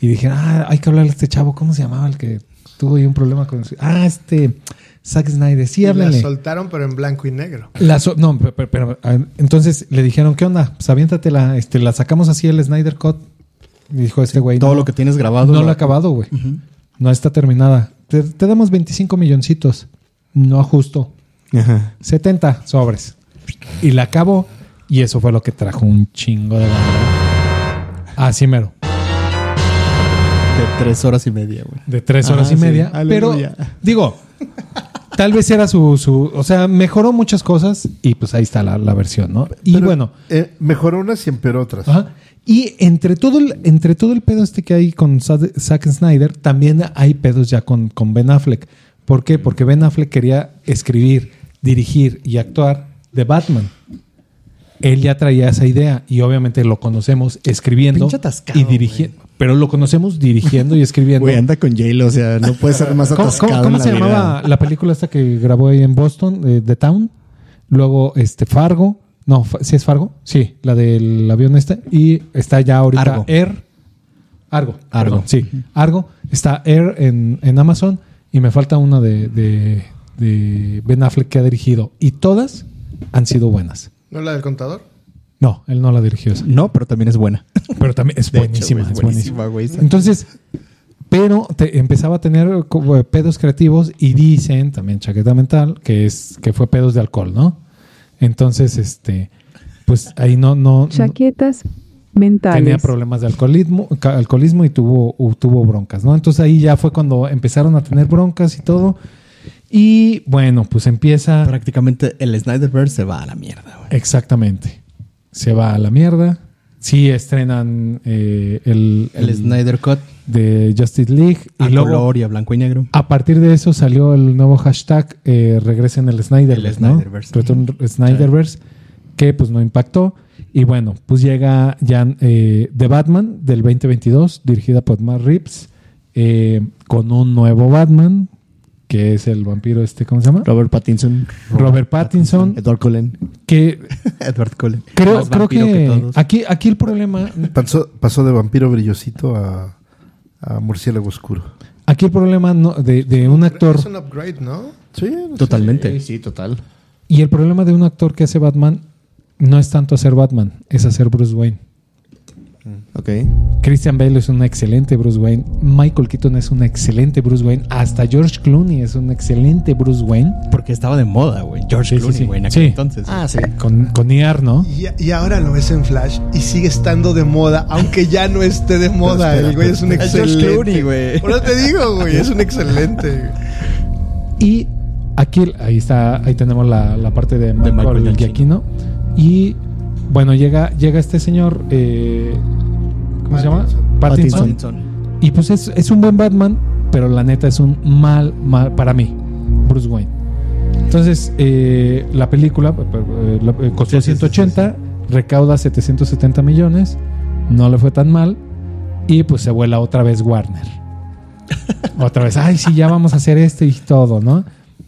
y dijeron, ah, hay que hablarle a este chavo, ¿cómo se llamaba el que tuvo ahí un problema con... su- Ah, este, Zack Snyder, sí, Y la soltaron, pero en blanco y negro. La so- no, pero, pero- pero, entonces le dijeron, ¿qué onda? Pues aviéntatela, este, la sacamos así el Snyder Cut. Y dijo este güey, Todo no, lo que tienes grabado. no lo he acabado, güey. No está terminada. Te, te damos 25 milloncitos. No ajusto. Ajá. 70 sobres. Y la acabó. Y eso fue lo que trajo un chingo de banda. Así mero. De tres horas y media, güey. De tres horas Ah, y sí. media. Pero, digo, tal vez era su, su. O sea, mejoró muchas cosas. Y pues ahí está la, la versión, ¿no? Y Pero, bueno. eh, mejoró unas y empeoró otras. Ajá. Y entre todo, el, entre todo el pedo este que hay con Zack Snyder, también hay pedos ya con, con Ben Affleck. ¿Por qué? Porque Ben Affleck quería escribir, dirigir y actuar de Batman. Él ya traía esa idea y obviamente lo conocemos escribiendo y dirigiendo. Pero lo conocemos dirigiendo y escribiendo. Güey, anda con J-Lo, o sea, no puede ser más ¿Cómo, atascado. cómo- cómo en se la llamaba la película esta que grabó ahí en Boston, eh, The Town? Luego, este, Fargo. No, ¿sí es Fargo? Sí, la del avión este. Y está ya ahorita Argo. Air. Argo. Argo. perdón, sí, Argo. Está Air en, en Amazon. Y me falta una de, de, de Ben Affleck que ha dirigido. Y todas han sido buenas. ¿No la del contador? No, él no la dirigió esa. No, pero también es buena. Pero también es hecho, buenísima. es buenísima. güey. Entonces, pero te empezaba a tener como pedos creativos y dicen, también chaqueta mental, que es que fue pedos de alcohol, ¿no? Entonces, este, pues ahí no, no, no- Chaquetas tenía mentales. problemas de alcoholismo, alcoholismo y tuvo, tuvo broncas, ¿no? Entonces ahí ya fue cuando empezaron a tener broncas y todo. Y bueno, pues empieza Prácticamente el Snyderverse se va a la mierda, güey. exactamente. Se va a la mierda. Sí estrenan eh, el, El, Snyder Cut de Justice League y a luego color y a blanco y negro. a partir de eso salió el nuevo hashtag eh, regresen el Snyderverse, El ¿no? Snyderverse. Return Snyderverse que pues no impactó y bueno pues llega ya eh, The Batman del 2022 dirigida por Matt Reeves eh, con un nuevo Batman que es el vampiro este, ¿cómo se llama? Robert Pattinson. Robert Pattinson, Edward Cullen. que Edward Cullen. creo, Más creo que, todos. aquí, aquí el problema, Pasó, pasó de vampiro brillosito a, a murciélago oscuro. aquí el problema no- de, de un actor Es un upgrade, ¿no? Sí, Totalmente. Sí, total. y el problema de un actor que hace Batman no es tanto hacer Batman, es hacer Bruce Wayne. Ok. Christian Bale es un excelente Bruce Wayne. Michael Keaton es un excelente Bruce Wayne. Hasta George Clooney es un excelente Bruce Wayne. Porque estaba de moda, güey. George Sí, sí, Clooney, sí. güey, en aquel Sí. entonces. Ah, sí. Con, con IAR, ¿no? Y, y ahora lo ves en Flash y sigue estando de moda, aunque ya no esté de moda. espera, el güey es un es George excelente. Clooney, güey. Ahora te digo, güey, es un excelente. Y aquí, ahí está, ahí tenemos la, la parte de Michael, Michael Giacchino. Giacchino. Y bueno, llega, llega este señor, eh, ¿cómo se llama? Pattinson. Pattinson. Y pues es, es un buen Batman, pero la neta es un mal, mal para mí, Bruce Wayne. Entonces, eh, la película eh, eh, costó Sí, sí, sí, 180, recauda 770 millones, no le fue tan mal, y pues se vuela otra vez Warner. otra vez, ay, sí, ya vamos a hacer esto y todo, ¿no?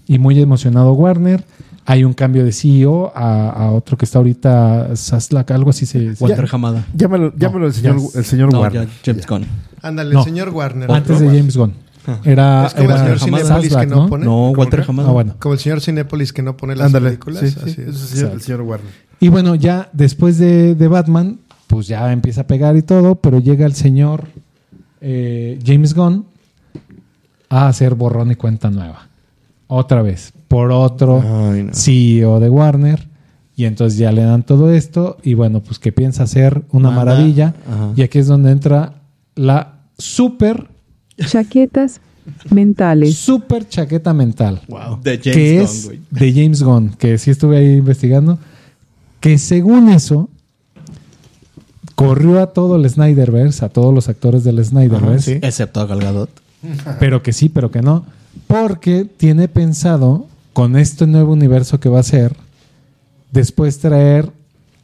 Y muy emocionado Warner. Hay un cambio de CEO a, a otro que está ahorita, Saslak, algo así se... Walter Hamada. Llámalo, llámalo el señor, ya- el señor No, Warner. ya James Gunn. Ándale, No. el señor Warner. antes de James Gunn. Era, Es como el señor Cinépolis que no ¿no? pone. No, ¿Cómo Walter? Hamada. Ah, bueno. Como el señor Cinépolis que no pone las películas. Sí, sí, así ese es. es el señor, el Exacto. señor Warner. Y bueno, ya después de, de Batman, pues ya empieza a pegar y todo, pero llega el señor eh, James Gunn a hacer borrón y cuenta nueva. Otra vez, por otro Ay, no. CEO de Warner. Y entonces ya le dan todo esto y bueno, pues que piensa hacer una Manda- maravilla. Ajá. Y aquí es donde entra la super, Chaquetas mentales. super chaqueta mental. Wow. De James que Gunn, es güey. de James Gunn, que sí estuve ahí investigando, que según eso corrió a todo el Snyderverse, a todos los actores del Snyderverse, Excepto a Gal Gadot. pero que sí, pero que no, porque tiene pensado con este nuevo universo que va a ser después traer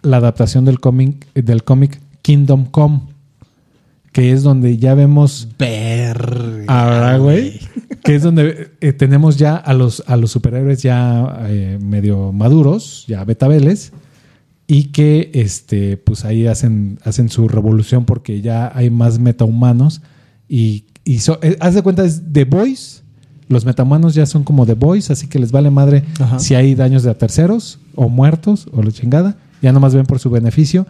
la adaptación del cómic del cómic Kingdom Come, que es donde ya vemos Ver. Ahora, güey. Que es donde eh, tenemos ya a los, a los superhéroes ya eh, medio maduros, ya betabeles, y que este, pues ahí hacen, hacen su revolución porque ya hay más metahumanos. Y, y so- eh, haz de cuenta, es The Boys. Los metahumanos ya son como The Boys, así que les vale madre Ajá. si hay daños de a terceros, o muertos, o la chingada. Ya nomás ven por su beneficio.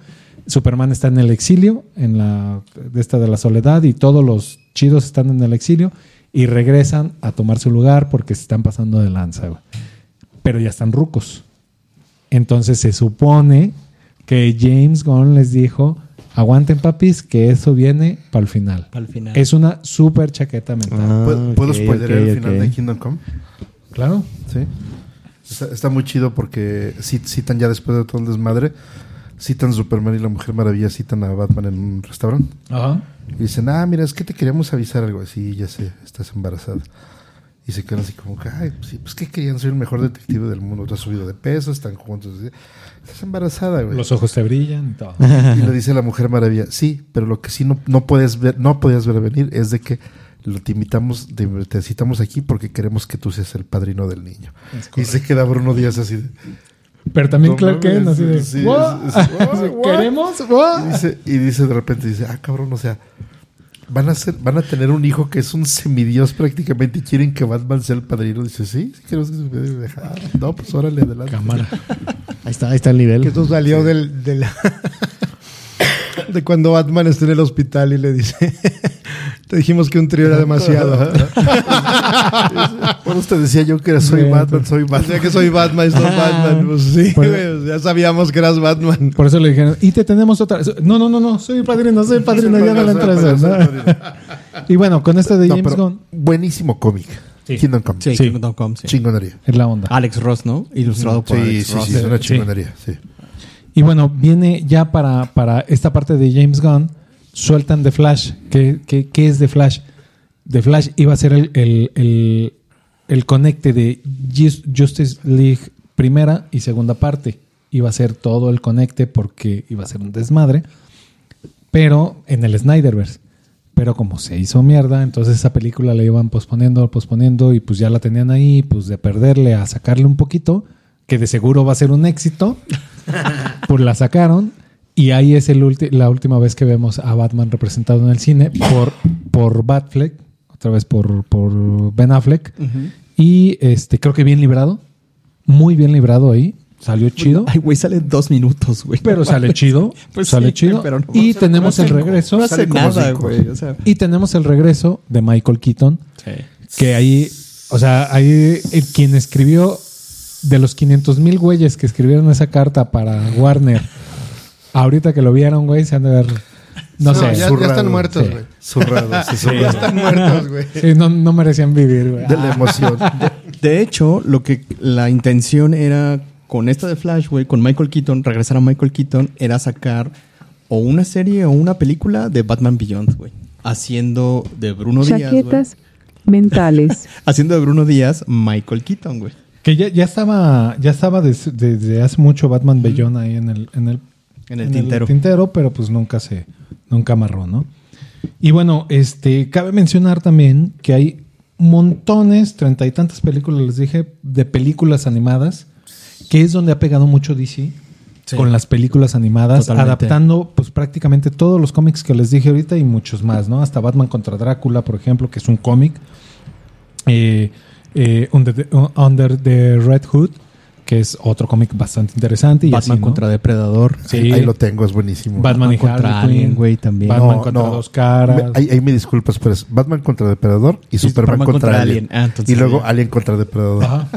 Superman está en el exilio, en la de esta de la soledad, y todos los chidos están en el exilio y regresan a tomar su lugar porque se están pasando de lanza, güey. Pero ya están rucos. Entonces se supone que James Gunn les dijo, aguanten papis, que eso viene para el final. Para el final. Es una súper chaqueta mental. Ah, ¿Puedo, ¿puedo ok, spoilerear ok, el final ok. de Kingdom Come? Claro. Sí. Está, está muy chido porque cit- citan ya después de todo el desmadre, citan Superman y la Mujer Maravilla, citan a Batman en un restaurante. Ajá. Y dicen, ah, mira, es que te queríamos avisar algo así, ya sé, estás embarazada. Y se quedan así como, que, ay, pues, sí, pues que querían ser el mejor detective del mundo. Te has subido de peso, están juntos. Estás embarazada, güey. Los ojos te brillan y todo. Y le dice la Mujer Maravilla, sí, pero lo que sí no, no puedes ver, no podías ver venir es de que lo te invitamos, te, te citamos aquí porque queremos que tú seas el padrino del niño. Y se queda Bruno Díaz así de, Pero también No Clark Kent, así de, sí? ¿Queremos? Y dice, y dice de repente, dice, ah, cabrón, o sea, van a ser, van a tener un hijo que es un semidios prácticamente y quieren que Batman sea el padrino. Dice, sí, sí queremos que se. Ah, No, pues órale, adelante. Cámara. Ahí está, ahí está el nivel. Que esto salió del, del- de cuando Batman está en el hospital y le dice: Te dijimos que un trío era demasiado. Por usted decía yo que soy. Batman, soy O Batman. sea que soy Batman, soy Batman. Pues sí, Pues- ya sabíamos que eras Batman. Por eso le dijeron, y te tenemos otra. No, no, no, no, soy el padrino, soy el padrino, ya no le entra eso, ¿no? Y bueno, con esto de James Gunn, buenísimo cómic. Sí. Kingdom Come. Sí, Sí. Kingdom Come, sí. Chingonería. es la onda. Alex Ross, ¿no? Ilustrado por Sí, Alex sí, Ross. sí, es una Sí. chingonería. Sí. Y bueno, viene ya para, para esta parte de James Gunn, sueltan The Flash. ¿Qué, qué, es The Flash? The Flash iba a ser el, el, el, el conecte de Jus- Justice League primera y segunda parte. Iba a ser todo el conecte porque iba a ser un desmadre, pero en el Snyderverse. pero como se hizo mierda, entonces esa película la iban posponiendo, posponiendo y pues ya la tenían ahí, pues de perderle a sacarle un poquito, que de seguro va a ser un éxito, pues la sacaron y ahí es el la última vez que vemos a Batman representado en el cine por, por Batfleck, otra vez por, por Ben Affleck, y este creo que bien librado, muy bien librado ahí, salió chido. Ay, güey, sale dos minutos, güey. Pero sale chido, Pues sale sí, chido. pero no y tenemos no el regreso. No hace nada, güey. O sea, Y tenemos el regreso de Michael Keaton, que ahí, o sea, ahí el, quien escribió, de los 500 mil güeyes que escribieron esa carta para Warner, ahorita que lo vieron, güey, se han de ver, no, No, sé, ya, ya están muertos, sí. güey. Zurrado, sí, Ya están muertos, güey. sí, no, no merecían vivir, güey. De la emoción. de hecho, lo que la intención era con esta de Flash, güey, con Michael Keaton, regresar a Michael Keaton, era sacar o una serie o una película de Batman Beyond, güey. Haciendo de Bruno Díaz. Chaquetas mentales. Haciendo de Bruno Díaz Michael Keaton, güey. Que ya, ya estaba, ya estaba des- desde hace mucho Batman Bellón ahí en el, en el, En el tintero. tintero, pero pues nunca se, nunca amarró, ¿no? Y bueno, este, cabe mencionar también que hay montones, treinta y tantas películas, les dije, de películas animadas, que es donde ha pegado mucho DC con las películas animadas, Totalmente. adaptando pues prácticamente todos los cómics que les dije ahorita y muchos más, ¿no? Hasta Batman contra Drácula, por ejemplo, que es un cómic. Eh, eh, Under, the, Under the Red Hood, que es otro cómic bastante interesante. Y Batman así, ¿no? contra Depredador. Sí. Ahí lo tengo, es buenísimo. Batman, y contra Harley Alien, güey, también. Batman No, contra no. dos caras. Me- ahí, ahí me disculpas, pero es Batman contra Depredador y, Superman, Superman contra, contra Alien. Alien. Ah, y luego ya. Alien contra Depredador. Ajá.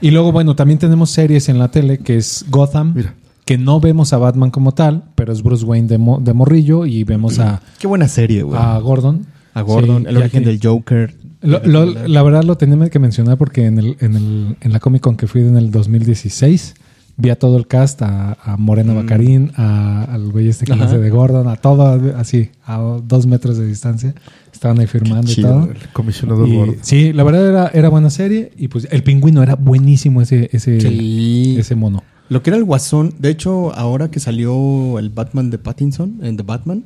Y luego, bueno, también tenemos series en la tele que es Gotham, Mira. que no vemos a Batman como tal, pero es Bruce Wayne de, mo- de morrillo y vemos a, Qué buena serie, güey. a Gordon. a Gordon, Sí, el origen que- del Joker. Lo- lo- la verdad lo tenía que mencionar porque en, el, en, el, en la Comic Con que fui en el 2016 vi a todo el cast, a, a Morena Bacarín, a- al güey este que hace de Gordon, a todo así, a dos metros de distancia. Estaban ahí firmando y todo. el comisionado Y, Gordon. sí, la verdad era, era buena serie y pues el pingüino era buenísimo ese, ese, Sí. ese mono. Lo que era el Guasón, de hecho, ahora que salió el Batman de Pattinson, en The Batman,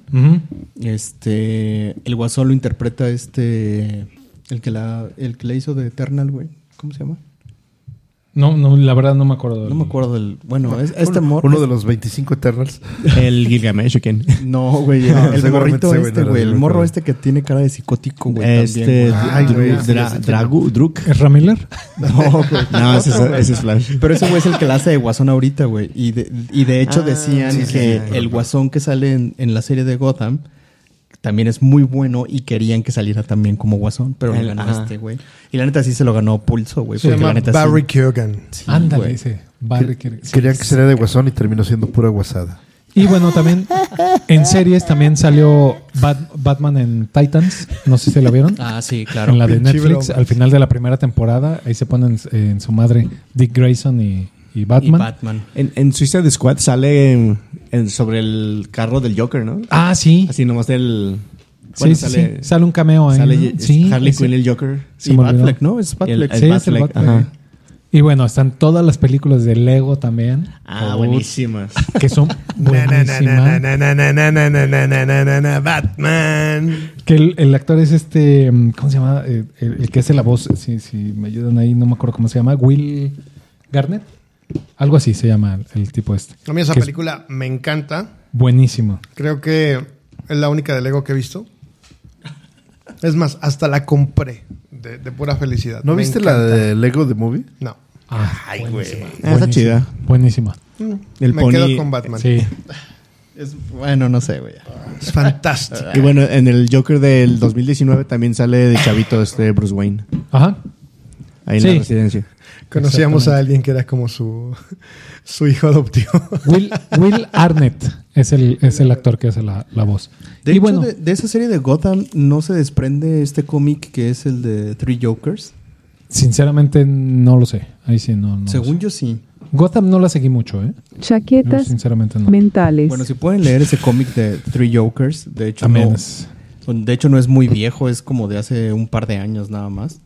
este, el Guasón lo interpreta este, el que la, el que le hizo de Eternal, güey. ¿Cómo se llama? No, no, la verdad no me acuerdo. No me acuerdo del, bueno, es, este uno, morro. uno de los 25 Eternals. El Gilgamesh, ¿o quién? No, güey, No, el güey este, güey, el morro este que tiene cara de psicótico, güey, Este, también. Ay, güey, Dra-. Dragu, Druk. ¿Es Ramiller? No, güey. No, ese es, ese es Flash. Pero ese güey es el que la hace de Guasón ahorita, güey. Y de, y de hecho Ah, decían sí, sí, que sí. el Guasón que sale en, en la serie de Gotham también es muy bueno y querían que saliera también como Guasón, pero lo El- ganó ajá. este, güey. Y la neta sí se lo ganó Pulso, güey. Se porque llama la neta Barry sí. Keoghan. Sí, Ándale, güey. ese. Barry Keoghan. Querían que sería de Guasón y terminó siendo pura guasada. Y bueno, también en series también salió Bat- Batman en Titans. No sé si la vieron. Ah, sí, claro. en la de Netflix, al final de la primera temporada, ahí se ponen en su madre Dick Grayson y, y Y Batman. Batman. En, en Suicide Squad sale sobre el carro del Joker, ¿no? Ah, sí. Así nomás del... Bueno, sale, sale un cameo ahí. Sale sí, Harley Quinn, el Joker. Sí, y Batfleck, ¿no? Es Batfleck. Sí, Y bueno, están todas las películas de Lego también. Ah, buenísimas. Que son buenísimas. Batman. Que el, el, actor es este, ¿cómo se llama? El, que hace la voz, si, sí, sí, me ayudan ahí, no me acuerdo cómo se llama. Will Garnett. Algo así se llama el, el tipo este. A mí esa es película me encanta. Buenísimo. Creo que es la única de Lego que he visto. Es más, hasta la compré de, de pura felicidad. ¿No Me viste la de Lego de Movie? No. Ay, güey. Ah, está chida. Buenísima. El me pony- quedo con Batman. Sí. Es- bueno, no sé, güey. Es fantástico. Y bueno, en el Joker del 2019 también sale de chavito este Bruce Wayne. Ajá. Ahí en Sí. la residencia. Conocíamos a alguien que era como su, su hijo adoptivo. Will, Will Arnett es el, es el actor que hace la, la voz. De y hecho, bueno, de, de esa serie de Gotham no se desprende este cómic que es el de Three Jokers. sinceramente no lo sé. Ahí sí no. no Según yo sí. Gotham no la seguí mucho, ¿eh? Yo Chaquetas sinceramente no. mentales. Bueno, si pueden leer ese cómic de Three Jokers, de hecho También no, es- de hecho no es muy viejo, es como de hace un par de años nada más.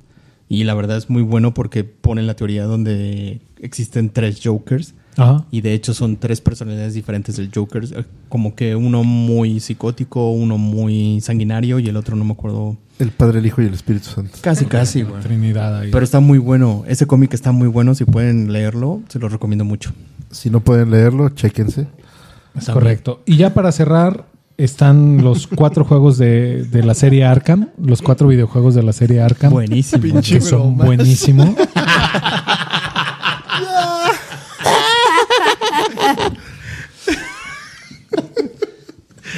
Y la verdad es muy bueno porque ponen la teoría donde existen tres Jokers. Ajá. Y de hecho son tres personalidades diferentes del Joker. eh, Como que uno muy psicótico, uno muy sanguinario y el otro no me acuerdo. El Padre, el Hijo y el Espíritu Santo. Casi, casi, güey. Trinidad ahí. Pero está muy bueno. Ese cómic está muy bueno. Si pueden leerlo, se los recomiendo mucho. Si no pueden leerlo, chéquense. Es correcto. Y ya para cerrar, están los cuatro juegos de, de la serie Arkham, los cuatro videojuegos de la serie Arkham. Buenísimo. Pinche Que son bromas. buenísimos.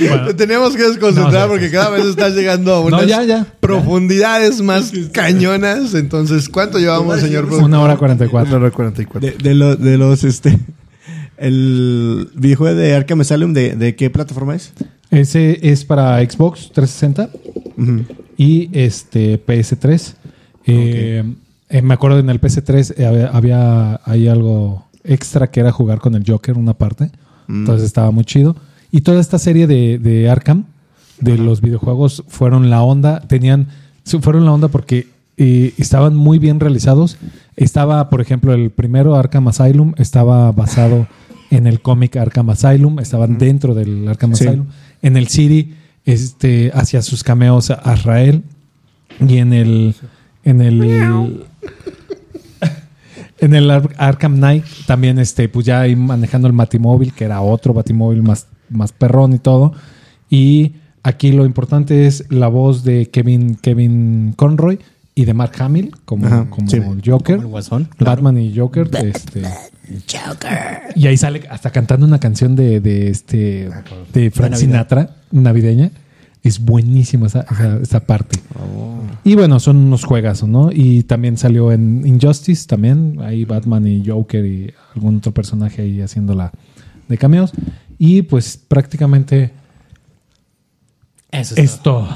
Bueno, Te Tenemos que desconcentrar No, porque cada vez estás llegando a unas ya, ya. profundidades más cañonas. Entonces, ¿cuánto llevamos, señor una hora cuarenta y cuatro. Una hora 44. De, de, lo- de los, este... El videojuego de Arkham Asylum, ¿de, de qué plataforma es? Ese es para Xbox 360 y este PS3. Eh, eh, me acuerdo en el PS3 eh, había, había ahí algo extra que era jugar con el Joker, una parte. Entonces estaba muy chido. Y toda esta serie de, de Arkham, de los videojuegos, fueron la onda. Tenían, fueron la onda porque estaban muy bien realizados. Estaba, por ejemplo, el primero Arkham Asylum, estaba basado en el cómic Arkham Asylum, estaban dentro del Arkham Sí. Asylum. En el City, este, hacía sus cameos a Azrael. Y en el. En el. En el Ar- Arkham Knight también, este, pues ya ahí manejando el Batimóvil, que era otro Batimóvil más, más perrón y todo. Y aquí lo importante es la voz de Kevin, Kevin Conroy y de Mark Hamill como, Ajá, como sí. Joker. Como el Guasón. Batman y Joker. Este, Y ahí sale hasta cantando una canción de, de este de Frank. Sinatra, navideña. Es buenísima esa, esa, esa parte. Oh. Y bueno, son unos juegazos, ¿no? Y también salió en Injustice, también. Ahí Batman y Joker y algún otro personaje ahí haciéndola de cameos. Y pues prácticamente Eso es es todo.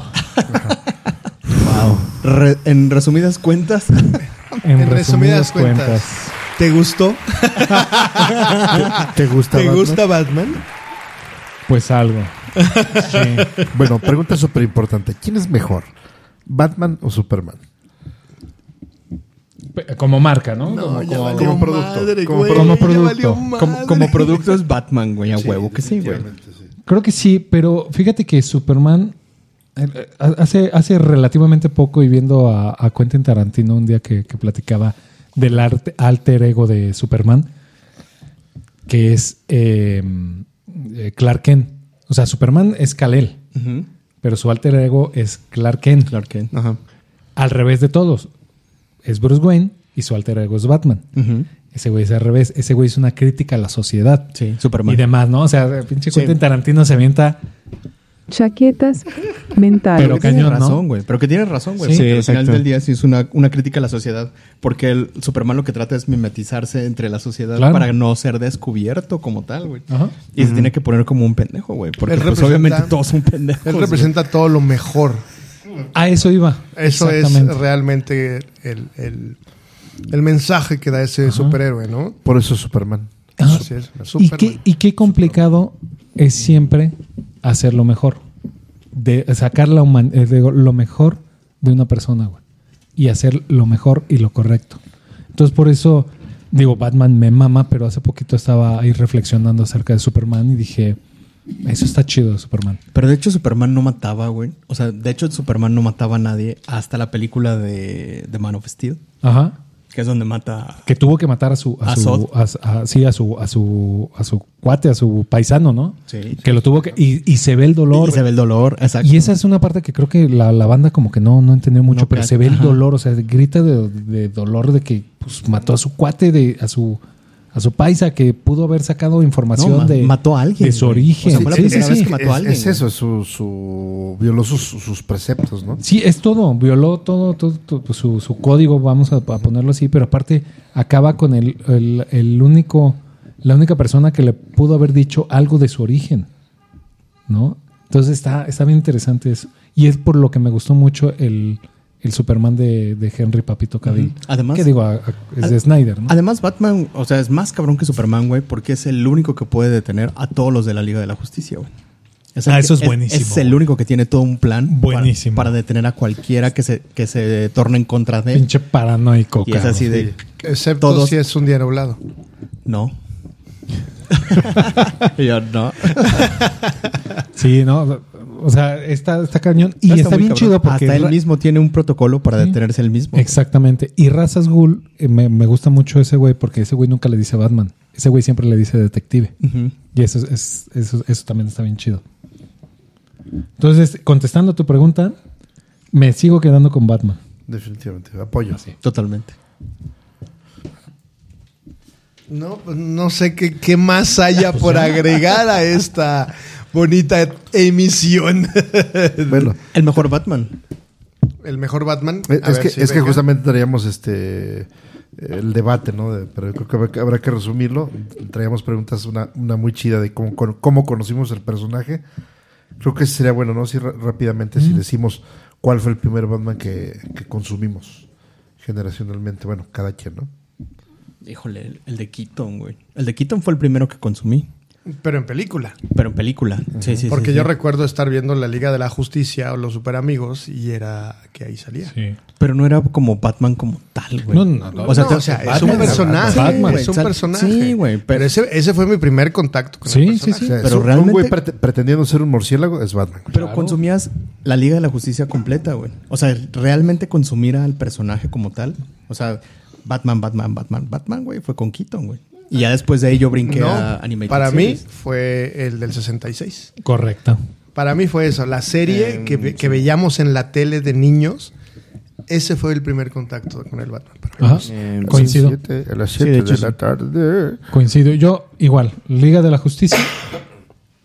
Wow. Re- en resumidas cuentas, En, En resumidas resumidas cuentas. cuentas. ¿Te gustó? ¿Te gusta ¿Te Batman? gusta Batman? Pues algo. Sí. Bueno, pregunta súper importante. ¿Quién es mejor? ¿Batman o Superman? Pe- Como marca, ¿no? No, Como- ya como- valió como producto, madre, como güey, como ya producto. valió Como, producto es Batman, güey, a huevo que sí, güey. sí. Creo que sí, pero fíjate que Superman eh, eh, hace, hace relativamente poco y viendo a, a Quentin Tarantino un día que, que platicaba del arte, alter ego de Superman, que es eh, eh, Clark Kent. O sea, Superman es Kal-El, pero su alter ego es Clark Kent. Clark Kent. ajá. Al revés de todos. Es Bruce Wayne y su alter ego es Batman. Ese güey es al revés. Ese güey es una crítica a la sociedad. Sí, Superman. Y demás, ¿no? O sea, pinche Sí. Quentin Tarantino se avienta Chaquetas mentales. Pero Tienes cañón, ¿no? razón, güey. Pero que tienes razón, güey. Sí. porque Sí, al final del día sí es una, una crítica a la sociedad. Porque el Superman lo que trata es mimetizarse entre la sociedad Claro. para no ser descubierto como tal, güey. Ajá. Y se tiene que poner como un pendejo, güey. Porque pues, obviamente todos son pendejos. Él representa todo lo mejor. A eso iba. Eso es realmente el, el- el mensaje que da ese superhéroe, ¿no? Por eso es Superman. Ajá. Así es, ¿Y Superman. qué, y qué complicado es siempre hacerlo mejor. De sacar la eh, de lo mejor de una persona, güey. Y hacer lo mejor y lo correcto. Entonces, por eso, digo, Batman me mama, pero hace poquito estaba ahí reflexionando acerca de Superman y dije, eso está chido Superman. Pero de hecho Superman no mataba, güey. O sea, de hecho Superman no mataba a nadie hasta la película de, de Man of Steel. Ajá. Que es donde mata... Que tuvo que matar a su, a A su, a- a- sí, a su, a su, a su cuate, a su paisano, ¿no? Sí. Que lo tuvo que, y, y se ve el dolor. Y se ve el dolor, exacto. Y esa es una parte que creo que la, la banda como que no, no entendió mucho, No pero se ve el dolor, o sea, grita de, de dolor de que pues, mató a su cuate, de, a su a su paisa, que pudo haber sacado información No, ma- de, mató a alguien, de su origen. O sea, fue la Sí, sí, primera sí. vez que mató a Es, alguien, es güey. eso, es su, su violó sus, sus preceptos, ¿no? Sí, es todo, violó todo, todo, todo, pues, su, su código, vamos a, a ponerlo así, pero aparte acaba con el, el, el único, la única persona que le pudo haber dicho algo de su origen, ¿no? Entonces está, está bien interesante eso. Y es por lo que me gustó mucho el, el Superman de, de Henry Papito Cavill. Además- que digo, a- a- es de Snyder, ¿no? Además, Batman, o sea, es más cabrón que Superman, güey, porque es el único que puede detener a todos los de la Liga de la Justicia, güey. Es Ah, que- eso es buenísimo, Es, el único que tiene todo un plan. para- Buenísimo. Para, detener a cualquiera que se, que se torne en contra de él. Pinche paranoico, Y es así de. Excepto Todos- si es un día nublado. No. Yo, no. Sí, no. O sea, está, está cañón. Y Está bien cabrón. chido porque. Hasta él mismo tiene un protocolo para Sí. detenerse él mismo. Exactamente. Y Razas Ghoul, eh, me, me gusta mucho ese güey porque ese güey nunca le dice Batman. Ese güey siempre le dice detective. Y eso, es, es- eso, eso también está bien chido. Entonces, contestando a tu pregunta, me sigo quedando con Batman. Definitivamente, apoyo. Totalmente. No, pues no sé qué, qué más haya por agregar a esta bonita emisión. Bueno, El mejor Batman. El mejor Batman. es, A es ver que, si es que justamente traíamos este el debate, ¿no? De- pero yo creo que habrá, que resumirlo. Traíamos preguntas, una, una muy chida de cómo, cómo conocimos el personaje. Creo que sería bueno, ¿no? Si rápidamente, si decimos cuál fue el primer Batman que, que consumimos generacionalmente. Bueno, cada quien, ¿no? Híjole, el, el de Keaton, güey. El de Keaton fue el primero que consumí. Pero en película. Pero en película. Sí, sí, Porque sí, yo sí. recuerdo estar viendo la Liga de la Justicia o los Super Amigos y era que ahí salía. Sí. Pero no era como Batman como tal, güey. No, no, no. O sea, No, te- o sea, es Batman, un personaje. Batman. es un Sí, personaje. sí, güey, Pero, pero- ese, ese fue mi primer contacto con Sí, el sí, personaje. sí. O sea, Pero es realmente- un güey prete- pretendiendo ser un murciélago es Batman. Pero Claro. consumías la Liga de la Justicia completa, güey. O sea, realmente consumir al personaje como tal. O sea, Batman, Batman, Batman, Batman, güey, fue con Keaton, güey. Y ya después de ahí yo brinqué No, a Animated para mí fue el del 66. Correcto. Para mí fue eso, la serie Eh, que, que veíamos en la tele de niños. Ese fue el primer contacto con el Batman. para mí. Ajá. Eh, Coincido. Siete- a las Sí, 7 de de, hecho, sí. la tarde. Coincido. Yo, igual, Liga de la Justicia,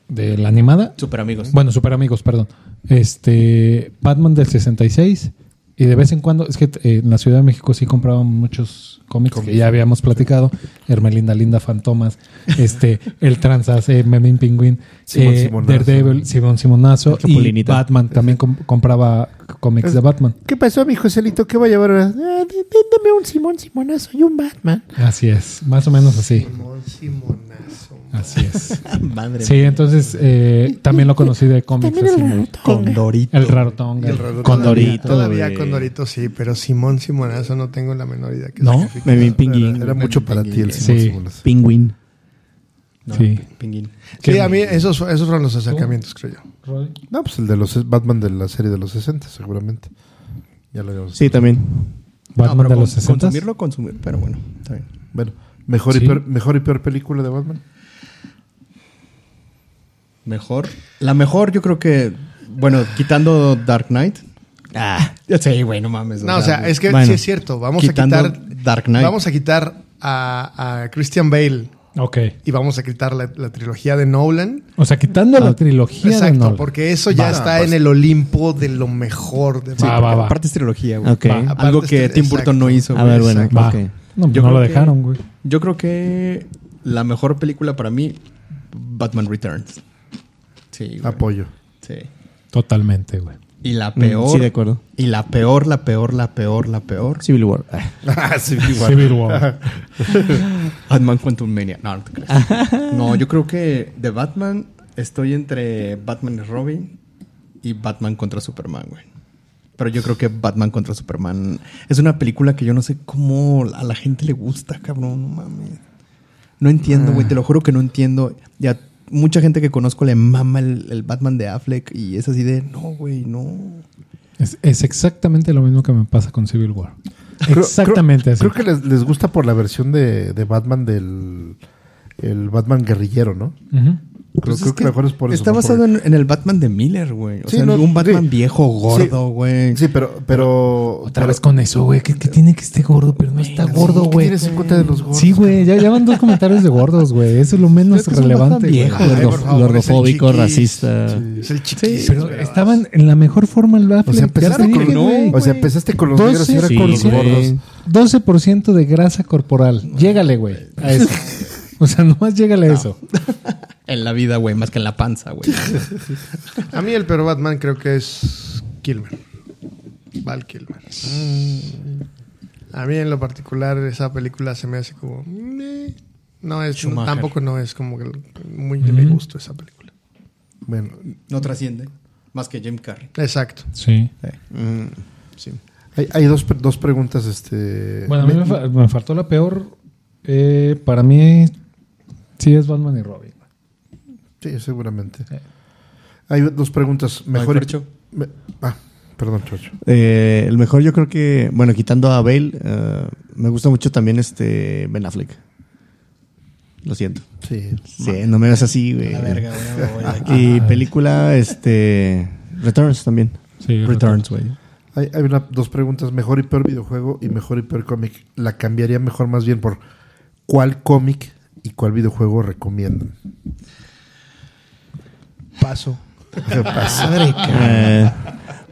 de la animada. Super amigos. Bueno, Super Amigos, perdón. Este, Batman del 66. Y de vez en cuando, es que eh, en la Ciudad de México sí compraban muchos cómics que ya habíamos platicado. Hermelinda Linda Fantomas, este, El Transas, eh, Memín Pingüín, Simón eh, Simonazo. Daredevil, Simón Simonazo y. Batman. También com- compraba cómics de Batman. ¿Qué pasó, mi Joselito? ¿Qué va a llevar ahora? Ah, dame un Simón Simonazo y un Batman. Así es, más o menos así. Simón Simonazo. Así es. Madre Sí, entonces eh, también lo conocí de cómics. así, muy- Con Dorito. El Rarotonga. El raro Con todavía- Dorito, Todavía güey. con Dorito sí, pero Simón Simonazo no tengo la menor idea que ¿No? significa. Memín Pinguín. Era, era mucho para ti el Sí. Simón Simonazo. Pingüín. No, Sí. Pinguín. Sí, a mí esos, esos fueron los acercamientos, creo yo. No, pues el de los Batman de la serie de los 60, seguramente. Ya lo habíamos Sí, también. Batman No, pero de con- los 60. Consumirlo, consumir, pero bueno, está bien. Bueno, mejor, Sí. y peor, mejor y peor película de Batman. Mejor. La mejor, yo creo que. Bueno, quitando Dark Knight. Ah, Sí, güey, no mames. No, o sea, es que bueno, sí es cierto. Vamos a quitar. Dark Knight. Vamos a quitar a, a Christian Bale Ok. y vamos a quitar la, la trilogía de Nolan. O sea, quitando la trilogía de Exacto, porque eso ya Va, está pues. en el Olimpo de lo mejor de Va, va, va. Aparte es trilogía, güey. Ok. Va. Algo que Tim Burton no hizo, A ver, bueno. exacto. Va. ok. No, Yo no lo dejaron, güey. Yo creo que la mejor película para mí, Batman Returns. Sí, güey. Apoyo. Sí. Totalmente, güey. Y la Mm, peor. Sí, de acuerdo. Y la peor, la peor, la peor, la peor. Civil War. Ah. Ah, sí, igual. Civil War. Batman Quantum Mania. No, no te creas. no, yo creo que de Batman estoy entre Batman y Robin y Batman contra Superman, güey. Pero yo creo que Batman contra Superman es una película que yo no sé cómo a la gente le gusta, cabrón. No mames. No entiendo, güey. Te lo juro que no entiendo. Ya mucha gente que conozco le mama el, el Batman de Affleck y es así de, no, güey, no. Es, es exactamente lo mismo que me pasa con Civil War. Creo- exactamente creo, así. Creo que les, les gusta por la versión de, de Batman del el Batman guerrillero, ¿no? Pues creo es que, mejor es por eso. Está ¿no? basado en, en el Batman de Miller, güey. O Sí, sea, no, un Batman sí. viejo, gordo, güey. Sí, pero... pero Otra vez con eso, güey. ¿Qué, qué tiene que esté gordo? Pero no está gordo, ¿Qué güey. tienes en contra de los gordos? Sí, güey. Ya, ya van dos comentarios de gordos, güey. Eso es lo menos Es que es un relevante, Batman viejo, gordofóbico, es el chiquis. racista. Es el chiquis. Pero estaban en la mejor forma el Affleck. O sea, empezaste, con, güey. o sea, empezaste con los negros y ahora Sí, con los gordos. 12% de grasa corporal. Llégale, güey, a eso. O sea, nomás llégale a eso. En la vida, güey, más que en la panza, güey. A mí el peor Batman creo que es Kilmer. Val Kilmer. A mí en lo particular esa película se me hace como... No es, tampoco no es como que muy de mi gusto esa película. Bueno, No trasciende. Más que Jim Carrey. Exacto. Sí. Mm, sí. hay, hay dos, dos preguntas. Este, Bueno, a mí me, me faltó la peor. Eh, para mí, sí es Batman y Robin. Sí, seguramente. Eh. Hay dos preguntas. Mejor. Me- ah, perdón, Chocho. Eh, el mejor yo creo que, bueno, quitando a Bale, eh, me gusta mucho también este Ben Affleck. Lo siento. Sí. Sí, no me hagas así, güey. La verga, güey. Y película, este, Returns también. Sí, Returns, güey. Hay, hay una- dos preguntas. Mejor y peor videojuego y mejor y peor cómic. La cambiaría mejor más bien por cuál cómic y cuál videojuego recomiendan. Paso. ¿Qué pasa? Eh,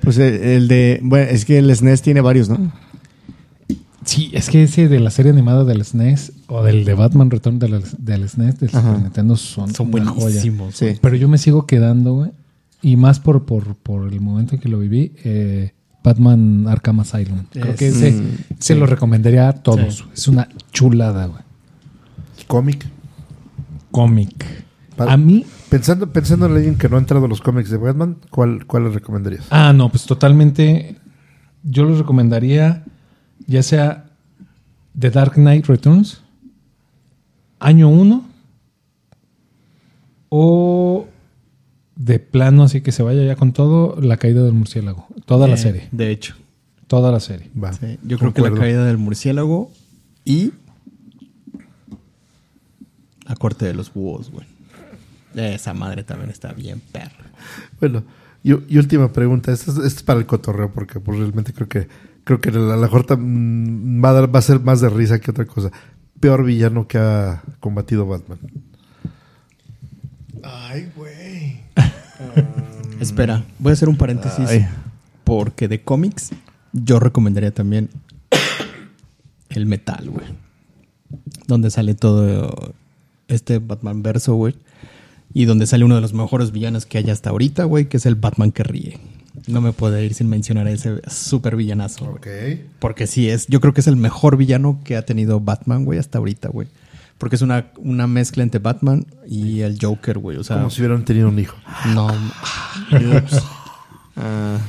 pues el, el de, bueno, es que el SNES tiene varios, ¿no? Sí, es que ese de la serie animada del SNES o del de Batman Return del, del SNES del. Super Nintendo son, Son una joya. buenísimos. Sí. Pero yo me sigo quedando, güey. Y más por, por, por el momento en que lo viví, eh, Batman Arkham Asylum. Creo Es- que ese Mm, se sí. lo recomendaría a todos. Sí. Es una chulada, güey. Cómic. Cómic. A mí, Pensando, pensando en alguien que no ha entrado a los cómics de Batman, ¿cuál, cuál le recomendarías? Ah, no, pues totalmente. Yo les recomendaría, ya sea The Dark Knight Returns, año 1, o de plano, así que se vaya ya con todo, La Caída del Murciélago. Toda la Eh, serie. De hecho. Toda la serie. Va. Sí, yo creo que la caída del murciélago y la corte de los búhos, güey. Esa madre también está bien perra. Bueno, y, y última pregunta. Esta es, esta es para el cotorreo, porque pues, realmente creo que creo que la, la corta mm, va, a dar- va a ser más de risa que otra cosa. Peor villano que ha combatido Batman. Ay, güey. Espera, voy a hacer un paréntesis. Ay. Porque de cómics, yo recomendaría también el metal, güey. Donde sale todo este Batman verso, güey. Y donde sale uno de los mejores villanos que hay hasta ahorita, güey, que es el Batman que ríe. No me puedo ir sin mencionar a ese super villanazo. Ok. Porque sí es, yo creo que es el mejor villano que ha tenido Batman, güey, hasta ahorita, güey. Porque es una, una mezcla entre Batman y el Joker, güey. O sea, Como si hubieran tenido un hijo. no. Ah,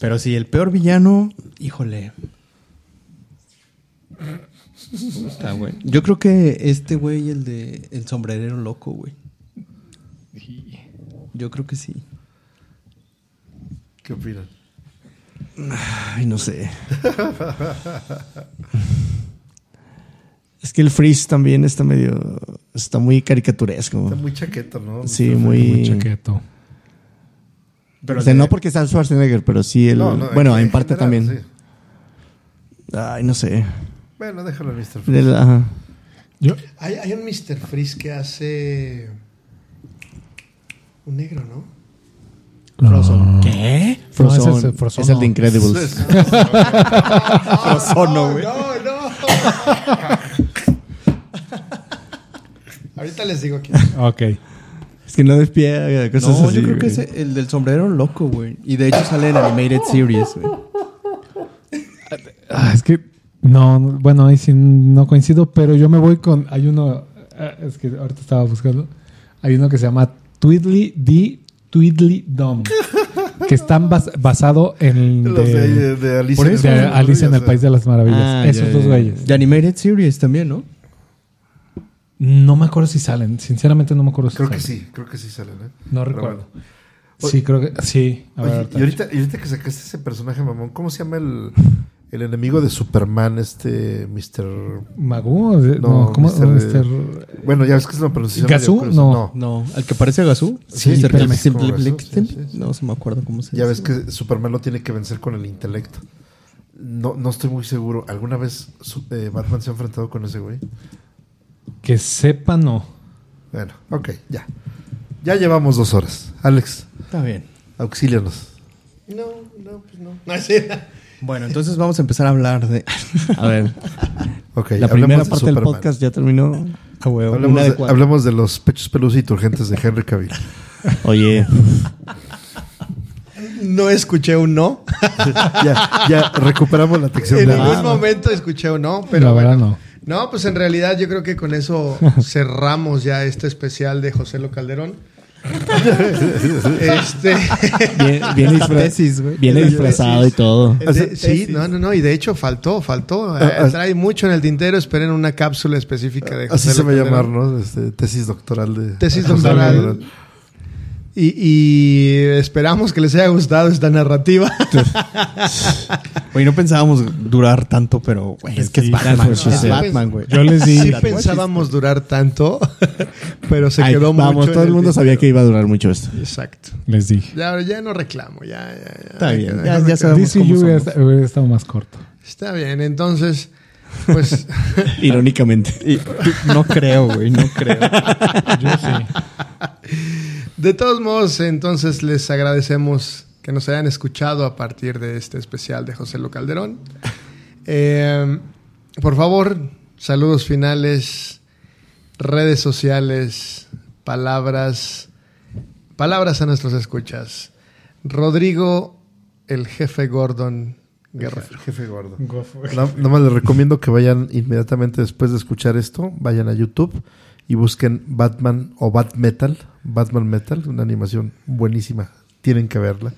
Pero sí, el peor villano, híjole. Está güey. Yo creo que este güey, el de el sombrerero loco, güey. Yo creo que sí. ¿Qué opinan? ay, no sé. es que el Freeze también está medio, está muy caricaturesco. Está muy chaqueto, ¿no? Sí, Está muy... Muy chaqueto. Pero no porque está Schwarzenegger, pero sí el... No, no, bueno, en en parte general, también. sí. Ay, no sé. Bueno, déjalo, Mr. Freeze. Hay, hay un Mr. Freeze que hace. Un negro, ¿no? Frozen. ¿Qué? No, Frozen. ese es el es, Frozono. el de Incredibles. Frozono, güey. No, no. Ahorita les digo quién. Ok. Es que no despiega cosas No, así. yo creo que es el del sombrero loco, güey. Y de hecho sale en Animated Series, güey. Ah, es que no, no, bueno, ahí sí no coincido, pero yo me voy con. Hay uno, ah, es que ahorita estaba buscando. Hay uno que se llama Tweedly D. Tweedly Dum, que están bas- basado en Los de, de, de Alicia por en el eso, País de las Alicia en el Maravillas, País de las Maravillas. Ah, Esos ya, dos güeyes. De Animated Series también, ¿no? No me acuerdo si salen. Sinceramente no me acuerdo si Creo que salen. sí, creo que sí salen, ¿eh? No recuerdo. bueno. Sí, creo que sí. A ver, Oye, ahorita. y ahorita, y ahorita que sacaste ese personaje mamón, ¿cómo se llama el, el enemigo de Superman, este Mr. ¿Magoo? De- No, No, ¿cómo? Mr. Mr. Bueno, ya ves que es una pronunciación. ¿Gazú? medio curiosa. No. No, el que parece a Gazú. Sí. Sí, sí, sí. No se me acuerdo cómo se Ya dice. ves que Superman lo tiene que vencer con el intelecto. No, no estoy muy seguro. ¿Alguna vez eh, Batman se ha enfrentado con ese güey? Que sepa, no. Bueno, ok, ya. Ya llevamos dos horas. Alex, Está bien. auxílianos. No, no, pues no. No, sí. Bueno, entonces vamos a empezar a hablar de... A ver, Ok, la primera de parte del podcast ya terminó. A huevo. Hablemos de, de cuatro. hablemos de los pechos peludos y turgentes de Henry Cavill. Oye, No escuché un no. ya, ya recuperamos la sección En ningún Ah, momento escuché un no, pero la bueno. verdad no. No, pues en realidad yo creo que con eso cerramos ya este especial de José Lo Calderón. Este, Bien, bien disfra- tesis. Viene disfrazado y todo. de- sí, no, no, no, y de hecho faltó, faltó. Eh, Ah, ah. trae mucho en el tintero, esperen una cápsula específica de Así José se va a llamar. ¿no? Este, tesis doctoral de... Tesis doctoral. Y, y esperamos que les haya gustado esta narrativa. Güey, no pensábamos durar tanto, pero güey, es que Sí, es Batman. Es. Batman, güey. Yo les di. Sí pensábamos durar tanto, pero se Ay, quedó vamos, mucho. todo en el mundo sabía que iba a durar mucho esto. Exacto. Les dije. Ya, ya no reclamo, ya, ya, ya. Está bien, Ya, ya, sabemos DC cómo hubiera, somos. hubiera estado más corto. Está bien, entonces, pues Irónicamente. No creo, güey, no creo. Yo sí. De todos modos, entonces les agradecemos que nos hayan escuchado a partir de este especial de José Lo Calderón. Eh, por favor, saludos finales, redes sociales, palabras, palabras a nuestros escuchas. Rodrigo, el jefe Gordon Guerrero. Jefe gordo. No- Nomás les recomiendo que vayan inmediatamente después de escuchar esto, vayan a YouTube y busquen Batman o Bat Metal, Batman Metal, una animación buenísima, tienen que verla.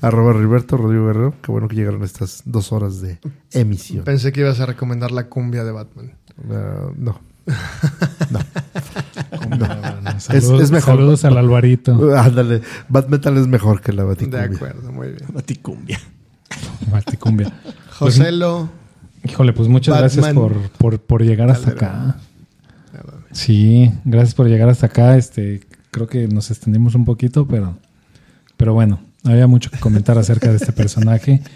Arroba Riberto, Rodrigo Guerrero, qué bueno que llegaron estas dos horas de emisión. Pensé que ibas a recomendar la cumbia de Batman. Ah, no. Saludos, es mejor. Saludos al Alvarito. Ándale, Bat Metal es mejor que la De Baticumbia. acuerdo, muy bien. Baticumbia. Baticumbia. José Lo, Híjole, pues muchas gracias por, por, por llegar hasta Calderón. acá. Sí, gracias por llegar hasta acá. Este, creo que nos extendimos un poquito, pero, pero bueno, había mucho que comentar acerca de este personaje.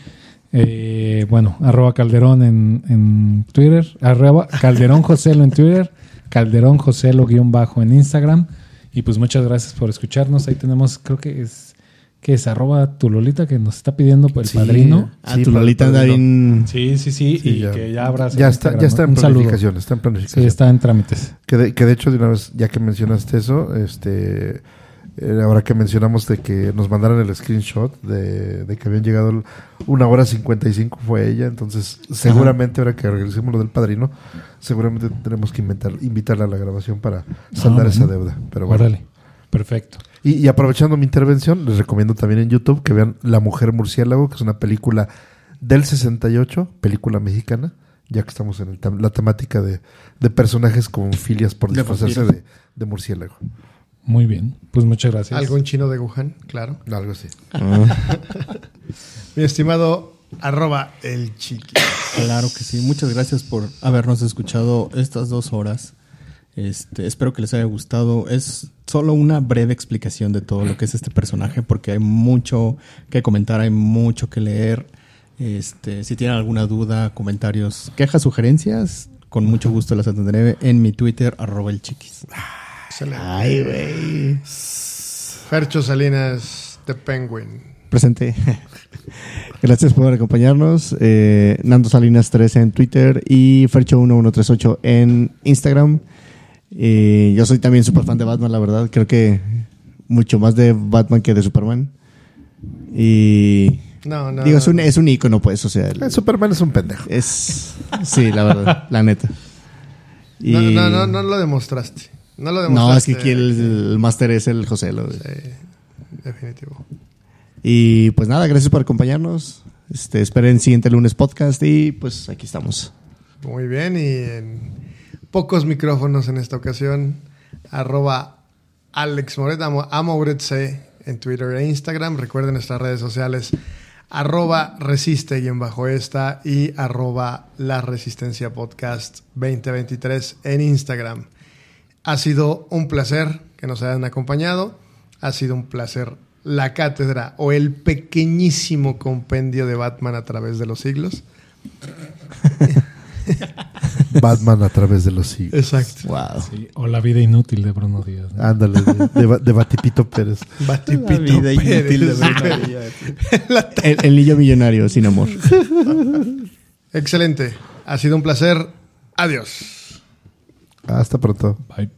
Eh, bueno, arroba Calderón en, en Twitter, arroba Calderón Joselo en Twitter, Calderón Joselo guion bajo en Instagram. Y pues muchas gracias por escucharnos. Ahí tenemos, creo que es, que es arroba tu Lolita que nos está pidiendo por el Sí. padrino. Ah, Sí, tu para el Lolita anda bien. Sí, sí, sí, Sí, y ya. que ya habrá Ya está, ya está en planificación, está en planificación. Sí, está en trámites. Que de, que de hecho, de una vez, ya que mencionaste eso, este, eh, ahora que mencionamos de que nos mandaran el screenshot de, de que habían llegado una hora 55 fue ella, entonces seguramente ahora que regresemos lo del padrino, seguramente tenemos que inventar, invitarla a la grabación para saldar bueno. esa deuda. Pero bueno. Órale. Perfecto. Y, y aprovechando mi intervención, les recomiendo también en YouTube que vean La Mujer Murciélago, que es una película del 68, película mexicana, ya que estamos en el la temática de, de personajes con filias por disfrazarse de, de murciélago. Muy bien. Pues muchas gracias. algún chino de Wuhan, claro. Algo así. Mi estimado arroba el chiqui. Claro que sí. Muchas gracias por habernos escuchado estas dos horas. Este, espero que les haya gustado. Es solo una breve explicación de todo lo que es este personaje, porque hay mucho que comentar, hay mucho que leer. Este, si tienen alguna duda, comentarios, quejas, sugerencias, con mucho gusto las atenderé en mi Twitter, arroba el chiquis. Excelente. Ay, güey. Fercho Salinas, The Penguin. Presente. Gracias por acompañarnos. Eh, Nando Salinas 13 en Twitter y Fercho1138 en Instagram. Y yo soy también súper fan de Batman, la verdad. Creo que mucho más de Batman que de Superman. Y No, no. digo, es no, un, no. es un ícono, pues, o sea, el- El Superman es un pendejo. es... Sí, la verdad, la neta. Y- No, no, no, no lo demostraste. No lo No, demostraste. es que aquí el, el máster es el José. lo- Sí, definitivo. Y pues nada, gracias por acompañarnos. Este, esperen siguiente lunes podcast y pues aquí estamos. Muy bien, y en pocos micrófonos en esta ocasión, arroba Alex Moret, amo, amo en Twitter e Instagram. Recuerden nuestras redes sociales, arroba resiste y bajo esta y arroba la resistencia podcast 2023 en Instagram. Ha sido un placer que nos hayan acompañado. Ha sido un placer la cátedra o el pequeñísimo compendio de Batman a través de los siglos. Batman a través de los siglos. Exacto. Wow. Sí, o la vida inútil de Bruno Díaz. ¿no? Ándale, de, de, Ba- de Batipito Pérez. Batipito Pérez. El, el niño millonario sin amor. Excelente. Ha sido un placer. Adiós. Hasta pronto. Bye.